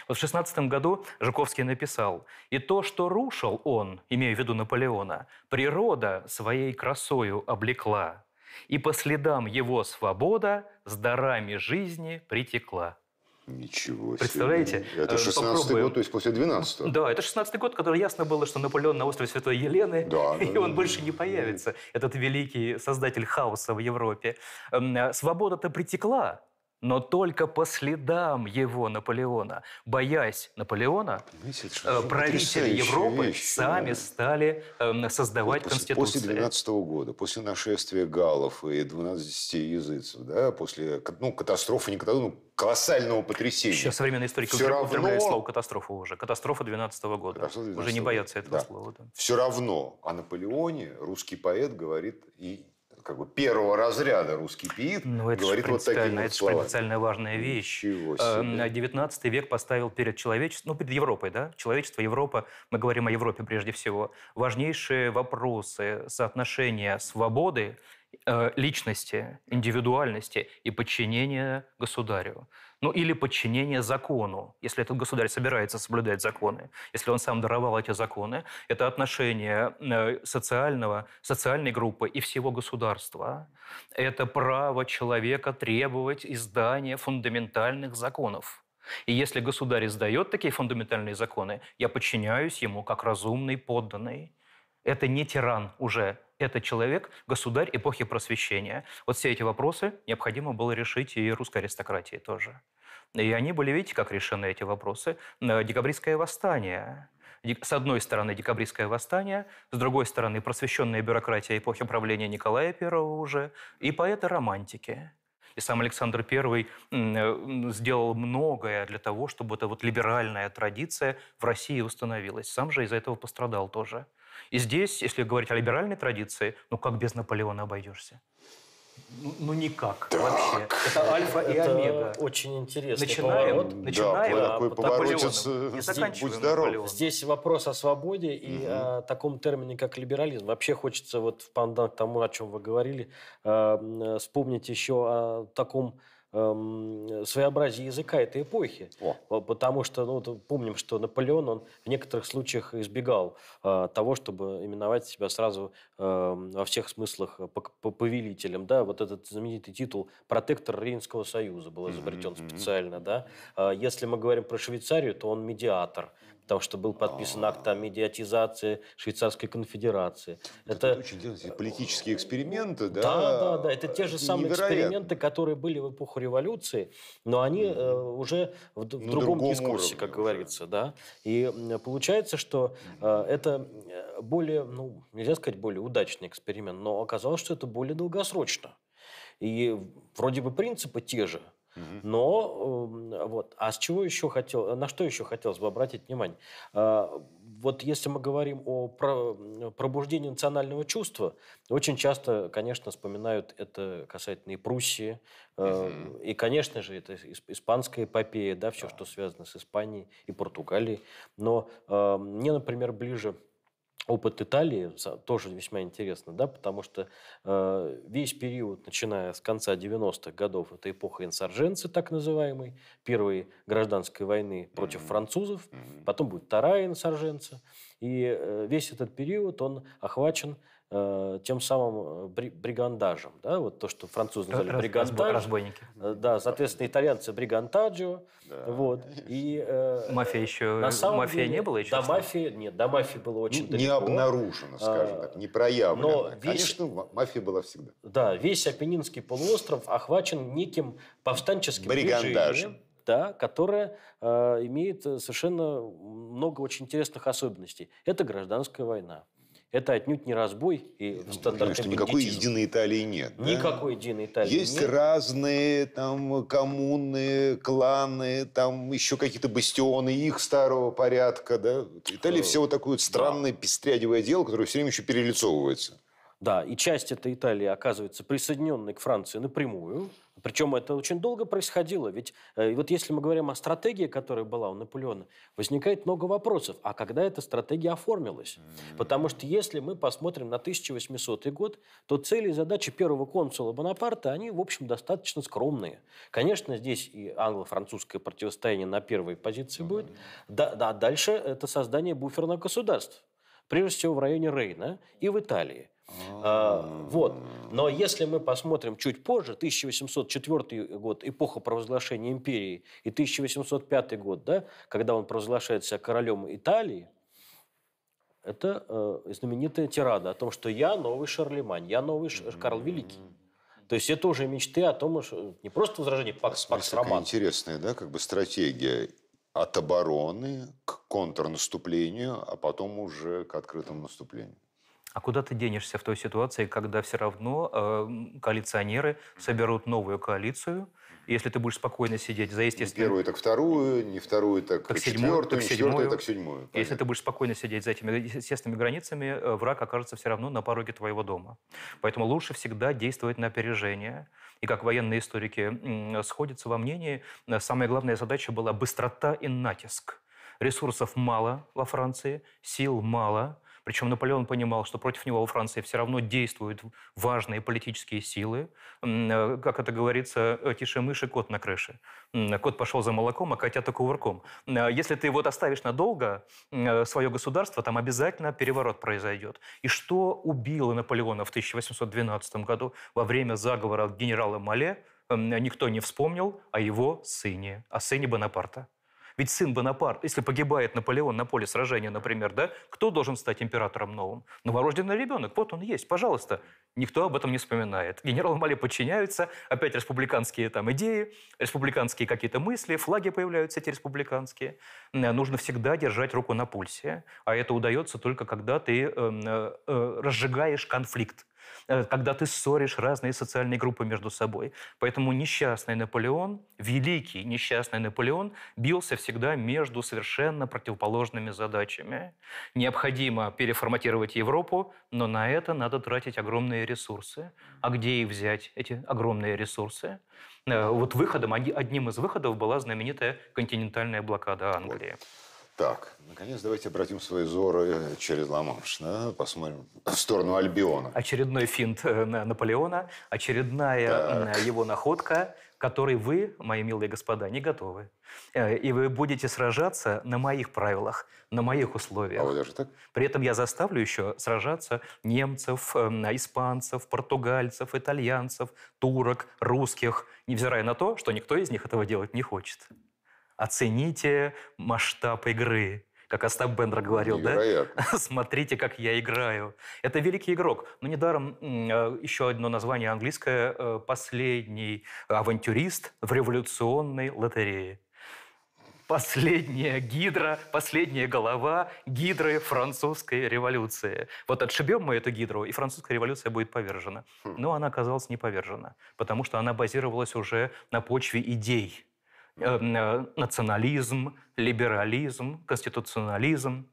Вот в 16 году Жуковский написал, «И то, что рушил он, имея в виду Наполеона, природа своей красою облекла, и по следам его свобода с дарами жизни притекла». Ничего себе. Представляете? Это Э, 16 попробуем. год, то есть после 12 Да, это 16 год, который ясно было, что Наполеон на острове Святой Елены, и он больше не появится, этот великий создатель хаоса в Европе. Эм, э, Свобода-то притекла, но только по следам его Наполеона. Боясь Наполеона, э, правители Европы вещь, сами да. стали эм, создавать После, конституции. после 12 года, после нашествия галлов и 12 языцев, да, после ну, катастрофы, не катастрофы, ну, колоссального потрясения. Сейчас современные историки Всё равно- употребляют слово катастрофа уже. Катастрофа 12 года. Катастрофа Уже 12 не боятся этого да. слова. да. Все равно о Наполеоне русский поэт говорит и как бы первого разряда русский пиит Ну, это говорит вот принципиально, вот это же принципиально важная вещь. Ничего Э, себе. 19 век поставил перед человечеством, ну, перед Европой, да, человечество, Европа, мы говорим о Европе прежде всего, важнейшие вопросы соотношения свободы, э, личности, индивидуальности и подчинения государю. Ну, или подчинение закону, если этот государь собирается соблюдать законы, если он сам даровал эти законы, это отношение э, социального, социальной группы и всего государства. Это право человека требовать издания фундаментальных законов. И если государь издает такие фундаментальные законы, я подчиняюсь ему как разумный подданный. Это не тиран уже, это человек, государь эпохи просвещения. Вот все эти вопросы необходимо было решить и русской аристократии тоже. И они были, видите, как решены эти вопросы. Э, Декабристское восстание. С одной стороны, декабристское восстание, с другой стороны, просвещенная бюрократия эпохи правления Николая I уже, и поэты-романтики. И сам Александр I э, сделал многое для того, чтобы эта вот либеральная традиция в России установилась. Сам же из-за этого пострадал тоже. И здесь, если говорить о либеральной традиции, ну как без Наполеона обойдешься? Ну, ну никак вообще. Это альфа и Это омега. очень интересный Начинаем, поворот. начинаем Да, такой поворотец, э, и заканчиваем Здесь- Наполеоном. Здесь вопрос о свободе и о таком термине, как либерализм. Вообще хочется, вот в пандан к тому, о чем вы говорили, э, м, вспомнить еще о таком эм, своеобразии языка этой эпохи. По- Потому что, ну, помним, что Наполеон, он в некоторых случаях избегал э, того, чтобы именовать себя сразу э, во всех смыслах по- повелителем. Да? Вот этот знаменитый титул «Протектор Рейнского союза» был изобретен специально. Да? А Если мы говорим про Швейцарию, то он медиатор, потому что был подписан акт о медиатизации Швейцарской конфедерации. Это очень интересные политические эксперименты, да? да, да, да. Это те же самые невероятно. эксперименты, которые были в эпоху революции, но они э, уже в, другом другом дискурсе, как говорится, да. И получается, что э, это э, более, ну, нельзя сказать более удачный эксперимент, но оказалось, что это более долгосрочно. И вроде бы принципы те же, Но э, вот, а с чего еще хотел, на что еще хотелось бы обратить внимание? А, вот если мы говорим о пробуждении национального чувства, очень часто, конечно, вспоминают это касательно и Пруссии, угу. и, конечно же, это испанская эпопея, да, все, что связано с Испанией и Португалией. Но э, мне, например, ближе опыт Италии тоже весьма интересно, да, потому что э, весь период, начиная с конца 90-х годов, это эпоха инсарженции, так называемой, первой гражданской войны против французов, потом будет вторая инсарженция, и э, весь этот период, он охвачен э, тем самым э, бригандажем. Да? Вот то, что французы назвали Раз, бригандаж. Разбойники. Да, соответственно, итальянцы бригантаджио. Да. Вот. И, э, мафия еще... На самом мафия деле, не было еще? До мафии, нет, до мафии было очень не, далеко. Не обнаружено, скажем так, не проявлено. Но весь, Конечно, мафия была всегда. Да, весь Апеннинский полуостров охвачен неким повстанческим Бригандажем. движением да, которая э, имеет совершенно много очень интересных особенностей. Это гражданская война. Это отнюдь не разбой и ну, стандартный что никакой единой Италии нет. Да? Никакой единой Италии Есть нет. разные там коммуны, кланы, там еще какие-то бастионы их старого порядка. Да? Италия все вот такое вот странное да. пестрядевое дело, которое все время еще перелицовывается. Да, и часть этой Италии оказывается присоединенной к Франции напрямую. Причем это очень долго происходило. Ведь э, вот если мы говорим о стратегии, которая была у Наполеона, возникает много вопросов. А когда эта стратегия оформилась? Потому что если мы посмотрим на 1800 год, то цели и задачи первого консула Бонапарта, они, в общем, достаточно скромные. Конечно, здесь и англо-французское противостояние на первой позиции будет. Да, да, дальше это создание буферных государств. Прежде всего в районе Рейна и в Италии. А, вот. Но если мы посмотрим чуть позже, 1804 год, эпоха провозглашения империи, и 1805 год, да, когда он провозглашается королем Италии, это э, знаменитая тирада о том, что я новый Шарлемань, я новый Карл Великий. То есть это уже мечты о том, что не просто возражение Пакс, Пакс Роман. интересная, да, как бы стратегия от обороны к контрнаступлению, а потом уже к открытому наступлению. А куда ты денешься в той ситуации, когда все равно э, коалиционеры соберут новую коалицию? Если ты будешь спокойно сидеть за естественным... Не первую, так вторую, не вторую, так, так седьмую, четвертую, так седьмую. четвертую, так седьмую. Понятно. Если ты будешь спокойно сидеть за этими естественными границами, э, враг окажется все равно на пороге твоего дома. Поэтому лучше всегда действовать на опережение. И как военные историки сходятся во мнении, э, самая главная задача была быстрота и натиск. Ресурсов мало во Франции, сил мало, причем Наполеон понимал, что против него во Франции все равно действуют важные политические силы. Э, как это говорится, «Э, тише мыши, кот на крыше. Кот пошел за молоком, а котята кувырком. Э, если ты вот оставишь надолго свое государство, там обязательно переворот произойдет. И что убило Наполеона в 1812 году во время заговора генерала Мале, никто не вспомнил о его сыне, о сыне Бонапарта. Ведь сын Бонапарт, если погибает Наполеон на поле сражения, например, да, кто должен стать императором новым? Новорожденный ребенок. Вот он есть, пожалуйста. Никто об этом не вспоминает. Генерал Мали подчиняются, опять республиканские там идеи, республиканские какие-то мысли, флаги появляются эти республиканские. Нужно всегда держать руку на пульсе. А это удается только когда ты э, э, разжигаешь конфликт когда ты ссоришь разные социальные группы между собой. Поэтому несчастный Наполеон, великий несчастный Наполеон, бился всегда между совершенно противоположными задачами. Необходимо переформатировать Европу, но на это надо тратить огромные ресурсы. А где их взять, эти огромные ресурсы? Э, вот выходом, одним из выходов была знаменитая континентальная блокада Англии. Вот. Так, наконец давайте обратим свои взоры через Ла-Манш, да? посмотрим в сторону Альбиона. Очередной финт э, Наполеона, очередная так. его находка, которой вы, мои милые господа, не готовы. Э, и вы будете сражаться на моих правилах, на моих условиях. А вот даже так? При этом я заставлю еще сражаться немцев, э, испанцев, португальцев, итальянцев, турок, русских, невзирая на то, что никто из них этого делать не хочет. Оцените масштаб игры. Как Остап Бендер говорил, Невероятно. да? Смотрите, как я играю. Это великий игрок. Но недаром э, еще одно название английское э, – последний авантюрист в революционной лотерее. последняя гидра, последняя голова гидры французской революции. Вот отшибем мы эту гидру, и французская революция будет повержена. Но она оказалась не повержена, потому что она базировалась уже на почве идей. Э, э, национализм, либерализм, конституционализм,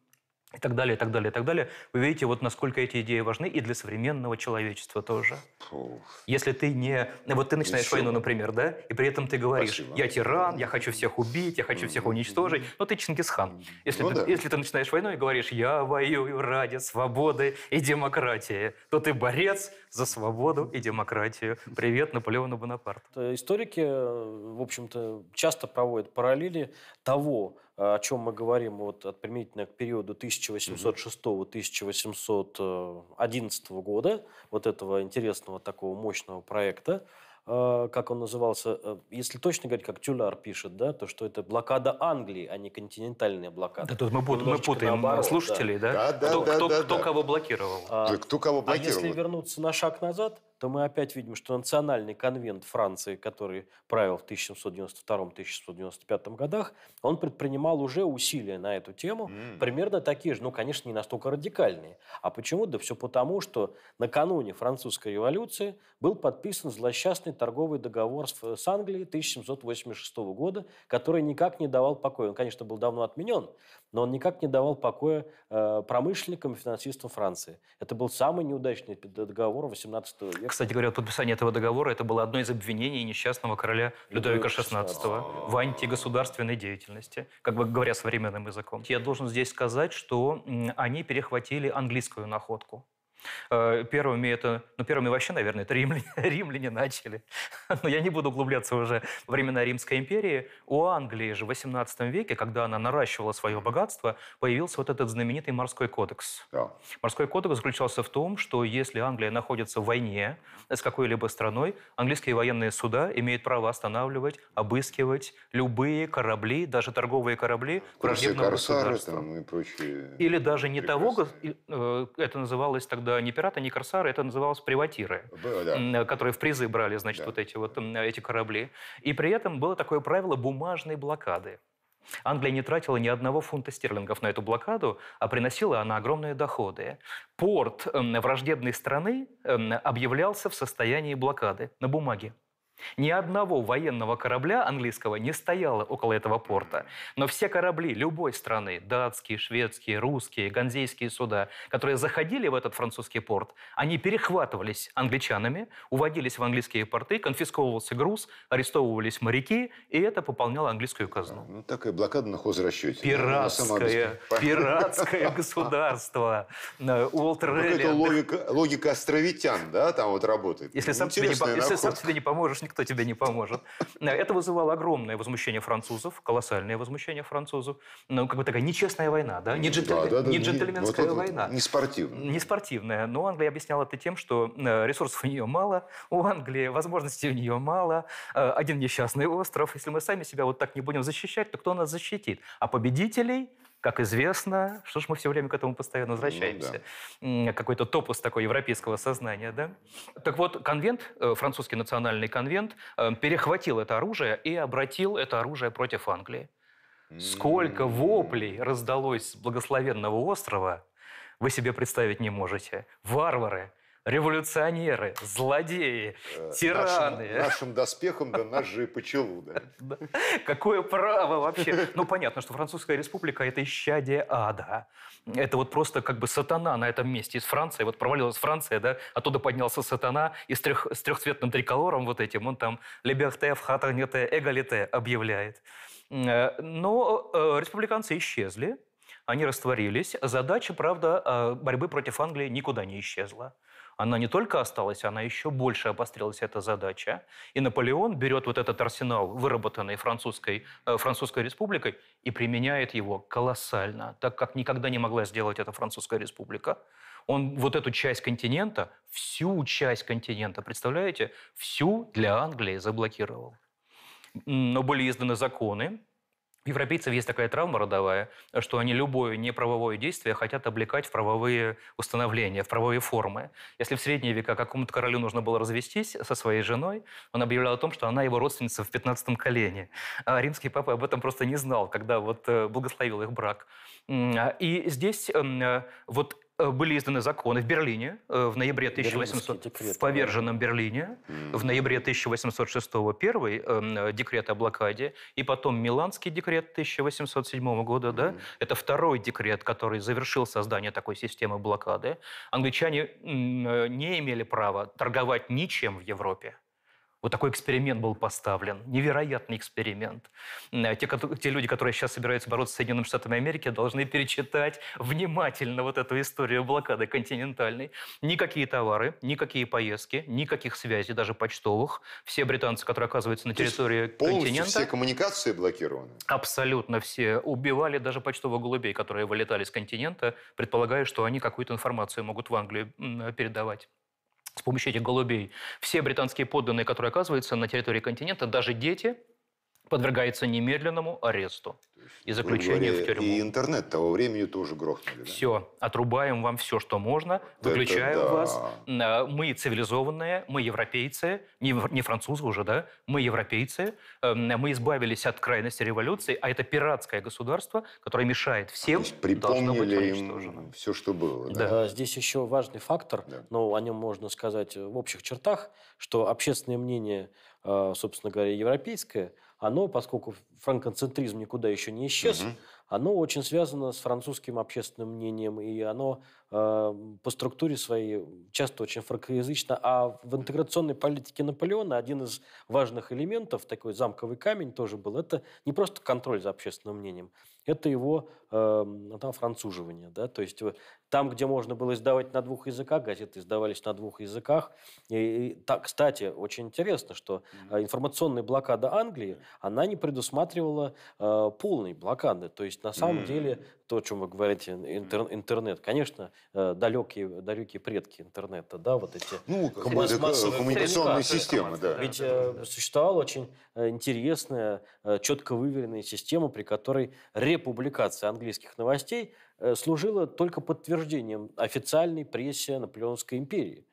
и так далее, и так далее, и так далее. Вы видите, вот насколько эти идеи важны и для современного человечества тоже. Фу. Если ты не... Вот ты начинаешь Еще. войну, например, да, и при этом ты говоришь, Спасибо. я тиран, я хочу всех убить, я хочу всех уничтожить, но ты Чингисхан. Если, ну, ты, да. если ты начинаешь войну и говоришь, я воюю ради свободы и демократии, то ты борец за свободу и демократию. Привет Наполеону Бонапарту. Историки, в общем-то, часто проводят параллели того, о чем мы говорим вот от применительно к периоду 1806-1811 года, вот этого интересного такого мощного проекта, э, как он назывался, э, если точно говорить, как Тюляр пишет, да, то что это блокада Англии, а не континентальная блокада. Да, тут мы, пут, мы путаем наоборот, слушателей, да? да? да кто, да, кто, да, кто да. кого блокировал? А, кто кого блокировал? А если вернуться на шаг назад, то мы опять видим, что национальный конвент Франции, который правил в 1792-1795 годах, он предпринимал уже усилия на эту тему, mm. примерно такие же, ну, конечно, не настолько радикальные. А почему? Да все потому, что накануне французской революции был подписан злосчастный торговый договор с, Англией 1786 года, который никак не давал покоя. Он, конечно, был давно отменен, но он никак не давал покоя э, промышленникам и финансистам Франции. Это был самый неудачный договор 18 века кстати говоря, подписание этого договора это было одно из обвинений несчастного короля Людовика XVI в антигосударственной деятельности, как бы говоря современным языком. Я должен здесь сказать, что они перехватили английскую находку. Э, первыми это, ну первыми вообще, наверное, это римляне, римляне начали. Но я не буду углубляться уже во времена Римской империи. У Англии же в 18 веке, когда она наращивала свое богатство, появился вот этот знаменитый морской кодекс. Да. Морской кодекс заключался в том, что если Англия находится в войне с какой-либо страной, английские военные суда имеют право останавливать, обыскивать любые корабли, даже торговые корабли враждебного государства. Там и прочие Или даже не того, э, это называлось тогда не пираты, не корсары, это называлось приватиры, да. которые в призы брали, значит, да. вот эти вот эти корабли. И при этом было такое правило бумажной блокады. Англия не тратила ни одного фунта стерлингов на эту блокаду, а приносила она огромные доходы. Порт враждебной страны объявлялся в состоянии блокады на бумаге. Ни одного военного корабля английского не стояло около этого порта. Но все корабли любой страны, датские, шведские, русские, ганзейские суда, которые заходили в этот французский порт, они перехватывались англичанами, уводились в английские порты, конфисковывался груз, арестовывались моряки, и это пополняло английскую казну. Ну, такая блокада на хозрасчете. Пиратское, пиратское государство. Уолтер Какая-то логика, логика островитян, да, там вот работает. Если если сам себе не поможешь, никто тебе не поможет. Это вызывало огромное возмущение французов, колоссальное возмущение французов. Ну, как бы такая нечестная война, да? Не, джентль... да, да, да, не джентльменская вот война. Не спортивная. Не спортивная. Но Англия объясняла это тем, что э, ресурсов у нее мало, у Англии возможностей у нее мало, э, один несчастный остров. Если мы сами себя вот так не будем защищать, то кто нас защитит? А победителей как известно, что ж мы все время к этому постоянно возвращаемся. Ну, да. Какой-то топус такой европейского сознания, да? Так вот, конвент, э, французский национальный конвент, э, перехватил это оружие и обратил это оружие против Англии. Сколько воплей раздалось с благословенного острова, вы себе представить не можете. Варвары, революционеры, злодеи, э, тираны. Нашим, нашим доспехом да ножи же по челу. Да. Какое право вообще? Ну, понятно, что Французская республика – это исчадие ада. Это вот просто как бы сатана на этом месте. Из Франции, вот провалилась Франция, да, оттуда поднялся сатана, и с, трех, с трехцветным триколором вот этим он там «Либерте, фратерните, эгалите» объявляет. Э, но э, республиканцы исчезли, они растворились. Задача, правда, борьбы против Англии никуда не исчезла она не только осталась, она еще больше обострилась, эта задача. И Наполеон берет вот этот арсенал, выработанный французской, э, французской республикой, и применяет его колоссально, так как никогда не могла сделать это Французская республика. Он вот эту часть континента, всю часть континента, представляете, всю для Англии заблокировал. Но были изданы законы, европейцев есть такая травма родовая, что они любое неправовое действие хотят облекать в правовые установления, в правовые формы. Если в средние века какому-то королю нужно было развестись со своей женой, он объявлял о том, что она его родственница в 15 колене. А римский папа об этом просто не знал, когда вот э, благословил их брак. И здесь э, вот были изданы законы в Берлине э, в ноябре 1800 декрет, в поверженном да. Берлине в ноябре 1806 первый э, декрет о блокаде и потом Миланский декрет 1807 года, да, это второй декрет, который завершил создание такой системы блокады. Англичане э, не имели права торговать ничем в Европе. Вот такой эксперимент был поставлен, невероятный эксперимент. Э, те, те люди, которые сейчас собираются бороться с Соединенными Штатами Америки, должны перечитать внимательно вот эту историю блокады континентальной. Никакие товары, никакие поездки, никаких связей, даже почтовых. Все британцы, которые оказываются на территории То континента... все коммуникации блокированы? Абсолютно все. Убивали даже почтовых голубей, которые вылетали с континента, предполагая, что они какую-то информацию могут в Англию передавать с помощью этих голубей. Все британские подданные, которые оказываются на территории континента, даже дети, подвергается немедленному аресту и заключению говоря, в тюрьму. И интернет того времени тоже грохнули. Да? Все, отрубаем вам все, что можно, выключаем да. вас. А, мы цивилизованные, мы европейцы, не, французы уже, да, мы европейцы. Эм, мы избавились от крайности революции, а это пиратское государство, которое мешает всем, должно быть уничтожено. все, что было. Да. Да. Здесь еще важный фактор, да. но о нем можно сказать в общих чертах, что общественное мнение, э, собственно говоря, европейское – оно, поскольку франкоцентризм никуда еще не исчез, угу. оно очень связано с французским общественным мнением, и оно э, по структуре своей часто очень франкоязычно. А в интеграционной политике Наполеона один из важных элементов, такой замковый камень тоже был, это не просто контроль за общественным мнением, это его э, там, француживание. Да? То есть там, где можно было издавать на двух языках, газеты издавались на двух языках. И, и так, кстати, очень интересно, что mm-hmm. информационная блокада Англии, она не предусматривала э, полной блокады. То есть, на самом mm-hmm. деле, то, о чем вы говорите, интер, интернет, конечно, э, далекие, далекие предки интернета, да, вот эти ну, коммуникационные системы, да. Ведь э, существовала очень э, интересная, э, четко выверенная система, при которой републикация английских новостей э, служила только подтверждением официальной прессе Наполеонской империи.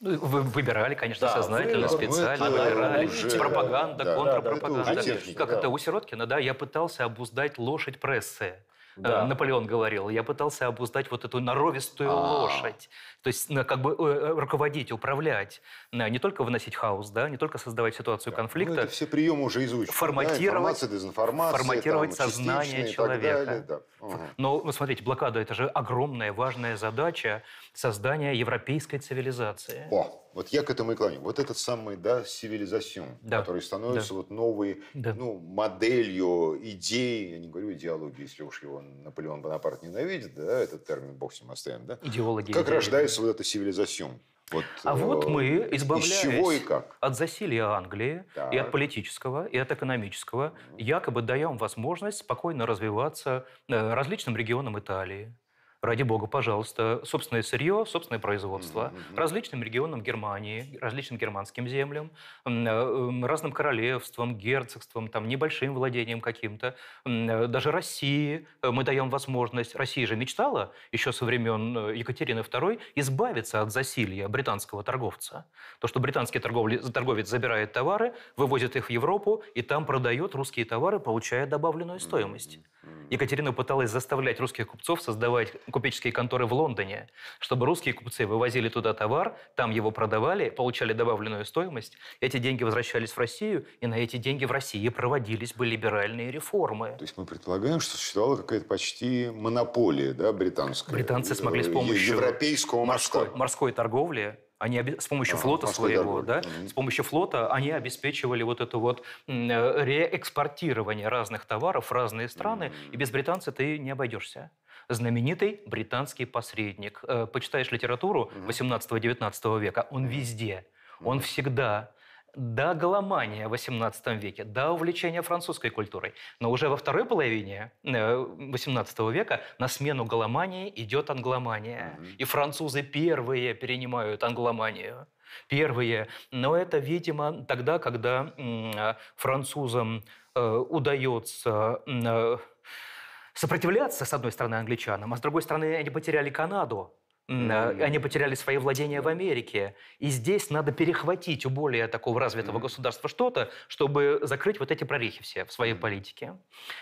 Вы выбирали, конечно, да, сознательно, выбор, специально это выбирали. Уже, пропаганда, да, контрпропаганда. Да, да, как да. это у Сироткина, да, я пытался обуздать лошадь прессы. Да. Э, Наполеон говорил, я пытался обуздать вот эту норовистую А-а-а. лошадь. То есть как бы э, руководить, управлять, не только выносить хаос, да, не только создавать ситуацию да. конфликта. Ну, это все приемы уже изучены. Форматировать, да? дезинформация, форматировать там, сознание человека. Далее, да. угу. Но, ну, смотрите, блокада – это же огромная, важная задача создания европейской цивилизации. О, вот я к этому и клоню. Вот этот самый, да, цивилизацион, да. который становится да. вот новой да. ну, моделью идей, я не говорю идеологии, если уж его Наполеон Бонапарт ненавидит, да, этот термин бог с ним оставим, да? Идеология. Как идеология. рождается вот эта цивилизацион? Вот, а э, вот мы, избавляясь от засилия Англии так. и от политического, и от экономического, якобы даем возможность спокойно развиваться э, различным регионам Италии, ради бога, пожалуйста, собственное сырье, собственное производство mm-hmm. различным регионам Германии, различным германским землям, э, разным королевствам, герцогствам, там, небольшим владением каким-то, э, даже России мы даем возможность. Россия же мечтала еще со времен э, Екатерины II избавиться от засилья британского торговца. То, что британский торговец забирает товары, вывозит их в Европу и там продает русские товары, получая добавленную стоимость. Екатерина пыталась заставлять русских купцов создавать купеческие конторы в Лондоне, чтобы русские купцы вывозили туда товар, там его продавали, получали добавленную стоимость, эти деньги возвращались в Россию, и на эти деньги в России проводились бы либеральные реформы. То есть мы предполагаем, что существовала какая-то почти монополия да, британская. Британцы смогли с помощью европейского морской, морской торговли они с помощью а, флота своего, да, с помощью флота они обеспечивали вот это вот реэкспортирование разных товаров в разные страны, mm и без британцев ты не обойдешься. Знаменитый британский посредник. Э, почитаешь литературу 18-19 века, он везде. Он всегда до голомания в XVIII веке, до увлечения французской культурой. Но уже во второй половине XVIII э, века на смену голомании идет англомания. И французы первые перенимают англоманию. Первые. Но это, видимо, тогда, когда э, французам э, удается сопротивляться, с одной стороны, англичанам, а с другой стороны, они потеряли Канаду. Mm-hmm. Они потеряли свои владения в Америке. И здесь надо перехватить у более такого развитого государства что-то, чтобы закрыть вот эти прорехи все в своей политике.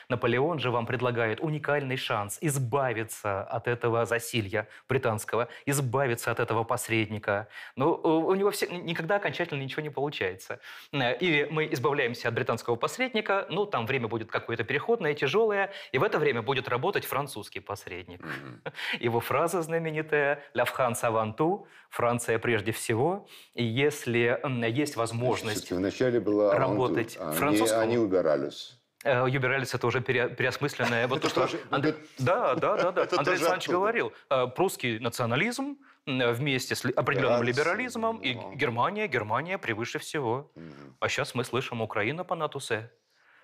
Наполеон же вам предлагает уникальный шанс избавиться от этого засилья британского, избавиться от этого посредника. Но у него все, никогда окончательно ничего не получается. Или мы избавляемся от британского посредника, ну, там время будет какое-то переходное, тяжелое, и в это время будет работать французский посредник. Mm-hmm. Его фраза знаменитая «La France avant tout», Франция прежде всего. И если есть возможность вначале была работать а французскому... Они убирались. Юбералис это уже переосмысленное. Вот то, что. Да, да, да, да. Андрей Александрович говорил, прусский национализм вместе с определенным либерализмом и Германия, Германия превыше всего. А сейчас мы слышим Украина по натусе.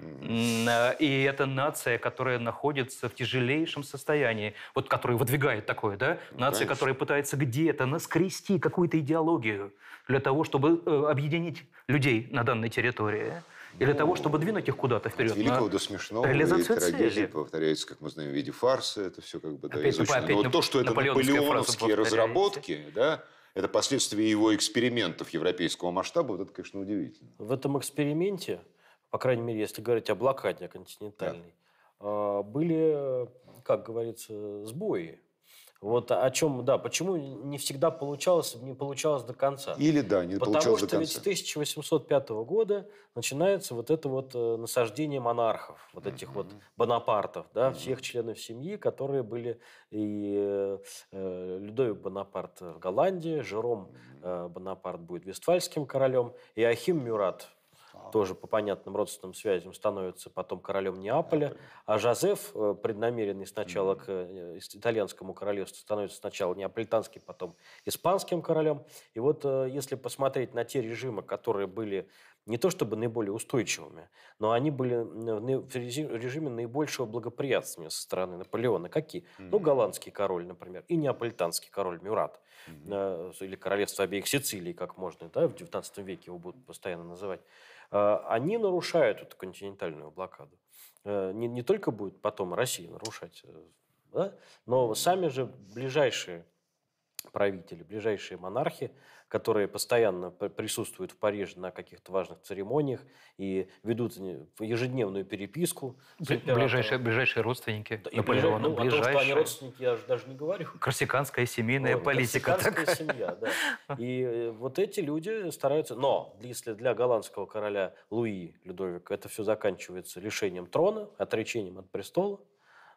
И это нация, которая находится в тяжелейшем состоянии, вот которая выдвигает такое, да? Ну, нация, Конечно. которая пытается где-то наскрести какую-то идеологию для того, чтобы э, объединить людей на данной территории. И для того, чтобы двинуть их куда-то вперед. От великого до смешного. Реализация цели. повторяется, как мы знаем, в виде фарса. Это все как бы да, опять, изучено. Опять, Но вот то, что это наполеоновские разработки, да, это последствия его экспериментов европейского масштаба, вот это, конечно, удивительно. В этом эксперименте по крайней мере, если говорить о блокаде континентальной, да. были, как говорится, сбои. Вот о чем, да, почему не всегда получалось, не получалось до конца. Или да, не Потому получалось до конца. Потому что ведь с 1805 года начинается вот это вот э, насаждение монархов, вот этих mm-hmm. вот Бонапартов, да, mm-hmm. всех членов семьи, которые были и э, э Людовик Бонапарт в Голландии, Жером э, Бонапарт будет вестфальским королем, и Ахим Мюрат тоже по понятным родственным связям становится потом королем Неаполя, а Жозеф, э, преднамеренный сначала к э, итальянскому королевству, становится сначала неаполитанским, потом испанским королем. И вот э, если посмотреть на те режимы, которые были не то чтобы наиболее устойчивыми, но они были в режиме наибольшего благоприятствия со стороны Наполеона. Какие? Mm-hmm. Ну, голландский король, например, и неаполитанский король Мюрат, mm-hmm. или королевство обеих Сицилий, как можно, да, в 19 веке его будут постоянно называть. Э, они нарушают эту континентальную блокаду. Э, не, не только будет потом Россия нарушать, э, да, но сами же ближайшие правители, ближайшие монархи, которые постоянно присутствуют в Париже на каких-то важных церемониях и ведут ежедневную переписку. Ближайшие, ближайшие родственники да, Наполеона. Ну, ближайшие. О том, что они родственники, я даже не говорю. Корсиканская семейная вот, политика. Корсиканская такая. семья, да. И э, вот эти люди стараются... Но если для голландского короля Луи Людовика это все заканчивается лишением трона, отречением от престола,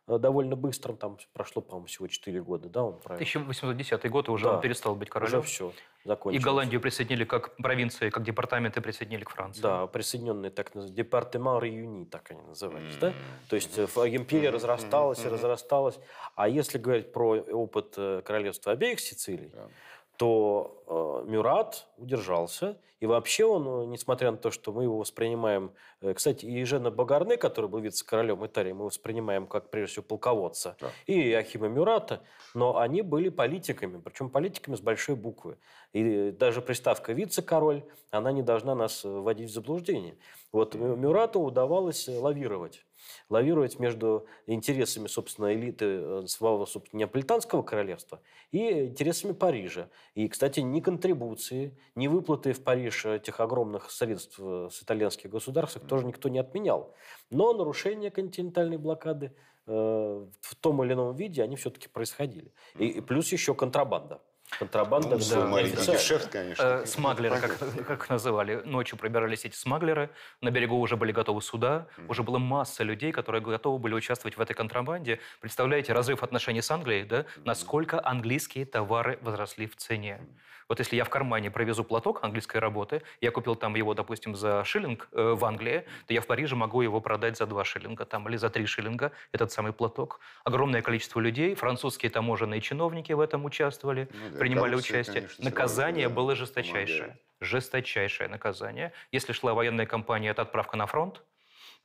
довольно быстрым, там прошло, по-моему, всего 4 года, да, он правильно? 1810 год, и уже да, он перестал быть королем. Уже все, закончилось. И Голландию присоединили как провинции, как департаменты присоединили к Франции. Да, присоединенные так называемые, департамент реюни, так они назывались, mm-hmm. да? То есть mm-hmm. империя разрасталась mm-hmm. и разрасталась. А если говорить про опыт э, королевства обеих Сицилий, yeah то э, Мюрат удержался. И вообще он, э, несмотря на то, что мы его воспринимаем... Э, кстати, и Жена Багарне, который был вице-королем Италии, мы воспринимаем как, прежде всего, полководца. Да. И Ахима Мюрата. Но они были политиками, причем политиками с большой буквы. И даже приставка «вице-король», она не должна нас вводить в заблуждение. Вот Мюрату удавалось лавировать лавировать между интересами, собственно, элиты э, своего, собственно, неаполитанского королевства и интересами Парижа. И, кстати, ни контрибуции, ни выплаты в Париж этих огромных средств э, с итальянских государств тоже никто не отменял. Но нарушение континентальной блокады э, в том или ином виде, они все-таки происходили. И плюс еще контрабанда. Контрабанда, ну, да, маленький гешефт, конечно. Э, смаглеры, как, как называли. Ночью пробирались эти смаглеры, на берегу уже были готовы суда, mm. уже была масса людей, которые готовы были участвовать в этой контрабанде. Представляете, разрыв отношений с Англией, да? Mm. Насколько английские товары возросли в цене. Mm. Вот если я в кармане провезу платок английской работы, я купил там его, допустим, за шиллинг э, в Англии, то я в Париже могу его продать за два шиллинга там, или за три шиллинга, этот самый платок. Огромное количество людей, французские таможенные чиновники в этом участвовали. Ну, да принимали участие. Конечно, наказание было жесточайшее. Помогает. Жесточайшее наказание. Если шла военная кампания, это отправка на фронт.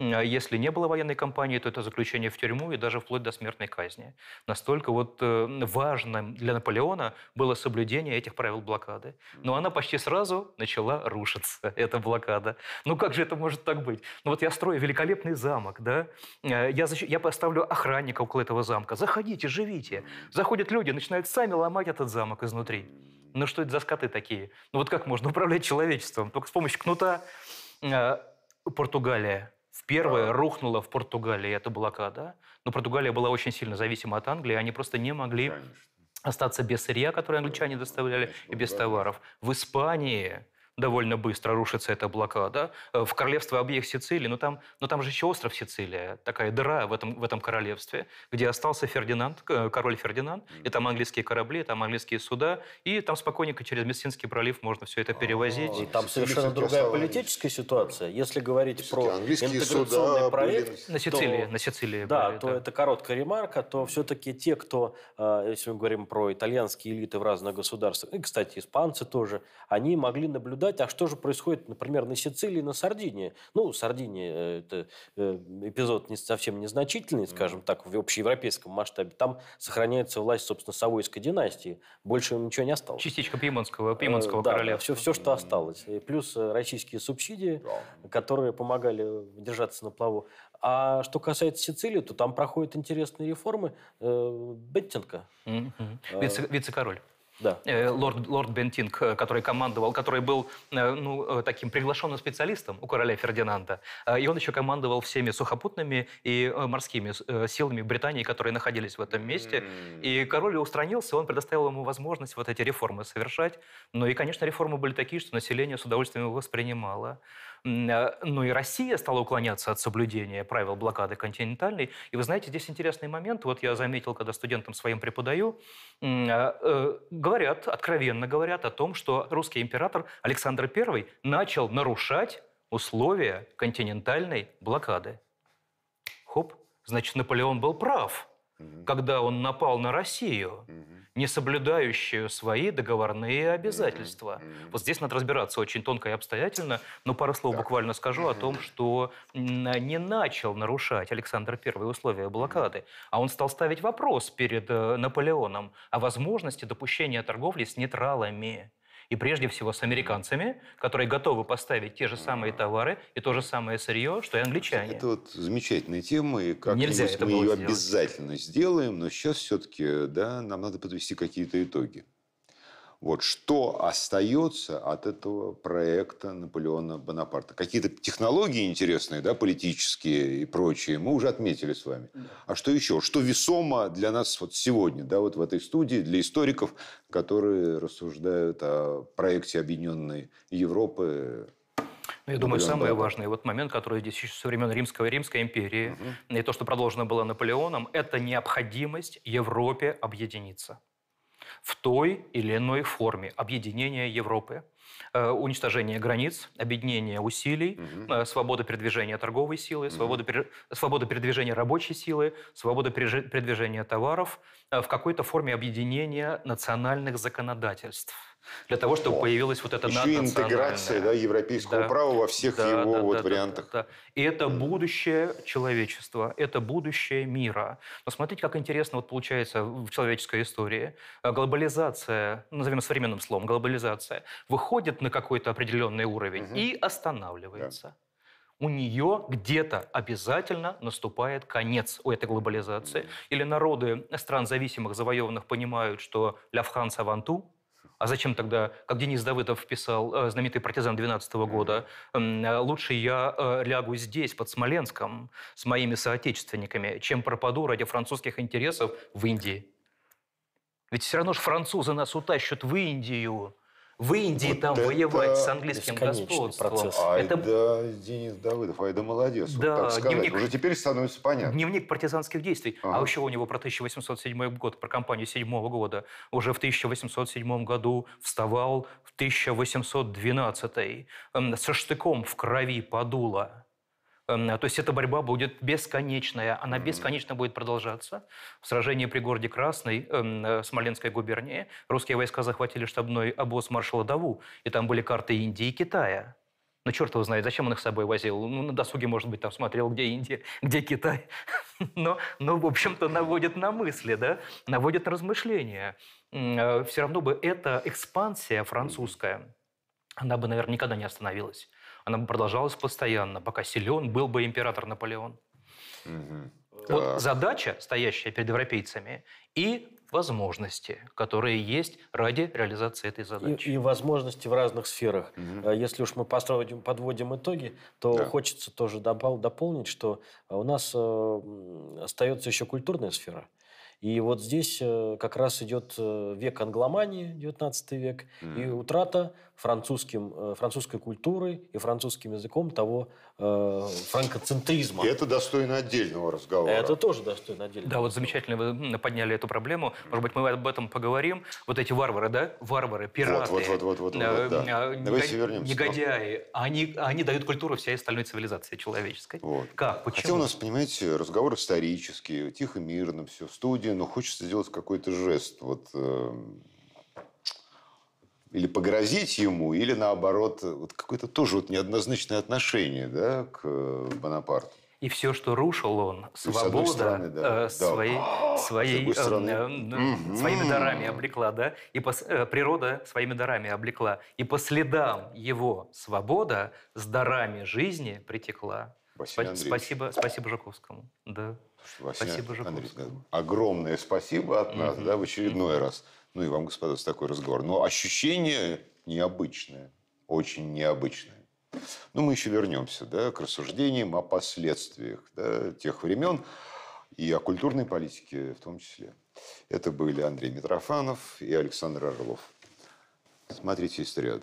А если не было военной кампании, то это заключение в тюрьму и даже вплоть до смертной казни. Настолько вот э, важным для Наполеона было соблюдение этих правил блокады. Но она почти сразу начала рушиться, эта блокада. Ну как же это может так быть? Ну вот я строю великолепный замок, да? Э, я, защ... я поставлю охранника около этого замка. Заходите, живите. Заходят люди, начинают сами ломать этот замок изнутри. Ну что это за скоты такие? Ну вот как можно управлять человечеством? Только с помощью кнута. Э, Португалия в первое рухнула в Португалии эта блокада. Но Португалия была очень сильно зависима от Англии. Они просто не могли Конечно. остаться без сырья, которое англичане доставляли, и без товаров. В Испании довольно быстро рушится эта блокада. Э, в королевство обеих Сицилий, но там, но там же еще остров Сицилия, такая дыра в этом, в этом королевстве, где остался Фердинанд, король Фердинанд, и там английские корабли, там английские суда, и там спокойненько через Мессинский пролив можно все это перевозить. И там совершенно другая политическая ситуация. Если говорить про интеграционный проект... На Сицилии, на Сицилии. Да, были, то да. это короткая ремарка, то все-таки те, кто, э, если мы говорим про итальянские элиты в разных государствах, и, кстати, испанцы тоже, они могли наблюдать наблюдать, а что же происходит, например, на Сицилии, на Сардинии. Ну, Сардиния э, – это э, эпизод не совсем незначительный, скажем так, в общеевропейском масштабе. Там сохраняется власть, собственно, Савойской династии. Больше ничего не осталось. Частичка Пьемонского э, да, королевства. Да, все, все, что осталось. И плюс российские субсидии, которые помогали держаться на плаву. А что касается Сицилии, то там проходят интересные реформы. Беттинка. Mm-hmm. Вице-король да. Э, лорд, лорд Бентинг, э, который командовал, который был э, ну, таким приглашенным специалистом у короля Фердинанда. И он еще командовал всеми сухопутными и морскими силами Британии, которые находились в этом месте. И король устранился, он предоставил ему возможность вот эти реформы совершать. Ну и, конечно, реформы были такие, что население с удовольствием его воспринимало. Ну и Россия стала уклоняться от соблюдения правил блокады континентальной. И вы знаете, здесь интересный момент. Вот я заметил, когда студентам своим преподаю, говорят, откровенно говорят о том, что русский император Александр I начал нарушать условия континентальной блокады. Хоп, значит, Наполеон был прав, когда он напал на Россию не соблюдающую свои договорные обязательства. Mm-hmm. Вот здесь надо разбираться очень тонко и обстоятельно, но пару слов так. буквально скажу mm-hmm. о том, что не начал нарушать Александр I условия блокады, а он стал ставить вопрос перед э, Наполеоном о возможности допущения торговли с нейтралами и прежде всего с американцами, которые готовы поставить те же самые товары и то же самое сырье, что и англичане. Это вот замечательная тема, и как-нибудь мы ее сделать. обязательно сделаем, но сейчас все-таки да, нам надо подвести какие-то итоги. Вот что остается от этого проекта Наполеона Бонапарта? Какие-то технологии интересные, да, политические и прочие, мы уже отметили с вами. А что еще? Что весомо для нас вот сегодня, да, вот в этой студии, для историков, которые рассуждают о проекте Объединенной Европы ну, я думаю, самый важный вот момент, который здесь еще со времен Римского, Римской империи, угу. и то, что продолжено было Наполеоном, это необходимость Европе объединиться в той или иной форме объединения Европы, э, уничтожение границ, объединение усилий, угу. свобода передвижения торговой силы, угу. свобода, свобода передвижения рабочей силы, свобода передвижения товаров э, в какой-то форме объединения национальных законодательств для того, чтобы О, появилась вот эта Еще интеграция да, европейского да, права во всех да, его да, вот да, вариантах. Да, да. И это будущее человечества, это будущее мира. Но смотрите, как интересно вот получается в человеческой истории. Глобализация, назовем современным словом, глобализация, выходит на какой-то определенный уровень угу. и останавливается. Да у нее где-то обязательно наступает конец у этой глобализации. Или народы стран зависимых, завоеванных понимают, что «ля avant tout», а зачем тогда, как Денис Давыдов писал, э, знаменитый партизан 12 года, э, лучше я э, лягу здесь, под Смоленском, с моими соотечественниками, чем пропаду ради французских интересов в Индии. Ведь все равно же французы нас утащат в Индию в Индии вот там воевать с английским господством. Процесс. Это... да, Денис Давыдов, ай да молодец. Да, вот дневник... Уже теперь становится понятно. Дневник партизанских действий. Ага. А еще у него про 1807 год, про кампанию 7 года. Уже в 1807 году вставал в 1812 со штыком в крови подуло то есть эта борьба будет бесконечная, она бесконечно будет продолжаться. В сражении при городе Красный эм, э, Смоленской губернии русские войска захватили штабной обоз маршала Даву, и там были карты Индии и Китая. Но черт его знает, зачем он их с собой возил. Ну, на досуге, может быть, там смотрел, где Индия, где Китай. Но, но в общем-то, наводит на мысли, да? наводит на размышления. Э, Все равно бы эта экспансия французская, она бы, наверное, никогда не остановилась. Она бы продолжалась постоянно, пока силен был бы император Наполеон. Вот Так. задача, стоящая перед европейцами, и возможности, которые есть ради реализации этой задачи. И, и возможности в разных сферах. А Если уж мы построим, подводим итоги, то Да. хочется тоже добав- дополнить, что у нас э, остается еще культурная сфера. И вот здесь э, как раз идет э, век англомании, 19 век, и утрата французским, э, французской культуры и французским языком того э, франкоцентризма. И это достойно отдельного разговора. Это тоже достойно отдельно. Да, вот замечательно вы подняли эту проблему. Может быть, мы об этом поговорим. Вот эти варвары, да? Варвары, пираты. Вот, вот, вот, вот, вот, э, вот, да. э, Давайте негод- вернемся. Негодяи. Они, они дают культуру всей остальной цивилизации человеческой. Как? Почему? Хотя у нас, понимаете, разговор исторический, тихо, мирно, все в студии, но хочется сделать какой-то жест. Вот, э, или погрозить ему, или наоборот, вот какое-то тоже вот неоднозначное отношение да, к э, Бонапарту. И все, что рушил он, свобода стороны, да. э, Да. своей, С своей, э, э, своими дарами облекла, да, и по, э, природа своими дарами облекла, и по следам его свобода с дарами жизни притекла. Василий Спа- Андреевич. Спасибо, спасибо Жуковскому. Да. Василий спасибо Андреевич, Жуковскому. огромное спасибо от нас, да, в очередной раз. Ну и вам, господа, за такой разговор. Но ощущение необычное, очень необычное. Ну, мы еще вернемся да, к рассуждениям о последствиях да, тех времен и о культурной политике в том числе. Это были Андрей Митрофанов и Александр Орлов. Смотрите историю.